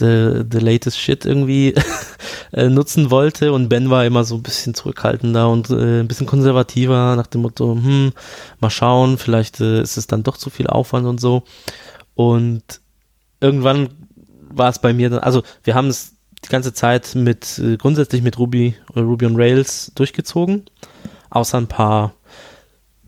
the, the latest shit irgendwie äh, nutzen wollte und Ben war immer so ein bisschen zurückhaltender und äh, ein bisschen konservativer nach dem Motto, hm, mal schauen, vielleicht äh, ist es dann doch zu viel Aufwand und so. Und irgendwann war es bei mir dann, also wir haben es die ganze Zeit mit, äh, grundsätzlich mit Ruby, Ruby on Rails durchgezogen, außer ein paar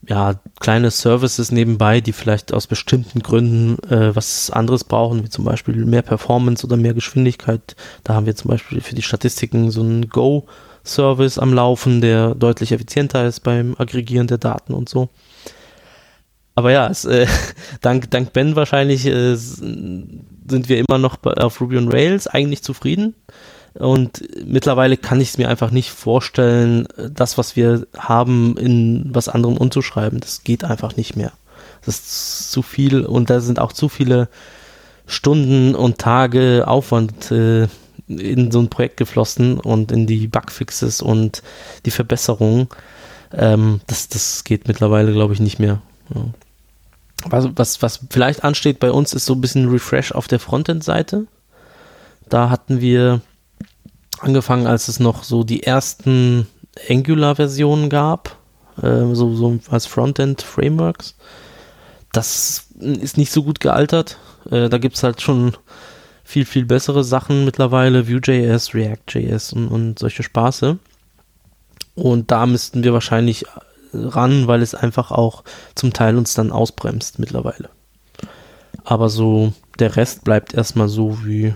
ja, kleine Services nebenbei, die vielleicht aus bestimmten Gründen äh, was anderes brauchen, wie zum Beispiel mehr Performance oder mehr Geschwindigkeit. Da haben wir zum Beispiel für die Statistiken so einen Go-Service am Laufen, der deutlich effizienter ist beim Aggregieren der Daten und so. Aber ja, es, äh, dank, dank Ben wahrscheinlich äh, sind wir immer noch auf Ruby on Rails eigentlich zufrieden. Und mittlerweile kann ich es mir einfach nicht vorstellen, das, was wir haben, in was anderem umzuschreiben. Das geht einfach nicht mehr. Das ist zu viel und da sind auch zu viele Stunden und Tage Aufwand äh, in so ein Projekt geflossen und in die Bugfixes und die Verbesserungen. Ähm, das, das geht mittlerweile, glaube ich, nicht mehr. Ja. Was, was, was vielleicht ansteht bei uns, ist so ein bisschen Refresh auf der Frontend-Seite. Da hatten wir angefangen, als es noch so die ersten Angular-Versionen gab, äh, so, so als Frontend-Frameworks. Das ist nicht so gut gealtert. Äh, da gibt es halt schon viel, viel bessere Sachen mittlerweile, Vue.js, React.js und, und solche Spaße. Und da müssten wir wahrscheinlich ran, weil es einfach auch zum Teil uns dann ausbremst mittlerweile. Aber so der Rest bleibt erstmal so wie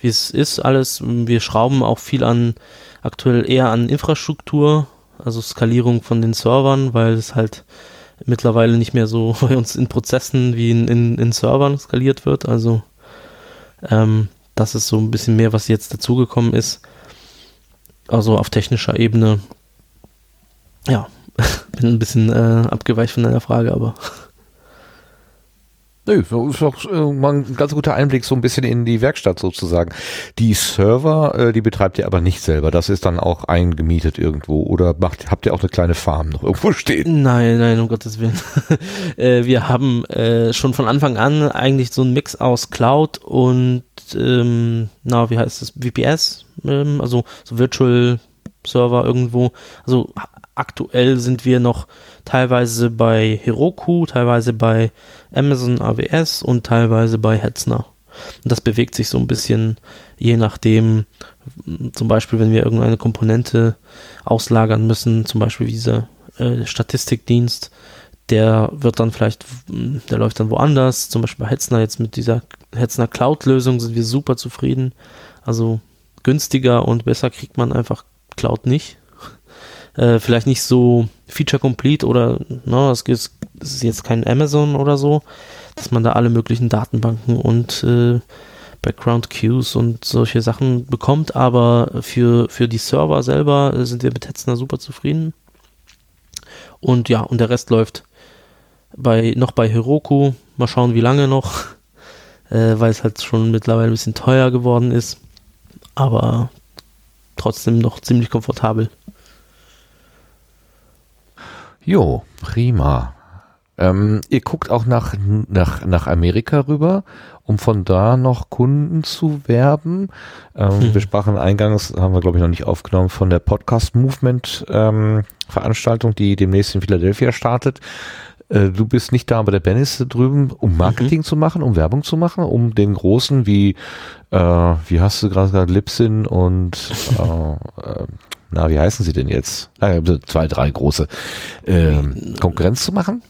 wie es ist alles. Wir schrauben auch viel an, aktuell eher an Infrastruktur, also Skalierung von den Servern, weil es halt mittlerweile nicht mehr so bei uns in Prozessen wie in, in, in Servern skaliert wird. Also ähm, das ist so ein bisschen mehr, was jetzt dazugekommen ist. Also auf technischer Ebene. Ja, bin ein bisschen äh, abgeweicht von deiner Frage, aber Nö, so ist doch äh, mal ein ganz guter Einblick so ein bisschen in die Werkstatt sozusagen. Die Server, äh, die betreibt ihr aber nicht selber. Das ist dann auch eingemietet irgendwo. Oder macht, habt ihr auch eine kleine Farm noch irgendwo stehen? Nein, nein, um Gottes Willen. äh, wir haben schon von Anfang an eigentlich so einen Mix aus Cloud und, ähm, na, wie heißt das? VPS, ähm, also so Virtual Server irgendwo. Also aktuell sind wir noch teilweise bei Heroku, teilweise bei Amazon AWS und teilweise bei Hetzner. Und das bewegt sich so ein bisschen, je nachdem, zum Beispiel, wenn wir irgendeine Komponente auslagern müssen, zum Beispiel dieser äh, Statistikdienst, der wird dann vielleicht, der läuft dann woanders, zum Beispiel bei Hetzner jetzt mit dieser Hetzner Cloud-Lösung sind wir super zufrieden. Also günstiger und besser kriegt man einfach Cloud nicht. Äh, vielleicht nicht so feature-complete oder ne, es ist, es ist jetzt kein Amazon oder so, dass man da alle möglichen Datenbanken und äh, Background Queues und solche Sachen bekommt, aber für, für die Server selber sind wir mit Hetzner super zufrieden. Und ja, und der Rest läuft bei, noch bei Heroku. Mal schauen, wie lange noch, äh, weil es halt schon mittlerweile ein bisschen teuer geworden ist. Aber trotzdem noch ziemlich komfortabel. Jo, prima. Ähm, ihr guckt auch nach, nach, nach Amerika rüber, um von da noch Kunden zu werben. Ähm, hm. Wir sprachen eingangs, haben wir glaube ich noch nicht aufgenommen, von der Podcast Movement ähm, Veranstaltung, die demnächst in Philadelphia startet. Äh, du bist nicht da, aber der Ben ist drüben, um Marketing mhm. zu machen, um Werbung zu machen, um den großen wie, äh, wie hast du gerade gesagt, Lipsin und äh, äh, na, wie heißen sie denn jetzt? zwei, drei große äh, Konkurrenz zu machen?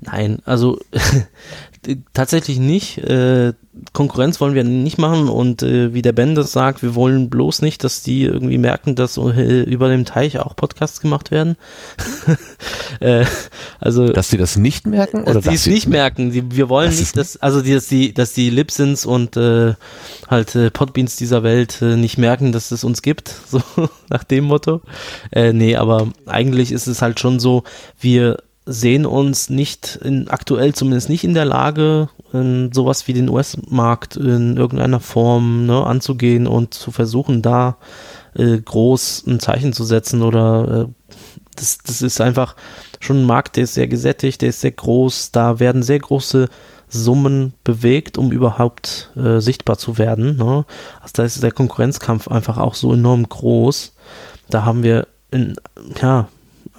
Nein, also tatsächlich nicht. Äh, Konkurrenz wollen wir nicht machen und äh, wie der Ben das sagt, wir wollen bloß nicht, dass die irgendwie merken, dass äh, über dem Teich auch Podcasts gemacht werden. äh, also dass sie das nicht merken oder dass sie es nicht merken. Die, wir wollen das nicht, dass also die, dass die dass die Lipsins und äh, halt äh, Podbeans dieser Welt äh, nicht merken, dass es uns gibt, so nach dem Motto. Äh, nee, aber eigentlich ist es halt schon so, wir sehen uns nicht in, aktuell zumindest nicht in der Lage, in sowas wie den US-Markt in irgendeiner Form ne, anzugehen und zu versuchen, da äh, groß ein Zeichen zu setzen oder äh, das, das ist einfach schon ein Markt, der ist sehr gesättigt, der ist sehr groß, da werden sehr große Summen bewegt, um überhaupt äh, sichtbar zu werden. Ne? Also da ist der Konkurrenzkampf einfach auch so enorm groß. Da haben wir in, ja,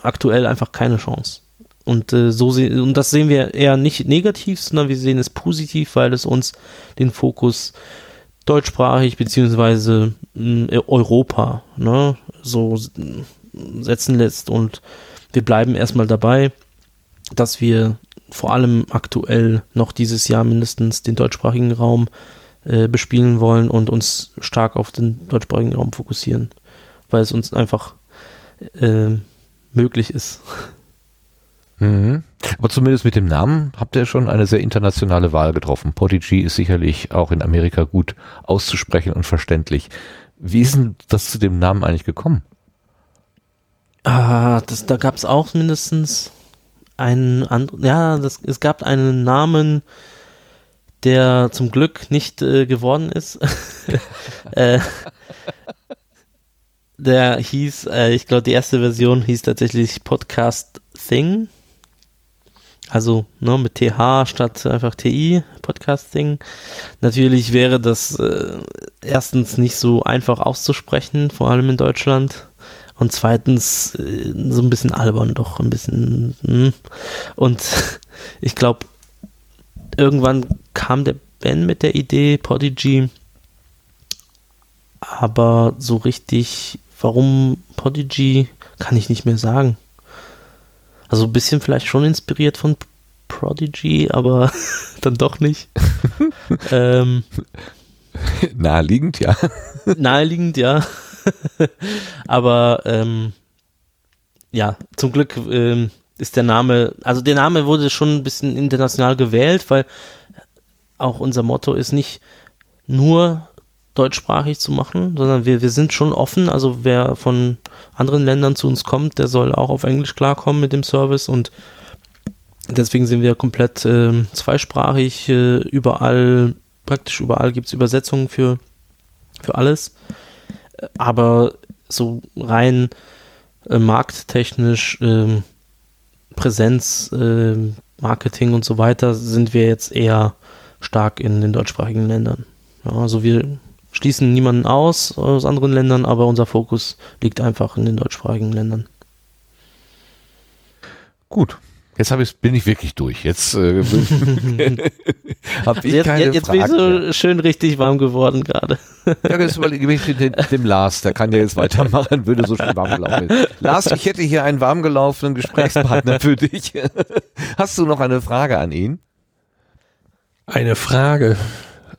aktuell einfach keine Chance. Und äh, so und das sehen wir eher nicht negativ, sondern wir sehen es positiv, weil es uns den Fokus deutschsprachig beziehungsweise äh, Europa ne, so setzen lässt und wir bleiben erstmal dabei, dass wir vor allem aktuell noch dieses Jahr mindestens den deutschsprachigen Raum äh, bespielen wollen und uns stark auf den deutschsprachigen Raum fokussieren, weil es uns einfach äh, möglich ist. Mhm. Aber zumindest mit dem Namen habt ihr schon eine sehr internationale Wahl getroffen. Podigy ist sicherlich auch in Amerika gut auszusprechen und verständlich. Wie ist denn das zu dem Namen eigentlich gekommen? Ah, das, da gab es auch mindestens einen anderen, ja, das, es gab einen Namen, der zum Glück nicht äh, geworden ist. äh, der hieß, äh, ich glaube, die erste Version hieß tatsächlich Podcast Thing. Also ne, mit TH statt einfach TI, Podcasting. Natürlich wäre das äh, erstens nicht so einfach auszusprechen, vor allem in Deutschland. Und zweitens äh, so ein bisschen albern doch, ein bisschen. Mh. Hm. Und ich glaube, irgendwann kam der Ben mit der Idee, Podigy. Aber so richtig, warum Podigy, kann ich nicht mehr sagen. Also ein bisschen vielleicht schon inspiriert von Prodigy, aber dann doch nicht. ähm, naheliegend, ja. naheliegend, ja. aber ähm, ja, zum Glück ähm, ist der Name, also der Name wurde schon ein bisschen international gewählt, weil auch unser Motto ist nicht nur deutschsprachig zu machen, sondern wir, wir sind schon offen. Also wer von anderen Ländern zu uns kommt, der soll auch auf Englisch klarkommen mit dem Service und deswegen sind wir komplett äh, zweisprachig. Äh, überall, praktisch überall gibt es Übersetzungen für, für alles. Aber so rein äh, markttechnisch, ähm, Präsenz, ähm, Marketing und so weiter sind wir jetzt eher stark in den deutschsprachigen Ländern. Ja, also wir schließen niemanden aus aus anderen Ländern, aber unser Fokus liegt einfach in den deutschsprachigen Ländern. Gut. Jetzt ich, bin ich wirklich durch. Jetzt äh, habe ich jetzt, keine jetzt, jetzt bin ich so mehr. schön richtig warm geworden gerade. ja, jetzt überlege ich dem, dem Lars, der kann ja jetzt weitermachen, würde so schön warm gelaufen. Lars, ich hätte hier einen warm gelaufenen Gesprächspartner für dich. Hast du noch eine Frage an ihn? Eine Frage.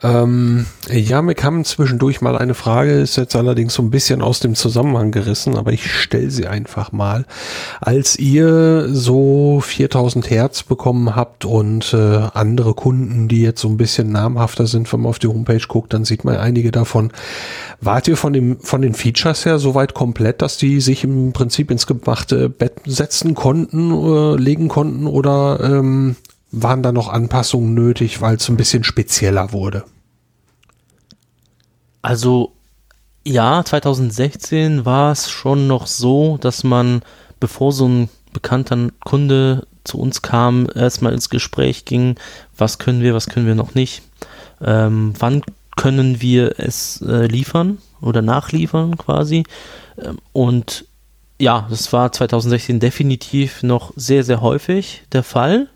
Ähm, ja, mir kam zwischendurch mal eine Frage, ist jetzt allerdings so ein bisschen aus dem Zusammenhang gerissen, aber ich stelle sie einfach mal. Als ihr so 4000 Hertz bekommen habt und äh, andere Kunden, die jetzt so ein bisschen namhafter sind, wenn man auf die Homepage guckt, dann sieht man einige davon. Wart ihr von, dem, von den Features her soweit komplett, dass die sich im Prinzip ins gemachte Bett setzen konnten, äh, legen konnten oder ähm, waren da noch Anpassungen nötig, weil es ein bisschen spezieller wurde? Also ja, 2016 war es schon noch so, dass man, bevor so ein bekannter Kunde zu uns kam, erstmal ins Gespräch ging, was können wir, was können wir noch nicht, ähm, wann können wir es äh, liefern oder nachliefern quasi. Ähm, und ja, das war 2016 definitiv noch sehr, sehr häufig der Fall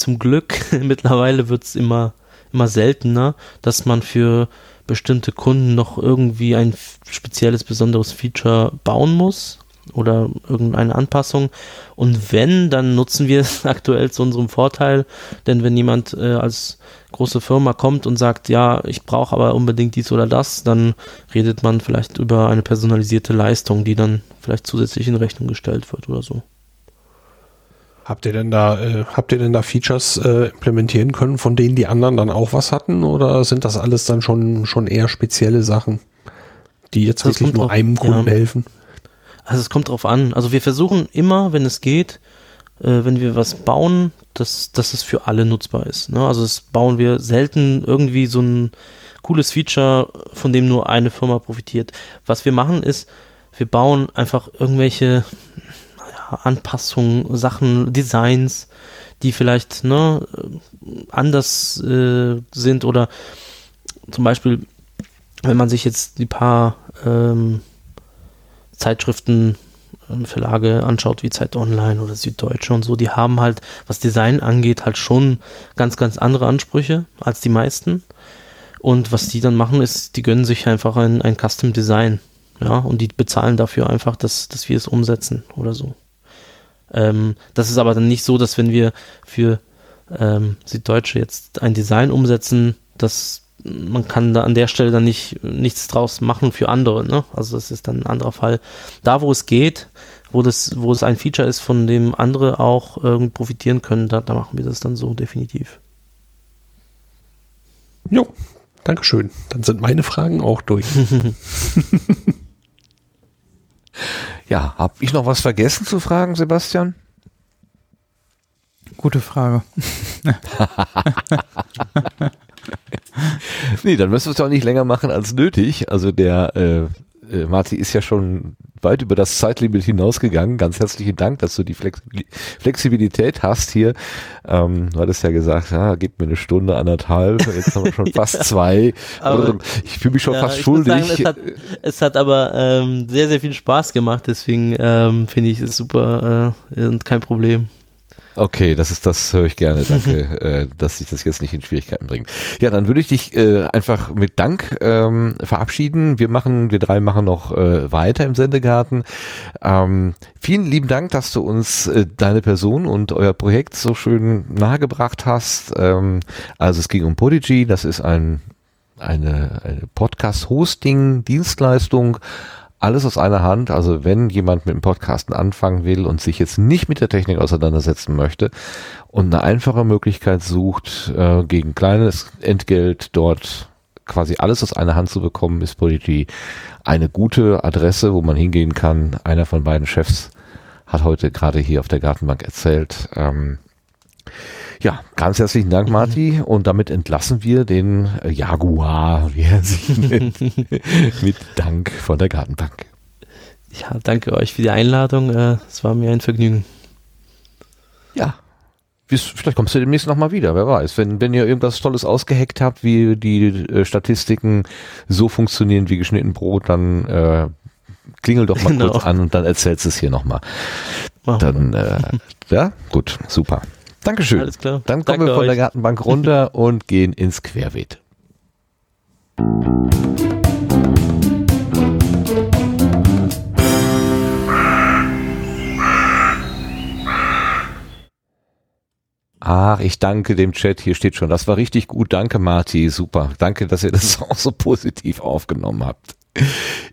zum Glück mittlerweile wird es immer, immer seltener, dass man für bestimmte Kunden noch irgendwie ein spezielles, besonderes Feature bauen muss oder irgendeine Anpassung. Und wenn, dann nutzen wir es aktuell zu unserem Vorteil, denn wenn jemand äh, als große Firma kommt und sagt, ja, ich brauche aber unbedingt dies oder das, dann redet man vielleicht über eine personalisierte Leistung, die dann vielleicht zusätzlich in Rechnung gestellt wird oder so. Habt ihr denn da, äh, habt ihr denn da Features äh, implementieren können, von denen die anderen dann auch was hatten? Oder sind das alles dann schon, schon eher spezielle Sachen, die jetzt das wirklich nur drauf, einem Kunden ja. helfen? Also es kommt drauf an. Also wir versuchen immer, wenn es geht, äh, wenn wir was bauen, dass, dass es für alle nutzbar ist. Ne? Also das bauen wir selten irgendwie so ein cooles Feature, von dem nur eine Firma profitiert. Was wir machen ist, wir bauen einfach irgendwelche Anpassungen, Sachen, Designs, die vielleicht ne, anders äh, sind oder zum Beispiel, wenn man sich jetzt die paar ähm, Zeitschriften, ähm, Verlage anschaut, wie Zeit Online oder Süddeutsche und so, die haben halt, was Design angeht, halt schon ganz, ganz andere Ansprüche als die meisten. Und was die dann machen, ist, die gönnen sich einfach ein, ein Custom Design. Ja, und die bezahlen dafür einfach, dass, dass wir es umsetzen oder so. Ähm, das ist aber dann nicht so, dass wenn wir für ähm, Süddeutsche jetzt ein Design umsetzen, dass man kann da an der Stelle dann nicht nichts draus machen für andere. Ne? Also das ist dann ein anderer Fall. Da, wo es geht, wo das, wo es ein Feature ist, von dem andere auch irgendwie profitieren können, da, da machen wir das dann so definitiv. Jo, Dankeschön. Dann sind meine Fragen auch durch. Ja, habe ich noch was vergessen zu fragen, Sebastian? Gute Frage. nee, dann müssen wir es auch nicht länger machen als nötig. Also der äh, äh, Marti ist ja schon weit über das Zeitlimit hinausgegangen. Ganz herzlichen Dank, dass du die Flexibilität hast hier. Ähm, du hattest ja gesagt, ja, gib mir eine Stunde, anderthalb. Jetzt haben wir schon fast ja, zwei. ich fühle mich schon ja, fast schuldig. Sagen, es, hat, es hat aber ähm, sehr, sehr viel Spaß gemacht. Deswegen ähm, finde ich es super äh, und kein Problem. Okay, das ist das höre ich gerne. Danke, äh, dass sich das jetzt nicht in Schwierigkeiten bringt. Ja, dann würde ich dich äh, einfach mit Dank ähm, verabschieden. Wir machen, wir drei machen noch äh, weiter im Sendegarten. Ähm, vielen lieben Dank, dass du uns äh, deine Person und euer Projekt so schön nahegebracht hast. Ähm, also es ging um Podigy. Das ist ein eine, eine Podcast-Hosting-Dienstleistung alles aus einer Hand. Also wenn jemand mit dem Podcasten anfangen will und sich jetzt nicht mit der Technik auseinandersetzen möchte und eine einfache Möglichkeit sucht, äh, gegen kleines Entgelt dort quasi alles aus einer Hand zu bekommen, ist Polity eine gute Adresse, wo man hingehen kann. Einer von beiden Chefs hat heute gerade hier auf der Gartenbank erzählt. Ähm, ja, ganz herzlichen Dank. Marti. Und damit entlassen wir den Jaguar, wie er sich nennt, mit Dank von der Gartenbank. Ja, danke euch für die Einladung. Äh, es war mir ein Vergnügen. Ja. Vielleicht kommst du demnächst nochmal wieder, wer weiß. Wenn, wenn ihr irgendwas Tolles ausgeheckt habt, wie die äh, Statistiken so funktionieren wie geschnitten Brot, dann äh, klingel doch mal genau. kurz an und dann erzählst du es hier nochmal. Dann, äh, ja, gut, super. Dankeschön. Alles klar. Dann kommen Danke wir von euch. der Gartenbank runter und gehen ins Querbeet. Ach, ich danke dem Chat. Hier steht schon, das war richtig gut. Danke, Marti. Super. Danke, dass ihr das auch so positiv aufgenommen habt.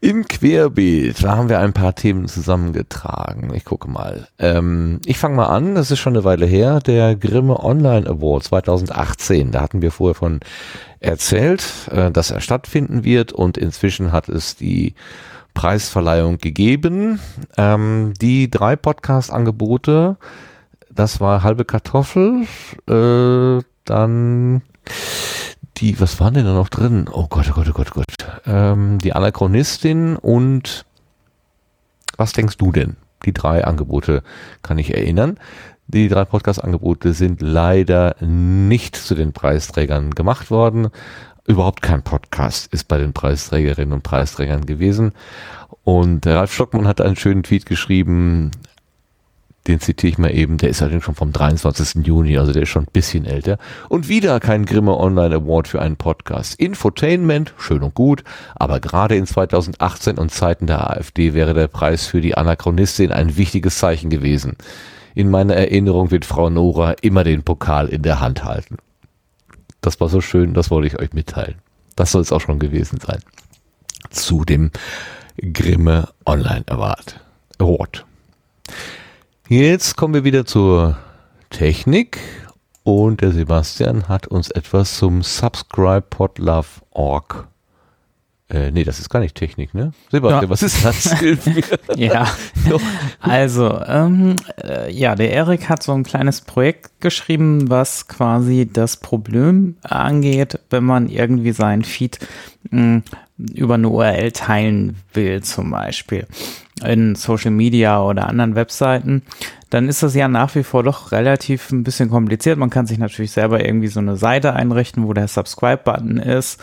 Im Querbeet, da haben wir ein paar Themen zusammengetragen. Ich gucke mal. Ähm, ich fange mal an, das ist schon eine Weile her, der Grimme Online Award 2018. Da hatten wir vorher von erzählt, äh, dass er stattfinden wird und inzwischen hat es die Preisverleihung gegeben. Ähm, die drei Podcast-Angebote, das war halbe Kartoffel, äh, dann die, was waren denn da noch drin? Oh Gott, oh Gott, oh Gott, oh Gott. Ähm, die Anachronistin und was denkst du denn? Die drei Angebote kann ich erinnern. Die drei Podcast-Angebote sind leider nicht zu den Preisträgern gemacht worden. Überhaupt kein Podcast ist bei den Preisträgerinnen und Preisträgern gewesen. Und Ralf Stockmann hat einen schönen Tweet geschrieben, den zitiere ich mal eben, der ist allerdings schon vom 23. Juni, also der ist schon ein bisschen älter. Und wieder kein Grimme Online Award für einen Podcast. Infotainment, schön und gut, aber gerade in 2018 und Zeiten der AfD wäre der Preis für die Anachronistin ein wichtiges Zeichen gewesen. In meiner Erinnerung wird Frau Nora immer den Pokal in der Hand halten. Das war so schön, das wollte ich euch mitteilen. Das soll es auch schon gewesen sein. Zu dem Grimme Online Award. Award. Jetzt kommen wir wieder zur Technik und der Sebastian hat uns etwas zum Subscribe Podlove.org. Äh, nee, das ist gar nicht Technik, ne? Sebastian, ja. was ist das? ja, also, ähm, äh, ja, der Erik hat so ein kleines Projekt geschrieben, was quasi das Problem angeht, wenn man irgendwie seinen Feed mh, über eine URL teilen will, zum Beispiel in Social Media oder anderen Webseiten, dann ist das ja nach wie vor doch relativ ein bisschen kompliziert. Man kann sich natürlich selber irgendwie so eine Seite einrichten, wo der Subscribe-Button ist.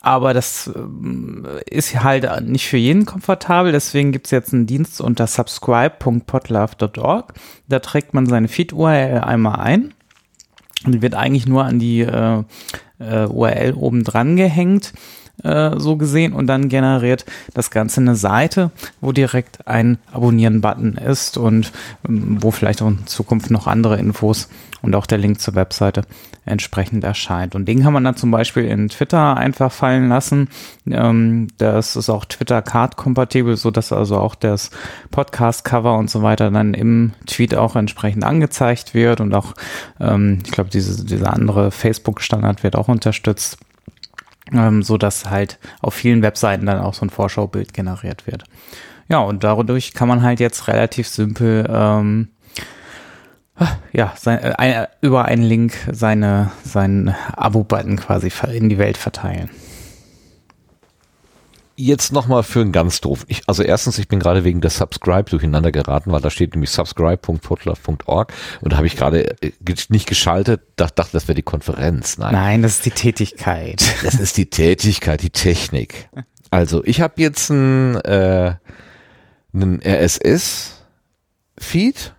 Aber das äh, ist halt nicht für jeden komfortabel. Deswegen gibt es jetzt einen Dienst unter subscribe.podlove.org. Da trägt man seine Feed-URL einmal ein. Und die wird eigentlich nur an die äh, äh, URL oben dran gehängt äh, so gesehen und dann generiert das Ganze eine Seite, wo direkt ein Abonnieren-Button ist und ähm, wo vielleicht auch in Zukunft noch andere Infos und auch der Link zur Webseite entsprechend erscheint. Und den kann man dann zum Beispiel in Twitter einfach fallen lassen. Ähm, das ist auch Twitter-Card-kompatibel, so dass also auch das Podcast-Cover und so weiter dann im Tweet auch entsprechend angezeigt wird und auch, ähm, ich glaube, diese, dieser andere Facebook-Standard wird auch unterstützt ähm, so dass halt auf vielen Webseiten dann auch so ein Vorschaubild generiert wird. Ja, und dadurch kann man halt jetzt relativ simpel ähm, ja, sein, äh, über einen Link seine, seinen Abo-Button quasi in die Welt verteilen jetzt nochmal für ein ganz doof. Ich, also erstens, ich bin gerade wegen der Subscribe durcheinander geraten, weil da steht nämlich subscribe.potluck.org und da habe ich gerade äh, nicht geschaltet, dachte, das wäre die Konferenz. Nein. Nein, das ist die Tätigkeit. Das ist die Tätigkeit, die Technik. Also ich habe jetzt ein, äh, einen RSS-Feed, ja.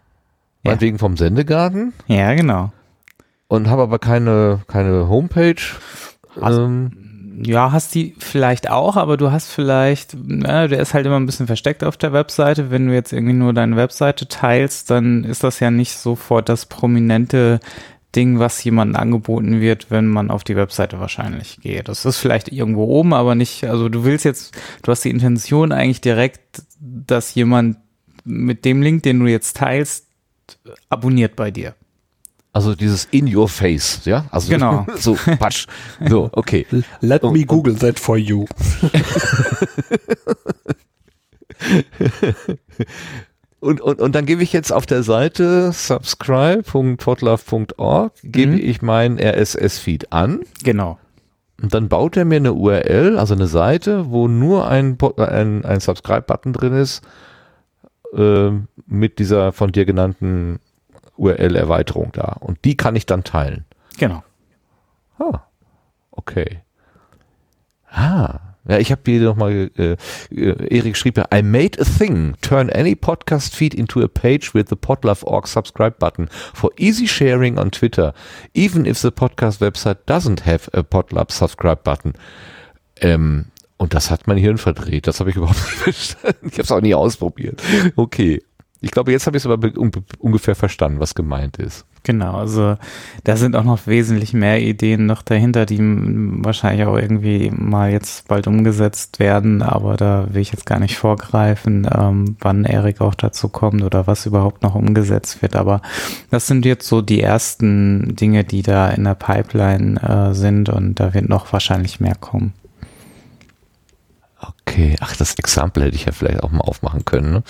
meinetwegen vom Sendegarten. Ja, genau. Und habe aber keine, keine Homepage. Also, ähm, ja, hast die vielleicht auch, aber du hast vielleicht, na, der ist halt immer ein bisschen versteckt auf der Webseite. Wenn du jetzt irgendwie nur deine Webseite teilst, dann ist das ja nicht sofort das prominente Ding, was jemandem angeboten wird, wenn man auf die Webseite wahrscheinlich geht. Das ist vielleicht irgendwo oben, aber nicht, also du willst jetzt, du hast die Intention eigentlich direkt, dass jemand mit dem Link, den du jetzt teilst, abonniert bei dir. Also dieses in your face, ja? Also genau. so, Patsch. So, okay. Let me Google that for you. und, und, und dann gebe ich jetzt auf der Seite subscribe.totlove.org gebe mhm. ich meinen RSS-Feed an. Genau. Und dann baut er mir eine URL, also eine Seite, wo nur ein, ein, ein Subscribe-Button drin ist, äh, mit dieser von dir genannten URL-Erweiterung da. Und die kann ich dann teilen. Genau. Ah, okay. Ah, ja, ich habe hier nochmal, äh, äh, Erik schrieb ja, I made a thing, turn any podcast feed into a page with the podlove.org subscribe button for easy sharing on Twitter, even if the podcast website doesn't have a podlove subscribe button. Ähm, und das hat mein Hirn verdreht, das habe ich überhaupt nicht verstanden. Ich habe es auch nie ausprobiert. Okay, ich glaube, jetzt habe ich es aber ungefähr verstanden, was gemeint ist. Genau, also da sind auch noch wesentlich mehr Ideen noch dahinter, die wahrscheinlich auch irgendwie mal jetzt bald umgesetzt werden, aber da will ich jetzt gar nicht vorgreifen, ähm, wann Erik auch dazu kommt oder was überhaupt noch umgesetzt wird. Aber das sind jetzt so die ersten Dinge, die da in der Pipeline äh, sind und da wird noch wahrscheinlich mehr kommen. Okay, ach, das Exempel hätte ich ja vielleicht auch mal aufmachen können. Ne?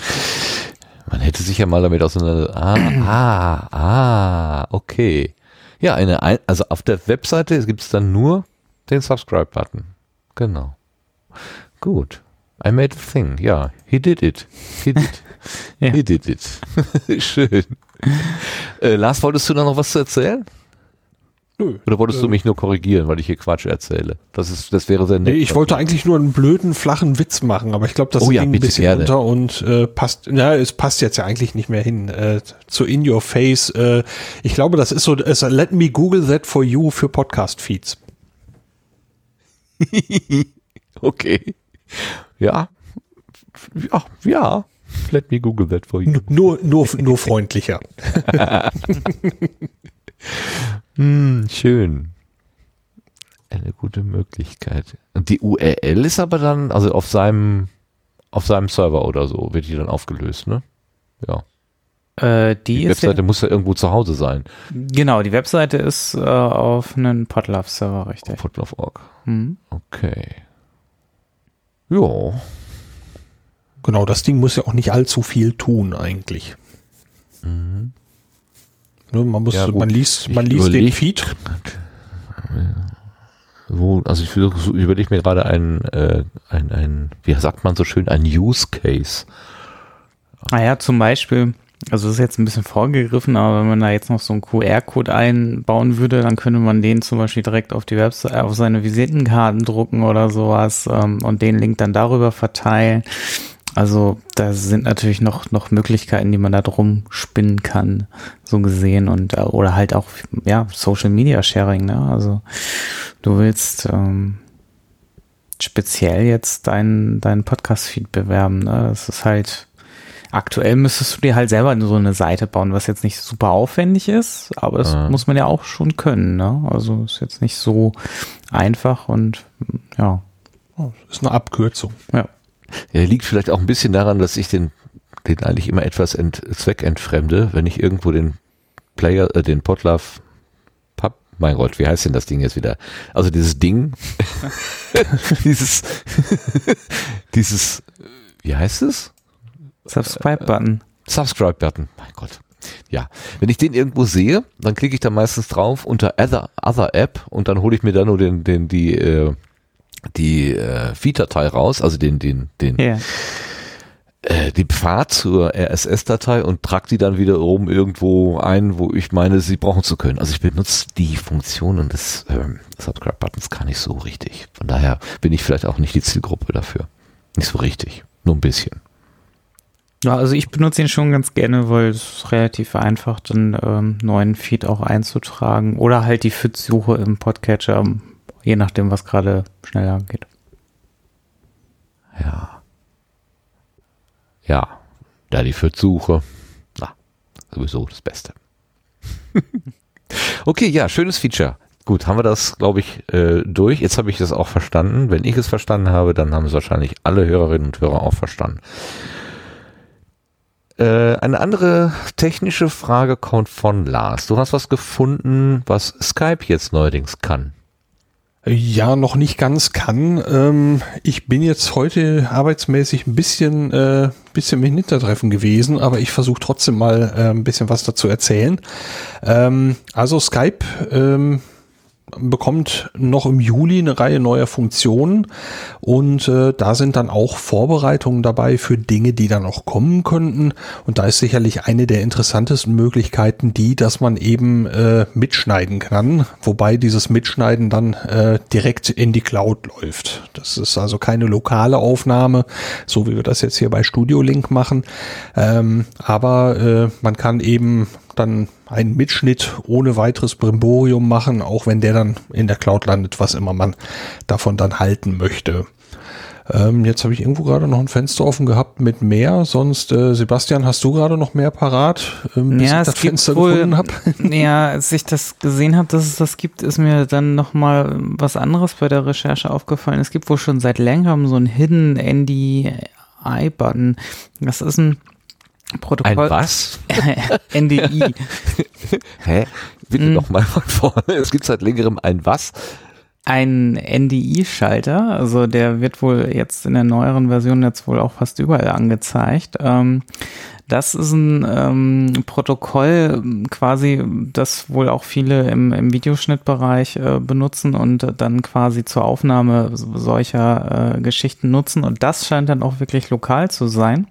Man hätte sich ja mal damit auseinander. Ah, ah, ah, okay. Ja, eine, also auf der Webseite gibt es dann nur den Subscribe-Button. Genau. Gut. I made a thing. Ja, he did it. He did. ja. He did it. Schön. Äh, Lars, wolltest du da noch was zu erzählen? Nö. Oder wolltest du mich nur korrigieren, weil ich hier Quatsch erzähle? Das ist, das wäre sehr nett. Nee, ich wollte eigentlich nur einen blöden, flachen Witz machen, aber ich glaube, das oh, ja, ging ein bisschen gerne. unter und äh, passt, ja, es passt jetzt ja eigentlich nicht mehr hin äh, zu In Your Face. Äh, ich glaube, das ist so, es, let me Google that for you für Podcast-Feeds. okay. Ja. Ja, ja. Let me Google that for you. Nur, nur, nur freundlicher. Hm, schön. Eine gute Möglichkeit. Und die URL ist aber dann, also auf seinem, auf seinem Server oder so, wird die dann aufgelöst, ne? Ja. Äh, die, die Webseite ja, muss ja irgendwo zu Hause sein. Genau, die Webseite ist äh, auf einem Podlove-Server, richtig. Podlove.org. Mhm. Okay. Ja. Genau, das Ding muss ja auch nicht allzu viel tun eigentlich. Mhm. Ne, man muss, ja, man liest, man liest den Feed. Wo, also ich überlege mir gerade ein, äh, ein, ein, wie sagt man so schön, ein Use Case. Naja, ah zum Beispiel, also das ist jetzt ein bisschen vorgegriffen, aber wenn man da jetzt noch so einen QR-Code einbauen würde, dann könnte man den zum Beispiel direkt auf die Website, auf seine Visitenkarten drucken oder sowas ähm, und den Link dann darüber verteilen. Also da sind natürlich noch, noch Möglichkeiten, die man da drum spinnen kann, so gesehen. Und äh, oder halt auch, ja, Social Media Sharing, ne? Also du willst ähm, speziell jetzt deinen dein Podcast-Feed bewerben, ne? Das ist halt. Aktuell müsstest du dir halt selber so eine Seite bauen, was jetzt nicht super aufwendig ist, aber das ja. muss man ja auch schon können. Ne? Also ist jetzt nicht so einfach und ja. Oh, ist eine Abkürzung. Ja. Ja, liegt vielleicht auch ein bisschen daran, dass ich den, den eigentlich immer etwas ent, zweckentfremde, wenn ich irgendwo den Player, äh, den Potlove Pub, mein Gott, wie heißt denn das Ding jetzt wieder? Also dieses Ding, dieses, dieses, wie heißt es? Subscribe-Button. Subscribe-Button, mein Gott. Ja, wenn ich den irgendwo sehe, dann klicke ich da meistens drauf unter Other, Other App und dann hole ich mir da nur den, den, die, äh, die äh, Feed-Datei raus, also den, den, den, yeah. äh, den Pfad zur RSS-Datei und trage die dann wieder oben irgendwo ein, wo ich meine, sie brauchen zu können. Also ich benutze die Funktionen des ähm, Subscribe-Buttons gar nicht so richtig. Von daher bin ich vielleicht auch nicht die Zielgruppe dafür. Nicht so richtig. Nur ein bisschen. Ja, also ich benutze ihn schon ganz gerne, weil es relativ vereinfacht, einen ähm, neuen Feed auch einzutragen oder halt die Feed-Suche im Podcatcher Je nachdem, was gerade schneller geht. Ja. Ja. Da die Versuche. Na, sowieso das Beste. okay, ja, schönes Feature. Gut, haben wir das, glaube ich, äh, durch. Jetzt habe ich das auch verstanden. Wenn ich es verstanden habe, dann haben es wahrscheinlich alle Hörerinnen und Hörer auch verstanden. Äh, eine andere technische Frage kommt von Lars. Du hast was gefunden, was Skype jetzt neuerdings kann. Ja, noch nicht ganz kann. Ähm, ich bin jetzt heute arbeitsmäßig ein bisschen, äh, bisschen mit Hintertreffen gewesen, aber ich versuche trotzdem mal äh, ein bisschen was dazu erzählen. Ähm, also Skype ähm, bekommt noch im Juli eine Reihe neuer Funktionen und äh, da sind dann auch Vorbereitungen dabei für Dinge, die dann noch kommen könnten. Und da ist sicherlich eine der interessantesten Möglichkeiten die, dass man eben äh, mitschneiden kann, wobei dieses Mitschneiden dann äh, direkt in die Cloud läuft. Das ist also keine lokale Aufnahme, so wie wir das jetzt hier bei Studio Link machen. Ähm, aber äh, man kann eben dann einen Mitschnitt ohne weiteres Brimborium machen, auch wenn der dann in der Cloud landet, was immer man davon dann halten möchte. Ähm, jetzt habe ich irgendwo gerade noch ein Fenster offen gehabt mit mehr. Sonst, äh, Sebastian, hast du gerade noch mehr parat, ähm, bis ja, ich das Fenster wohl, gefunden habe? Ja, als ich das gesehen habe, dass es das gibt, ist mir dann noch mal was anderes bei der Recherche aufgefallen. Es gibt wohl schon seit längerem so ein Hidden NDI-Button. Das ist ein Protokoll. Ein was? NDI. Hä? Bitte hm. noch mal von vorne. Es gibt seit längerem ein was? ein NDI-Schalter, also der wird wohl jetzt in der neueren Version jetzt wohl auch fast überall angezeigt. Ähm, das ist ein ähm, Protokoll quasi, das wohl auch viele im, im Videoschnittbereich äh, benutzen und dann quasi zur Aufnahme solcher äh, Geschichten nutzen. Und das scheint dann auch wirklich lokal zu sein.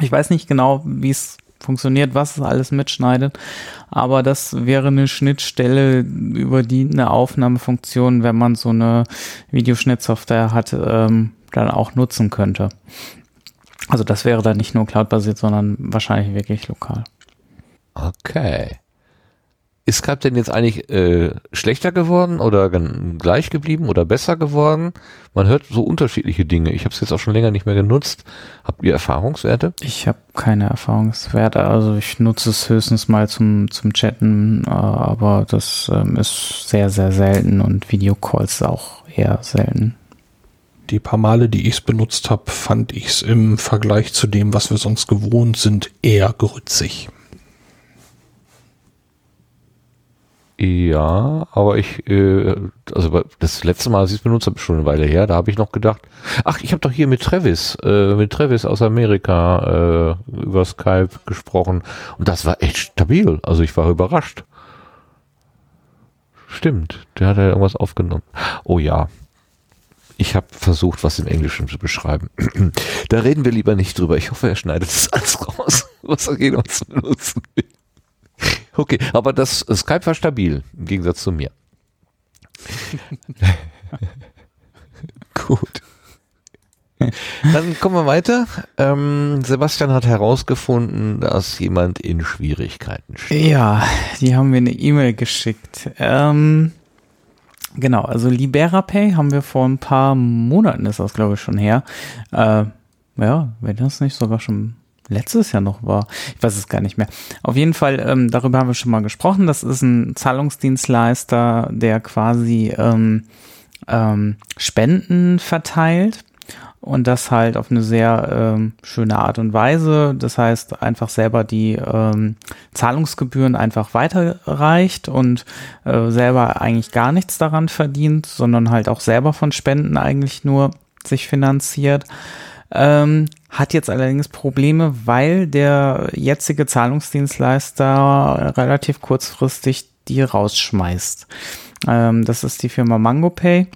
Ich weiß nicht genau, wie es funktioniert, was es alles mitschneidet. Aber das wäre eine Schnittstelle, über die eine Aufnahmefunktion, wenn man so eine Videoschnittsoftware hat, ähm, dann auch nutzen könnte. Also das wäre dann nicht nur cloud-basiert, sondern wahrscheinlich wirklich lokal. Okay. Ist Skype denn jetzt eigentlich äh, schlechter geworden oder gleich geblieben oder besser geworden? Man hört so unterschiedliche Dinge. Ich habe es jetzt auch schon länger nicht mehr genutzt. Habt ihr Erfahrungswerte? Ich habe keine Erfahrungswerte. Also ich nutze es höchstens mal zum, zum Chatten, äh, aber das ähm, ist sehr, sehr selten und Videocalls auch eher selten. Die paar Male, die ich es benutzt habe, fand ich es im Vergleich zu dem, was wir sonst gewohnt sind, eher grützig. Ja, aber ich, äh, also das letzte Mal, als ich es benutzt habe, schon eine Weile her, da habe ich noch gedacht, ach, ich habe doch hier mit Travis, äh, mit Travis aus Amerika äh, über Skype gesprochen und das war echt stabil. Also ich war überrascht. Stimmt, der hat ja irgendwas aufgenommen. Oh ja. Ich habe versucht, was im Englischen zu beschreiben. da reden wir lieber nicht drüber. Ich hoffe, er schneidet das alles raus, was er jeder uns benutzen will. Okay, aber das Skype war stabil, im Gegensatz zu mir. Gut. Dann kommen wir weiter. Ähm, Sebastian hat herausgefunden, dass jemand in Schwierigkeiten steht. Ja, die haben mir eine E-Mail geschickt. Ähm, genau, also LiberaPay haben wir vor ein paar Monaten, ist das glaube ich schon her. Äh, ja, wenn das nicht sogar schon letztes Jahr noch war. Ich weiß es gar nicht mehr. Auf jeden Fall, ähm, darüber haben wir schon mal gesprochen. Das ist ein Zahlungsdienstleister, der quasi ähm, ähm, Spenden verteilt und das halt auf eine sehr ähm, schöne Art und Weise. Das heißt, einfach selber die ähm, Zahlungsgebühren einfach weiterreicht und äh, selber eigentlich gar nichts daran verdient, sondern halt auch selber von Spenden eigentlich nur sich finanziert. Ähm, hat jetzt allerdings Probleme, weil der jetzige Zahlungsdienstleister relativ kurzfristig die rausschmeißt. Ähm, das ist die Firma MangoPay.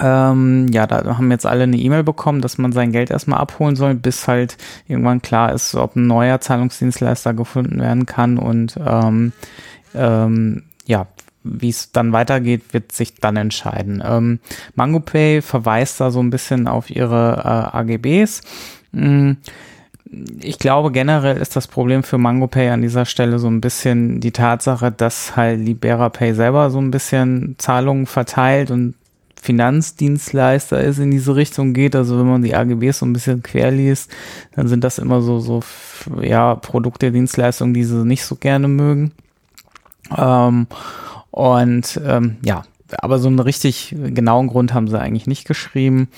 Ähm, ja, da haben jetzt alle eine E-Mail bekommen, dass man sein Geld erstmal abholen soll, bis halt irgendwann klar ist, ob ein neuer Zahlungsdienstleister gefunden werden kann und ähm, ähm, ja, wie es dann weitergeht, wird sich dann entscheiden. Ähm, MangoPay verweist da so ein bisschen auf ihre äh, AGBs. Hm, ich glaube, generell ist das Problem für MangoPay an dieser Stelle so ein bisschen die Tatsache, dass halt LiberaPay selber so ein bisschen Zahlungen verteilt und Finanzdienstleister ist in diese Richtung geht. Also wenn man die AGBs so ein bisschen quer liest, dann sind das immer so, so, ja, Produkte, Dienstleistungen, die sie nicht so gerne mögen. Ähm, und ähm, ja, aber so einen richtig genauen Grund haben sie eigentlich nicht geschrieben.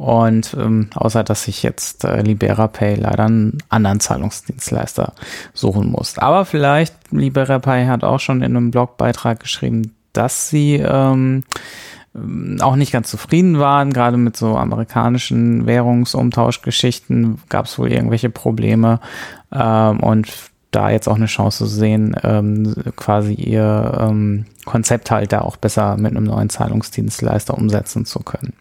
Und ähm, außer dass ich jetzt äh, LiberaPay leider einen anderen Zahlungsdienstleister suchen muss. Aber vielleicht, LiberaPay hat auch schon in einem Blogbeitrag geschrieben, dass sie ähm, auch nicht ganz zufrieden waren. Gerade mit so amerikanischen Währungsumtauschgeschichten gab es wohl irgendwelche Probleme. Ähm, und da jetzt auch eine Chance zu sehen, ähm, quasi ihr ähm, Konzept halt da auch besser mit einem neuen Zahlungsdienstleister umsetzen zu können.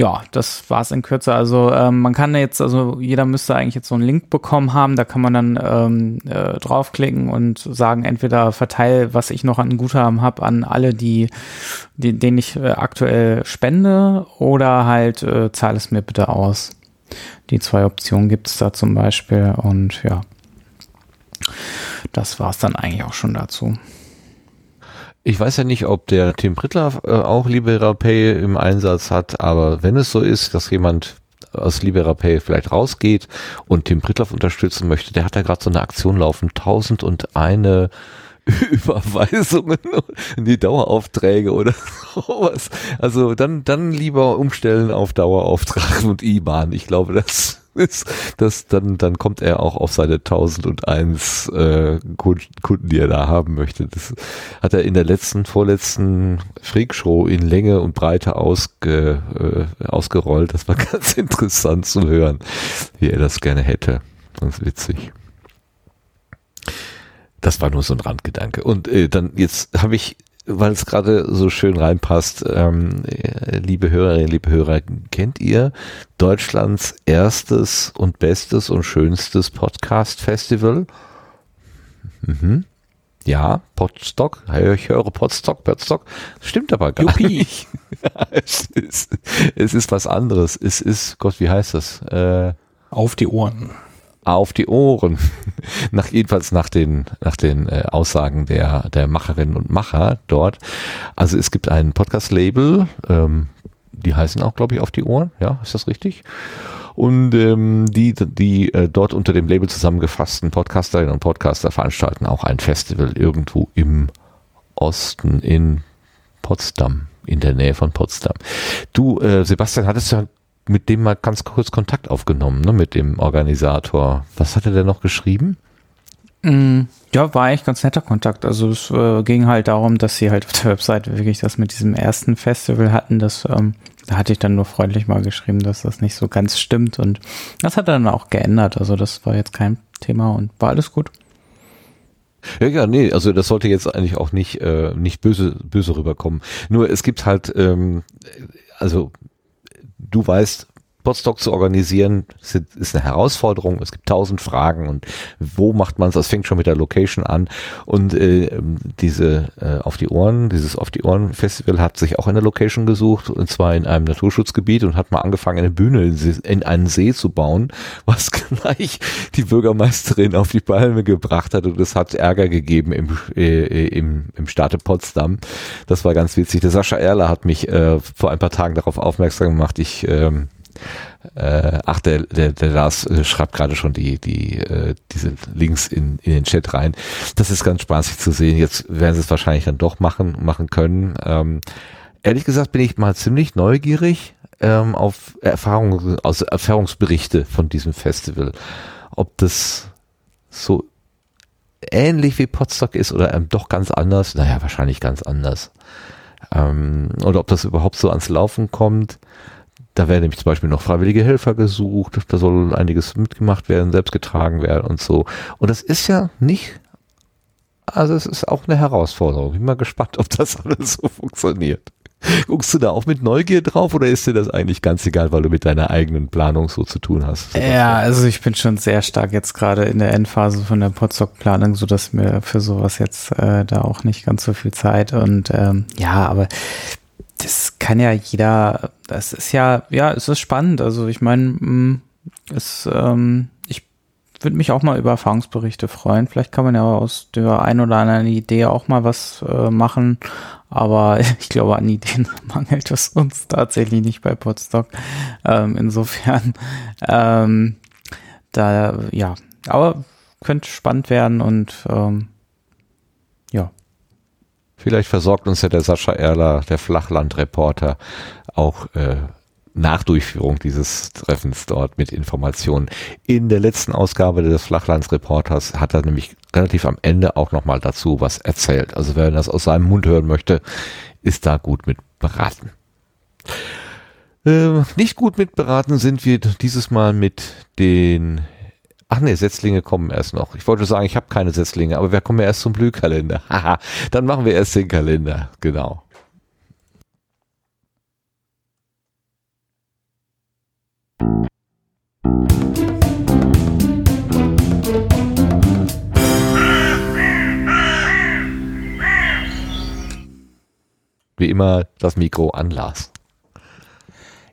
Ja, das war's in Kürze. Also ähm, man kann jetzt, also jeder müsste eigentlich jetzt so einen Link bekommen haben, da kann man dann ähm, äh, draufklicken und sagen, entweder verteile, was ich noch an Guthaben habe, an alle, die, die denen ich äh, aktuell spende, oder halt äh, zahle es mir bitte aus. Die zwei Optionen gibt's da zum Beispiel und ja, das war es dann eigentlich auch schon dazu. Ich weiß ja nicht, ob der Tim Prittler äh, auch Libera Pay im Einsatz hat, aber wenn es so ist, dass jemand aus Libera Pay vielleicht rausgeht und Tim Prittlaff unterstützen möchte, der hat da gerade so eine Aktion laufen, tausend und eine Überweisungen in die Daueraufträge oder sowas. Also dann, dann lieber umstellen auf Dauerauftrag und IBAN. Ich glaube, das ist, das, dann, dann kommt er auch auf seine 1001 äh, Kunden, die er da haben möchte. Das hat er in der letzten, vorletzten Freakshow in Länge und Breite ausge, äh, ausgerollt. Das war ganz interessant zu hören, wie er das gerne hätte. Ganz witzig. Das war nur so ein Randgedanke. Und äh, dann jetzt habe ich, weil es gerade so schön reinpasst, ähm, äh, liebe Hörerinnen, liebe Hörer, kennt ihr Deutschlands erstes und bestes und schönstes Podcast-Festival? Mhm. Ja, Podstock, ich höre Podstock, Podstock, stimmt aber gar Juppie. nicht. es, ist, es ist was anderes. Es ist, Gott, wie heißt das? Äh, Auf die Ohren auf die Ohren. nach, jedenfalls nach den, nach den äh, Aussagen der, der Macherinnen und Macher dort. Also es gibt ein Podcast-Label, ähm, die heißen auch, glaube ich, auf die Ohren. Ja, ist das richtig? Und ähm, die, die äh, dort unter dem Label zusammengefassten Podcasterinnen und Podcaster veranstalten auch ein Festival irgendwo im Osten in Potsdam, in der Nähe von Potsdam. Du, äh, Sebastian, hattest ja mit dem mal ganz kurz Kontakt aufgenommen, ne, mit dem Organisator. Was hat er denn noch geschrieben? Mm, ja, war eigentlich ganz netter Kontakt. Also es äh, ging halt darum, dass sie halt auf der Webseite wirklich das mit diesem ersten Festival hatten. Das, ähm, da hatte ich dann nur freundlich mal geschrieben, dass das nicht so ganz stimmt. Und das hat er dann auch geändert. Also das war jetzt kein Thema und war alles gut. Ja, ja, nee, also das sollte jetzt eigentlich auch nicht, äh, nicht böse, böse rüberkommen. Nur es gibt halt, ähm, also du weißt, Podstock zu organisieren ist eine Herausforderung. Es gibt tausend Fragen und wo macht man es? Das fängt schon mit der Location an. Und äh, diese äh, auf die Ohren, dieses auf die Ohren Festival hat sich auch eine Location gesucht und zwar in einem Naturschutzgebiet und hat mal angefangen, eine Bühne in einen See zu bauen, was gleich die Bürgermeisterin auf die Palme gebracht hat und es hat Ärger gegeben im, äh, im, im Staate Potsdam. Das war ganz witzig. Der Sascha Erler hat mich äh, vor ein paar Tagen darauf aufmerksam gemacht. Ich ähm, äh, ach, der, der, der Lars äh, schreibt gerade schon die, die, äh, diese Links in, in den Chat rein. Das ist ganz spaßig zu sehen. Jetzt werden sie es wahrscheinlich dann doch machen, machen können. Ähm, ehrlich gesagt bin ich mal ziemlich neugierig ähm, auf Erfahrungen, aus Erfahrungsberichte von diesem Festival. Ob das so ähnlich wie Potsdok ist oder ähm, doch ganz anders. Naja, wahrscheinlich ganz anders. Ähm, oder ob das überhaupt so ans Laufen kommt. Da werden nämlich zum Beispiel noch freiwillige Helfer gesucht, da soll einiges mitgemacht werden, selbst getragen werden und so. Und das ist ja nicht, also es ist auch eine Herausforderung. Bin mal gespannt, ob das alles so funktioniert. Guckst du da auch mit Neugier drauf oder ist dir das eigentlich ganz egal, weil du mit deiner eigenen Planung so zu tun hast? Ja, also ich bin schon sehr stark jetzt gerade in der Endphase von der Podstock-Planung, so dass mir für sowas jetzt äh, da auch nicht ganz so viel Zeit und ähm, ja, aber das kann ja jeder, das ist ja, ja, es ist spannend. Also ich meine, mm, es, ähm, ich würde mich auch mal über Erfahrungsberichte freuen. Vielleicht kann man ja aus der ein oder anderen Idee auch mal was äh, machen. Aber ich glaube, an Ideen mangelt es uns tatsächlich nicht bei Podstock. Ähm, insofern, ähm, da, ja, aber könnte spannend werden und ähm. Vielleicht versorgt uns ja der Sascha Erler, der Flachlandreporter, auch äh, nach Durchführung dieses Treffens dort mit Informationen. In der letzten Ausgabe des Flachlandsreporters hat er nämlich relativ am Ende auch nochmal dazu was erzählt. Also wer das aus seinem Mund hören möchte, ist da gut mit beraten. Äh, nicht gut mit beraten sind wir dieses Mal mit den Ach nee, Setzlinge kommen erst noch. Ich wollte sagen, ich habe keine Setzlinge, aber wir kommen ja erst zum Blühkalender. Haha, dann machen wir erst den Kalender. Genau. Wie immer das Mikro an Lars.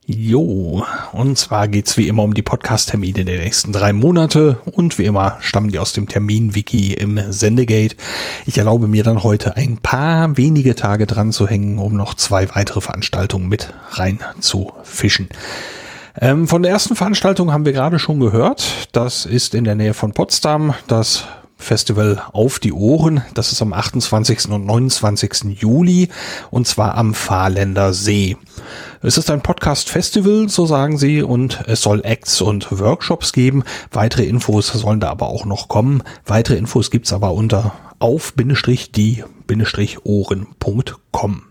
Jo, und zwar geht's wie immer um die Podcast-Termine der nächsten drei Monate und wie immer stammen die aus dem Termin-Wiki im Sendegate. Ich erlaube mir dann heute ein paar wenige Tage dran zu hängen, um noch zwei weitere Veranstaltungen mit rein zu fischen. Ähm, von der ersten Veranstaltung haben wir gerade schon gehört. Das ist in der Nähe von Potsdam. Das Festival auf die Ohren. Das ist am 28. und 29. Juli und zwar am Fahrländer See. Es ist ein Podcast-Festival, so sagen sie, und es soll Acts und Workshops geben. Weitere Infos sollen da aber auch noch kommen. Weitere Infos gibt's aber unter auf-die-ohren.com.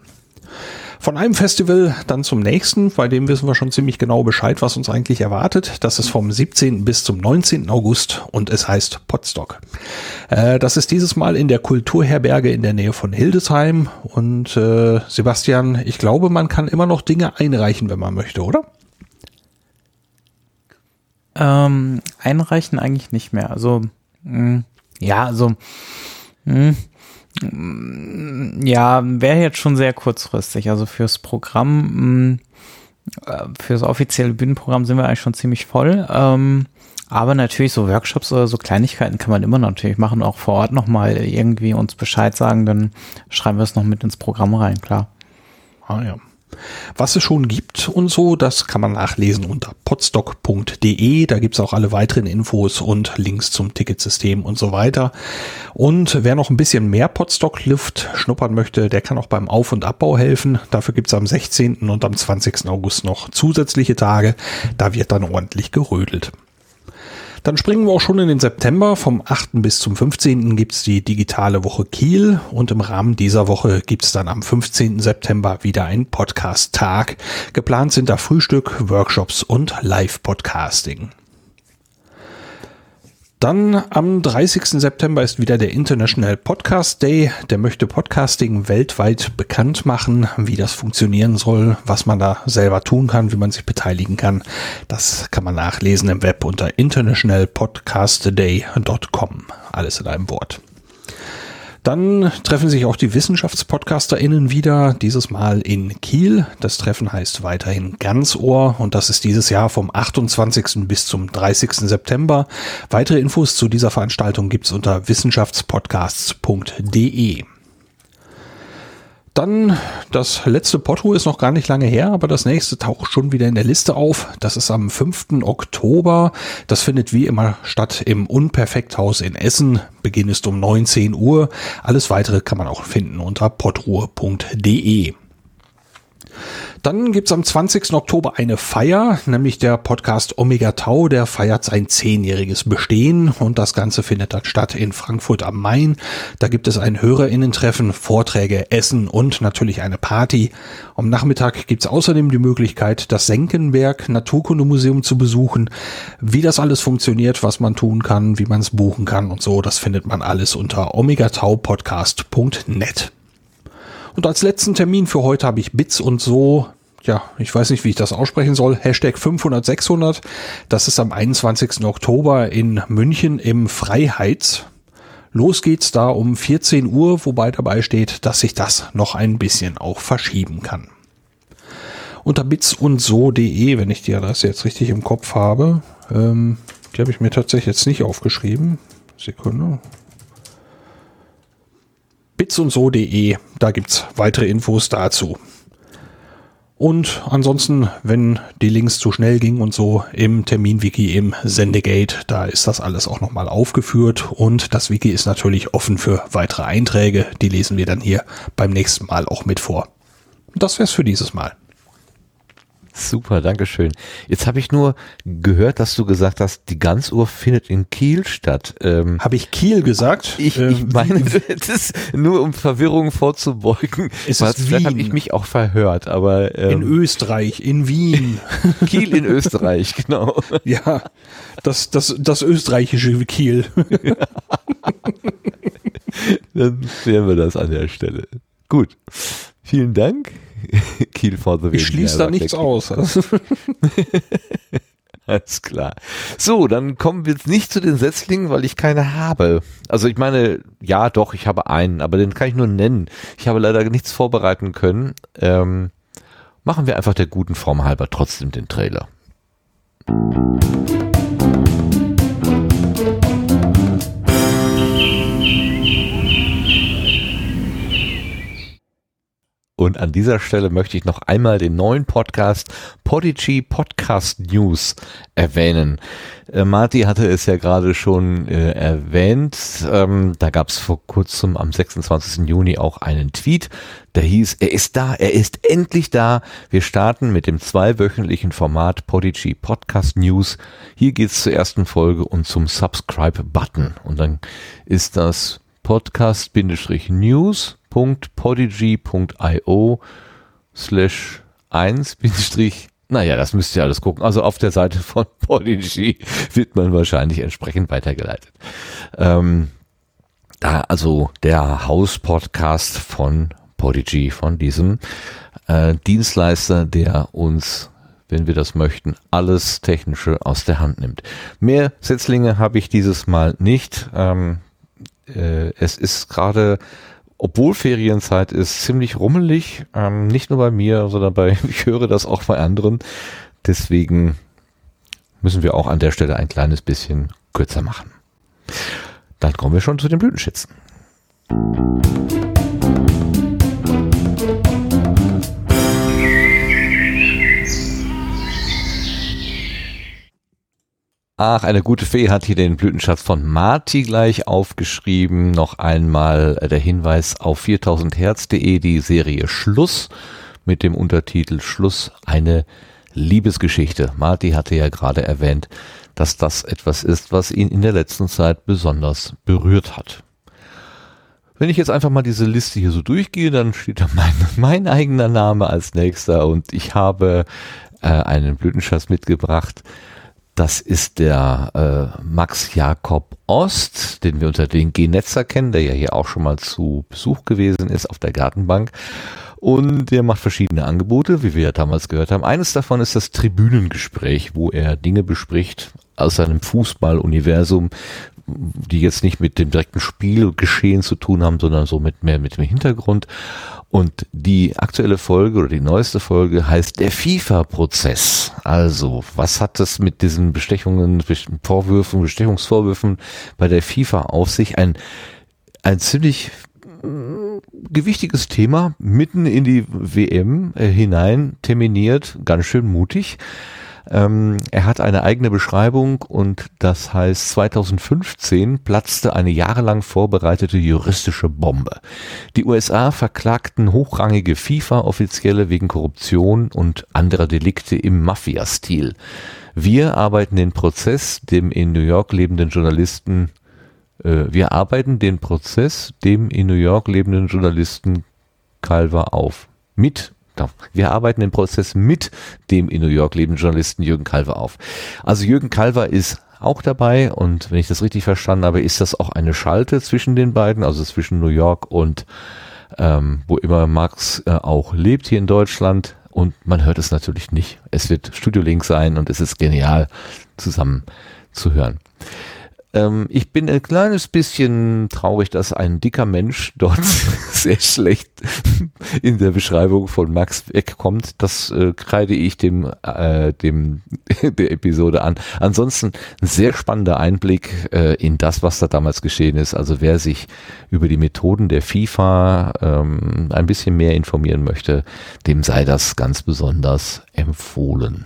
Von einem Festival dann zum nächsten, bei dem wissen wir schon ziemlich genau Bescheid, was uns eigentlich erwartet. Das ist vom 17. bis zum 19. August und es heißt Potstock. Äh, das ist dieses Mal in der Kulturherberge in der Nähe von Hildesheim. Und äh, Sebastian, ich glaube, man kann immer noch Dinge einreichen, wenn man möchte, oder? Ähm, einreichen eigentlich nicht mehr. Also, mh, ja, also, mh, ja, wäre jetzt schon sehr kurzfristig. Also fürs Programm, äh, fürs offizielle Bühnenprogramm sind wir eigentlich schon ziemlich voll. Ähm, aber natürlich so Workshops oder so Kleinigkeiten kann man immer natürlich machen, auch vor Ort nochmal irgendwie uns Bescheid sagen, dann schreiben wir es noch mit ins Programm rein, klar. Ah ja. Was es schon gibt und so, das kann man nachlesen unter podstock.de. Da gibt's auch alle weiteren Infos und Links zum Ticketsystem und so weiter. Und wer noch ein bisschen mehr Podstock-Luft schnuppern möchte, der kann auch beim Auf- und Abbau helfen. Dafür gibt's am 16. und am 20. August noch zusätzliche Tage. Da wird dann ordentlich gerödelt. Dann springen wir auch schon in den September. Vom 8. bis zum 15. gibt's die digitale Woche Kiel und im Rahmen dieser Woche gibt's dann am 15. September wieder einen Podcast-Tag. Geplant sind da Frühstück, Workshops und Live-Podcasting. Dann am 30. September ist wieder der International Podcast Day. Der möchte Podcasting weltweit bekannt machen, wie das funktionieren soll, was man da selber tun kann, wie man sich beteiligen kann. Das kann man nachlesen im Web unter internationalpodcastday.com. Alles in einem Wort. Dann treffen sich auch die WissenschaftspodcasterInnen wieder, dieses Mal in Kiel. Das Treffen heißt weiterhin Ganzohr und das ist dieses Jahr vom 28. bis zum 30. September. Weitere Infos zu dieser Veranstaltung gibt's unter wissenschaftspodcasts.de. Dann das letzte Potto ist noch gar nicht lange her, aber das nächste taucht schon wieder in der Liste auf. Das ist am 5. Oktober. Das findet wie immer statt im Unperfekthaus in Essen. Beginn ist um 19 Uhr. Alles weitere kann man auch finden unter potruhe.de. Dann gibt's am 20. Oktober eine Feier, nämlich der Podcast Omega Tau, der feiert sein zehnjähriges Bestehen und das Ganze findet dann statt in Frankfurt am Main. Da gibt es ein Hörerinnentreffen, Vorträge, Essen und natürlich eine Party. Am Nachmittag gibt's außerdem die Möglichkeit, das Senckenberg Naturkundemuseum zu besuchen. Wie das alles funktioniert, was man tun kann, wie man es buchen kann und so, das findet man alles unter omegataupodcast.net. Und als letzten Termin für heute habe ich Bits und so ja, ich weiß nicht, wie ich das aussprechen soll, Hashtag 500, 600. Das ist am 21. Oktober in München im Freiheits. Los geht's da um 14 Uhr, wobei dabei steht, dass sich das noch ein bisschen auch verschieben kann. Unter bits und so.de, wenn ich die Adresse jetzt richtig im Kopf habe, ähm, die habe ich mir tatsächlich jetzt nicht aufgeschrieben. Sekunde. bits und so.de, da gibt's weitere Infos dazu. Und ansonsten, wenn die Links zu schnell gingen und so im Terminwiki im Sendegate, da ist das alles auch nochmal aufgeführt und das Wiki ist natürlich offen für weitere Einträge. Die lesen wir dann hier beim nächsten Mal auch mit vor. Das wär's für dieses Mal. Super, Dankeschön. Jetzt habe ich nur gehört, dass du gesagt hast, die Ganzuhr findet in Kiel statt. Ähm, habe ich Kiel gesagt? Ich, ähm, ich meine, das ist nur um Verwirrung vorzubeugen. Es ist Vielleicht habe ich mich auch verhört, aber ähm, in Österreich, in Wien, Kiel in Österreich, genau. Ja, das das das österreichische Kiel. Dann klären wir das an der Stelle. Gut, vielen Dank. Kiel for the Ich schließe da nichts aus. Alles klar. So, dann kommen wir jetzt nicht zu den Setzlingen, weil ich keine habe. Also ich meine, ja doch, ich habe einen, aber den kann ich nur nennen. Ich habe leider nichts vorbereiten können. Ähm, machen wir einfach der guten Form halber trotzdem den Trailer. Und an dieser Stelle möchte ich noch einmal den neuen Podcast Podigy Podcast News erwähnen. Äh, Marty hatte es ja gerade schon äh, erwähnt. Ähm, da gab es vor kurzem am 26. Juni auch einen Tweet, der hieß, er ist da, er ist endlich da. Wir starten mit dem zweiwöchentlichen Format Podigy Podcast News. Hier geht's zur ersten Folge und zum Subscribe-Button. Und dann ist das Podcast-News www.podigy.io slash 1 naja, das müsst ihr alles gucken. Also auf der Seite von Podigy wird man wahrscheinlich entsprechend weitergeleitet. Ähm, da also der Haus-Podcast von Podigy, von diesem äh, Dienstleister, der uns, wenn wir das möchten, alles Technische aus der Hand nimmt. Mehr Setzlinge habe ich dieses Mal nicht. Ähm, äh, es ist gerade obwohl Ferienzeit ist, ziemlich rummelig. Ähm, nicht nur bei mir, sondern bei, ich höre das auch bei anderen. Deswegen müssen wir auch an der Stelle ein kleines bisschen kürzer machen. Dann kommen wir schon zu den Blütenschätzen. Ach, eine gute Fee hat hier den Blütenschatz von Marti gleich aufgeschrieben. Noch einmal der Hinweis auf 4000herz.de, die Serie Schluss mit dem Untertitel Schluss, eine Liebesgeschichte. Marti hatte ja gerade erwähnt, dass das etwas ist, was ihn in der letzten Zeit besonders berührt hat. Wenn ich jetzt einfach mal diese Liste hier so durchgehe, dann steht da mein, mein eigener Name als nächster und ich habe äh, einen Blütenschatz mitgebracht, das ist der äh, Max Jakob Ost, den wir unter den G-Netzer kennen, der ja hier auch schon mal zu Besuch gewesen ist auf der Gartenbank. Und der macht verschiedene Angebote, wie wir ja damals gehört haben. Eines davon ist das Tribünengespräch, wo er Dinge bespricht aus seinem Fußballuniversum, die jetzt nicht mit dem direkten Spielgeschehen zu tun haben, sondern so mit mehr mit dem Hintergrund. Und die aktuelle Folge oder die neueste Folge heißt der FIFA-Prozess. Also, was hat es mit diesen Bestechungen, Vorwürfen, Bestechungsvorwürfen bei der FIFA auf sich? Ein, ein ziemlich äh, gewichtiges Thema mitten in die WM äh, hinein terminiert, ganz schön mutig. Ähm, er hat eine eigene Beschreibung und das heißt 2015 platzte eine jahrelang vorbereitete juristische Bombe. Die USA verklagten hochrangige FIFA-Offizielle wegen Korruption und anderer Delikte im Mafia-Stil. Wir arbeiten den Prozess dem in New York lebenden Journalisten äh, wir arbeiten den Prozess dem in New York lebenden Journalisten Calver auf. Mit wir arbeiten den Prozess mit dem in New York lebenden Journalisten Jürgen Kalver auf. Also Jürgen Kalver ist auch dabei und wenn ich das richtig verstanden habe, ist das auch eine Schalte zwischen den beiden, also zwischen New York und ähm, wo immer Max äh, auch lebt hier in Deutschland. Und man hört es natürlich nicht. Es wird Studio Link sein und es ist genial zusammen zu hören. Ähm, ich bin ein kleines bisschen traurig, dass ein dicker Mensch dort sehr schlecht in der Beschreibung von Max wegkommt. Das äh, kreide ich dem, äh, dem der Episode an. Ansonsten ein sehr spannender Einblick äh, in das, was da damals geschehen ist. Also wer sich über die Methoden der FIFA ähm, ein bisschen mehr informieren möchte, dem sei das ganz besonders empfohlen.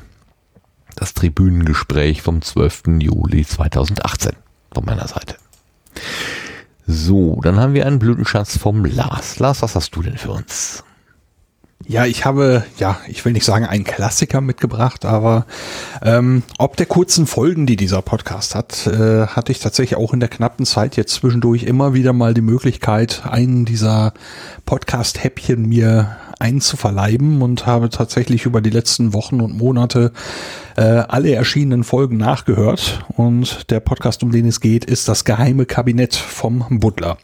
Das Tribünengespräch vom 12. Juli 2018 von meiner Seite. So, dann haben wir einen Blütenschatz vom Lars. Lars, was hast du denn für uns? Ja, ich habe, ja, ich will nicht sagen einen Klassiker mitgebracht, aber ähm, ob der kurzen Folgen, die dieser Podcast hat, äh, hatte ich tatsächlich auch in der knappen Zeit jetzt zwischendurch immer wieder mal die Möglichkeit, einen dieser Podcast-Häppchen mir einzuverleiben und habe tatsächlich über die letzten Wochen und Monate äh, alle erschienenen Folgen nachgehört. Und der Podcast, um den es geht, ist das geheime Kabinett vom Butler.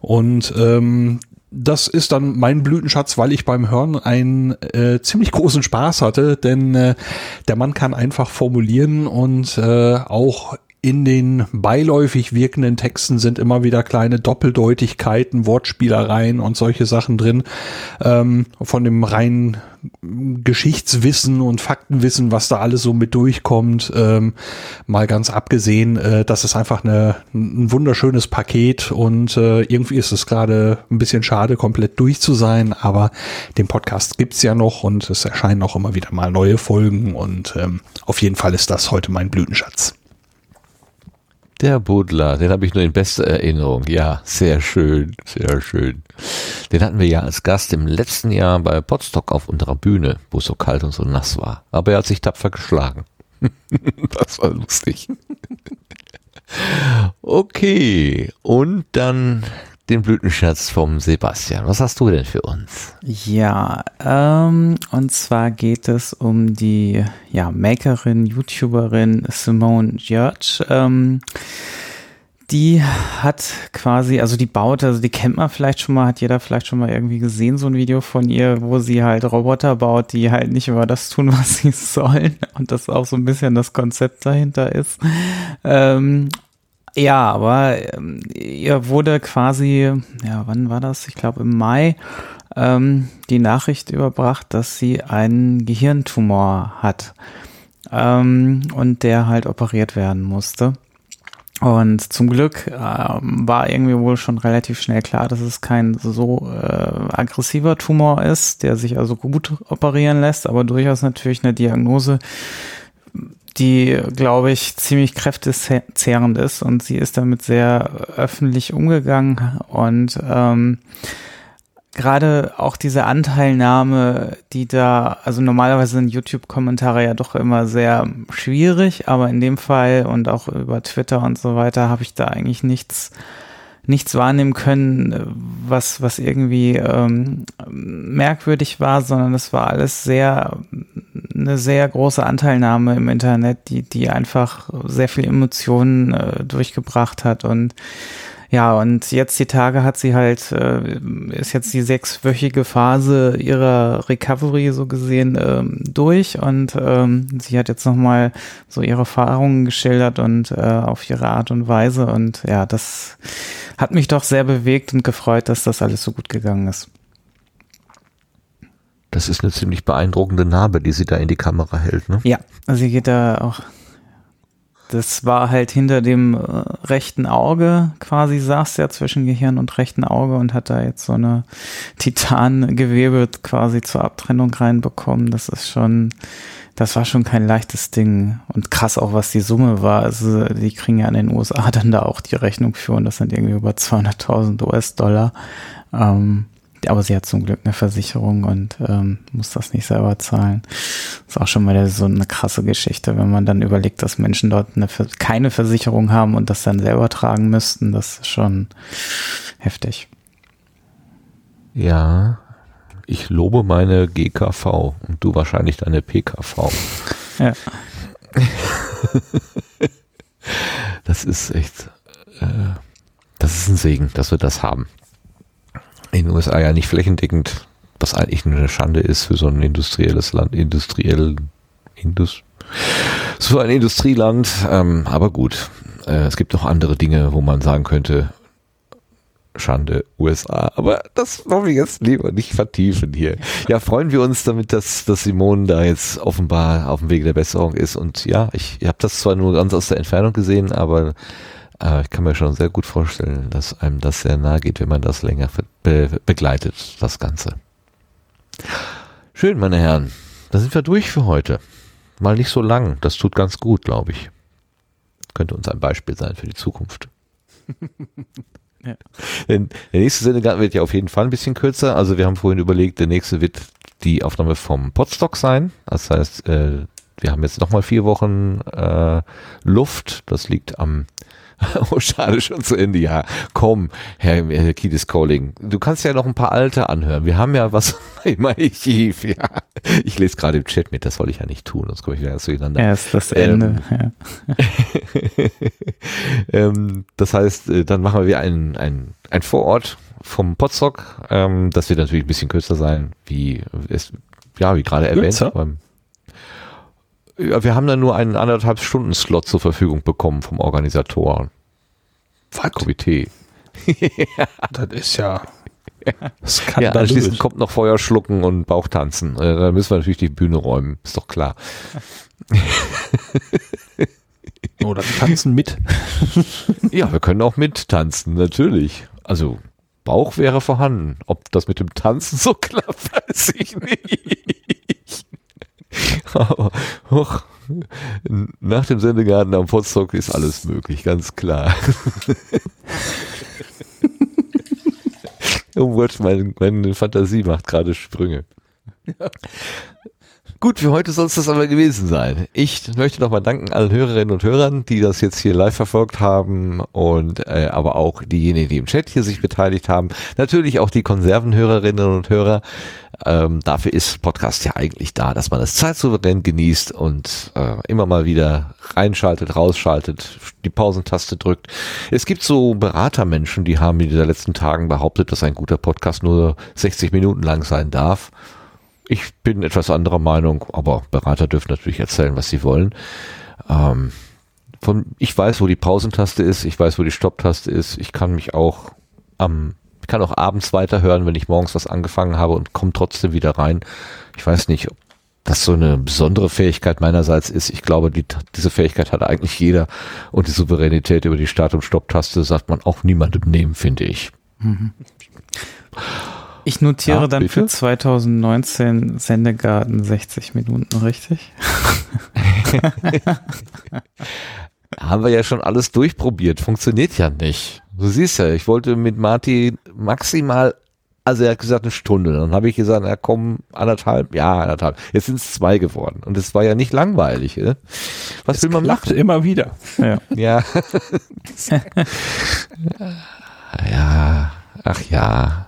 Und ähm, das ist dann mein Blütenschatz, weil ich beim Hören einen äh, ziemlich großen Spaß hatte, denn äh, der Mann kann einfach formulieren und äh, auch in den beiläufig wirkenden Texten sind immer wieder kleine Doppeldeutigkeiten, Wortspielereien und solche Sachen drin. Ähm, von dem reinen Geschichtswissen und Faktenwissen, was da alles so mit durchkommt, ähm, mal ganz abgesehen, äh, das ist einfach eine, ein wunderschönes Paket und äh, irgendwie ist es gerade ein bisschen schade, komplett durch zu sein, aber den Podcast gibt's ja noch und es erscheinen auch immer wieder mal neue Folgen und ähm, auf jeden Fall ist das heute mein Blütenschatz. Der Buddler, den habe ich nur in bester Erinnerung. Ja, sehr schön, sehr schön. Den hatten wir ja als Gast im letzten Jahr bei Potsdok auf unserer Bühne, wo es so kalt und so nass war. Aber er hat sich tapfer geschlagen. das war lustig. okay, und dann den Blütenschatz vom Sebastian. Was hast du denn für uns? Ja, ähm, und zwar geht es um die ja, Makerin, YouTuberin Simone George. Ähm, die hat quasi, also die baut, also die kennt man vielleicht schon mal, hat jeder vielleicht schon mal irgendwie gesehen, so ein Video von ihr, wo sie halt Roboter baut, die halt nicht über das tun, was sie sollen. Und das auch so ein bisschen das Konzept dahinter ist. Ähm, ja, aber ähm, ihr wurde quasi, ja, wann war das? Ich glaube im Mai ähm, die Nachricht überbracht, dass sie einen Gehirntumor hat ähm, und der halt operiert werden musste. Und zum Glück ähm, war irgendwie wohl schon relativ schnell klar, dass es kein so äh, aggressiver Tumor ist, der sich also gut operieren lässt, aber durchaus natürlich eine Diagnose, die, glaube ich, ziemlich kräftezehrend ist und sie ist damit sehr öffentlich umgegangen und ähm, gerade auch diese Anteilnahme, die da, also normalerweise sind YouTube-Kommentare ja doch immer sehr schwierig, aber in dem Fall und auch über Twitter und so weiter habe ich da eigentlich nichts nichts wahrnehmen können, was, was irgendwie ähm, merkwürdig war, sondern es war alles sehr, eine sehr große Anteilnahme im Internet, die, die einfach sehr viel Emotionen äh, durchgebracht hat. Und ja, und jetzt die Tage hat sie halt, äh, ist jetzt die sechswöchige Phase ihrer Recovery so gesehen ähm, durch. Und ähm, sie hat jetzt nochmal so ihre Erfahrungen geschildert und äh, auf ihre Art und Weise. Und ja, das hat mich doch sehr bewegt und gefreut, dass das alles so gut gegangen ist. Das ist eine ziemlich beeindruckende Narbe, die sie da in die Kamera hält, ne? Ja, sie geht da auch das war halt hinter dem äh, rechten Auge, quasi saß der zwischen Gehirn und rechten Auge und hat da jetzt so eine Titangewebe quasi zur Abtrennung reinbekommen. Das ist schon, das war schon kein leichtes Ding. Und krass auch, was die Summe war. Also die kriegen ja in den USA dann da auch die Rechnung für und das sind irgendwie über 200.000 US-Dollar. Ähm, aber sie hat zum Glück eine Versicherung und ähm, muss das nicht selber zahlen. Ist auch schon mal so eine krasse Geschichte, wenn man dann überlegt, dass Menschen dort eine, keine Versicherung haben und das dann selber tragen müssten. Das ist schon heftig. Ja, ich lobe meine GKV und du wahrscheinlich deine PKV. Ja. das ist echt, äh, das ist ein Segen, dass wir das haben in den USA ja nicht flächendeckend, was eigentlich eine Schande ist für so ein industrielles Land, industriell, Indus, so ein Industrieland. Ähm, aber gut, äh, es gibt noch andere Dinge, wo man sagen könnte, Schande, USA. Aber das wollen wir jetzt lieber nicht vertiefen hier. Ja, freuen wir uns damit, dass, dass Simone da jetzt offenbar auf dem Weg der Besserung ist. Und ja, ich, ich habe das zwar nur ganz aus der Entfernung gesehen, aber äh, ich kann mir schon sehr gut vorstellen, dass einem das sehr nahe geht, wenn man das länger be begleitet, das Ganze. Schön, meine Herren. Da sind wir durch für heute. Mal nicht so lang. Das tut ganz gut, glaube ich. Könnte uns ein Beispiel sein für die Zukunft. ja. Der nächste Sendegarten wird ja auf jeden Fall ein bisschen kürzer. Also wir haben vorhin überlegt, der nächste wird die Aufnahme vom Podstock sein. Das heißt, äh, wir haben jetzt nochmal vier Wochen äh, Luft. Das liegt am oh, schade, schon zu Ende. Ja, komm, Herr, Herr Kiedis Calling. Du kannst ja noch ein paar alte anhören. Wir haben ja was im Archiv. Ja, ich lese gerade im Chat mit. Das wollte ich ja nicht tun, sonst komme ich wieder ganz durcheinander. Erst das Ende. Ähm, ja. ähm, das heißt, äh, dann machen wir ein, ein, ein Vorort vom Potstock. Ähm, das wird natürlich ein bisschen kürzer sein, wie es, ja, wie gerade erwähnt. Ja, wir haben dann nur einen anderthalb Stunden Slot zur Verfügung bekommen vom Organisator. Was? Komitee. Das ist ja Ja, anschließend kommt noch Feuer schlucken und Bauchtanzen. Äh, Da müssen wir natürlich die Bühne räumen, ist doch klar. Oder tanzen mit. Ja, wir können auch mittanzen, natürlich. Also Bauch wäre vorhanden. Ob das mit dem Tanzen so klappt, weiß ich nicht. Aber hoch, nach dem Sendegarten am Potsdok ist alles möglich, ganz klar. oh Gott, mein, meine Fantasie macht gerade Sprünge. Gut, für heute soll es das aber gewesen sein. Ich möchte nochmal danken allen Hörerinnen und Hörern, die das jetzt hier live verfolgt haben und äh, aber auch diejenigen, die im Chat hier sich beteiligt haben. Natürlich auch die Konservenhörerinnen und Hörer. Ähm, dafür ist Podcast ja eigentlich da, dass man es zeitsouverän genießt und äh, immer mal wieder reinschaltet, rausschaltet, die Pausentaste drückt. Es gibt so Beratermenschen, die haben in den letzten Tagen behauptet, dass ein guter Podcast nur 60 Minuten lang sein darf. Ich bin etwas anderer Meinung, aber Berater dürfen natürlich erzählen, was sie wollen. Ähm, von, ich weiß, wo die Pausentaste ist, ich weiß, wo die Stopptaste ist. Ich kann mich auch am, ich kann auch abends weiterhören, wenn ich morgens was angefangen habe und komme trotzdem wieder rein. Ich weiß nicht, ob das so eine besondere Fähigkeit meinerseits ist. Ich glaube, die, diese Fähigkeit hat eigentlich jeder und die Souveränität über die Start- und Stopptaste sagt man auch niemandem nehmen, finde ich. Ich notiere Ja, dann bitte? für 2019 Sendegarten 60 Minuten, richtig? Haben wir ja schon alles durchprobiert. Funktioniert ja nicht. Du siehst ja, ich wollte mit Martin maximal, also er hat gesagt eine Stunde. Dann habe ich gesagt, na komm, anderthalb, ja, anderthalb. Jetzt sind es zwei geworden. Und es war ja nicht langweilig. Ne? Was Es will man machen? immer wieder. Ja. Ja. ja. Ach ja.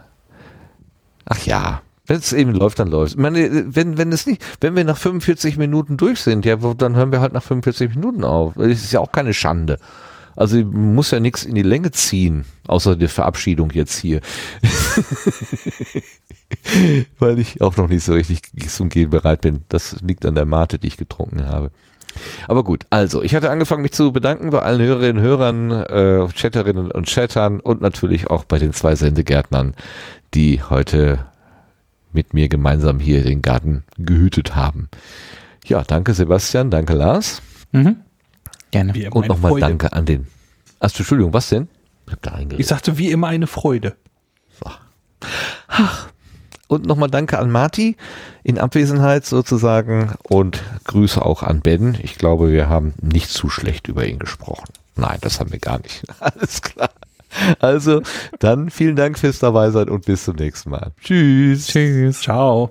Ach ja. Wenn es eben läuft, dann läuft. Ich meine, wenn, wenn es nicht, wenn wir nach 45 Minuten durch sind, ja, dann hören wir halt nach 45 Minuten auf. Das ist ja auch keine Schande. Also man muss ja nichts in die Länge ziehen, außer der Verabschiedung jetzt hier. Weil ich auch noch nicht so richtig zum Gehen bereit bin. Das liegt an der Mate, die ich getrunken habe. Aber gut, also ich hatte angefangen, mich zu bedanken bei allen Hörerinnen und Hörern, äh, Chatterinnen und Chattern und natürlich auch bei den zwei Sendegärtnern, die heute mit mir gemeinsam hier den Garten gehütet haben. Ja, danke Sebastian, danke Lars Mhm. Gerne. Wie und nochmal danke an den. Achso, Entschuldigung, was denn? Ich hab da Ich sagte wie immer eine Freude. Und nochmal danke an Marti in Abwesenheit sozusagen und Grüße auch an Ben. Ich glaube, wir haben nicht zu schlecht über ihn gesprochen. Nein, das haben wir gar nicht. Alles klar. Also, dann vielen Dank fürs Dabeisein und bis zum nächsten Mal. Tschüss. Tschüss. Ciao.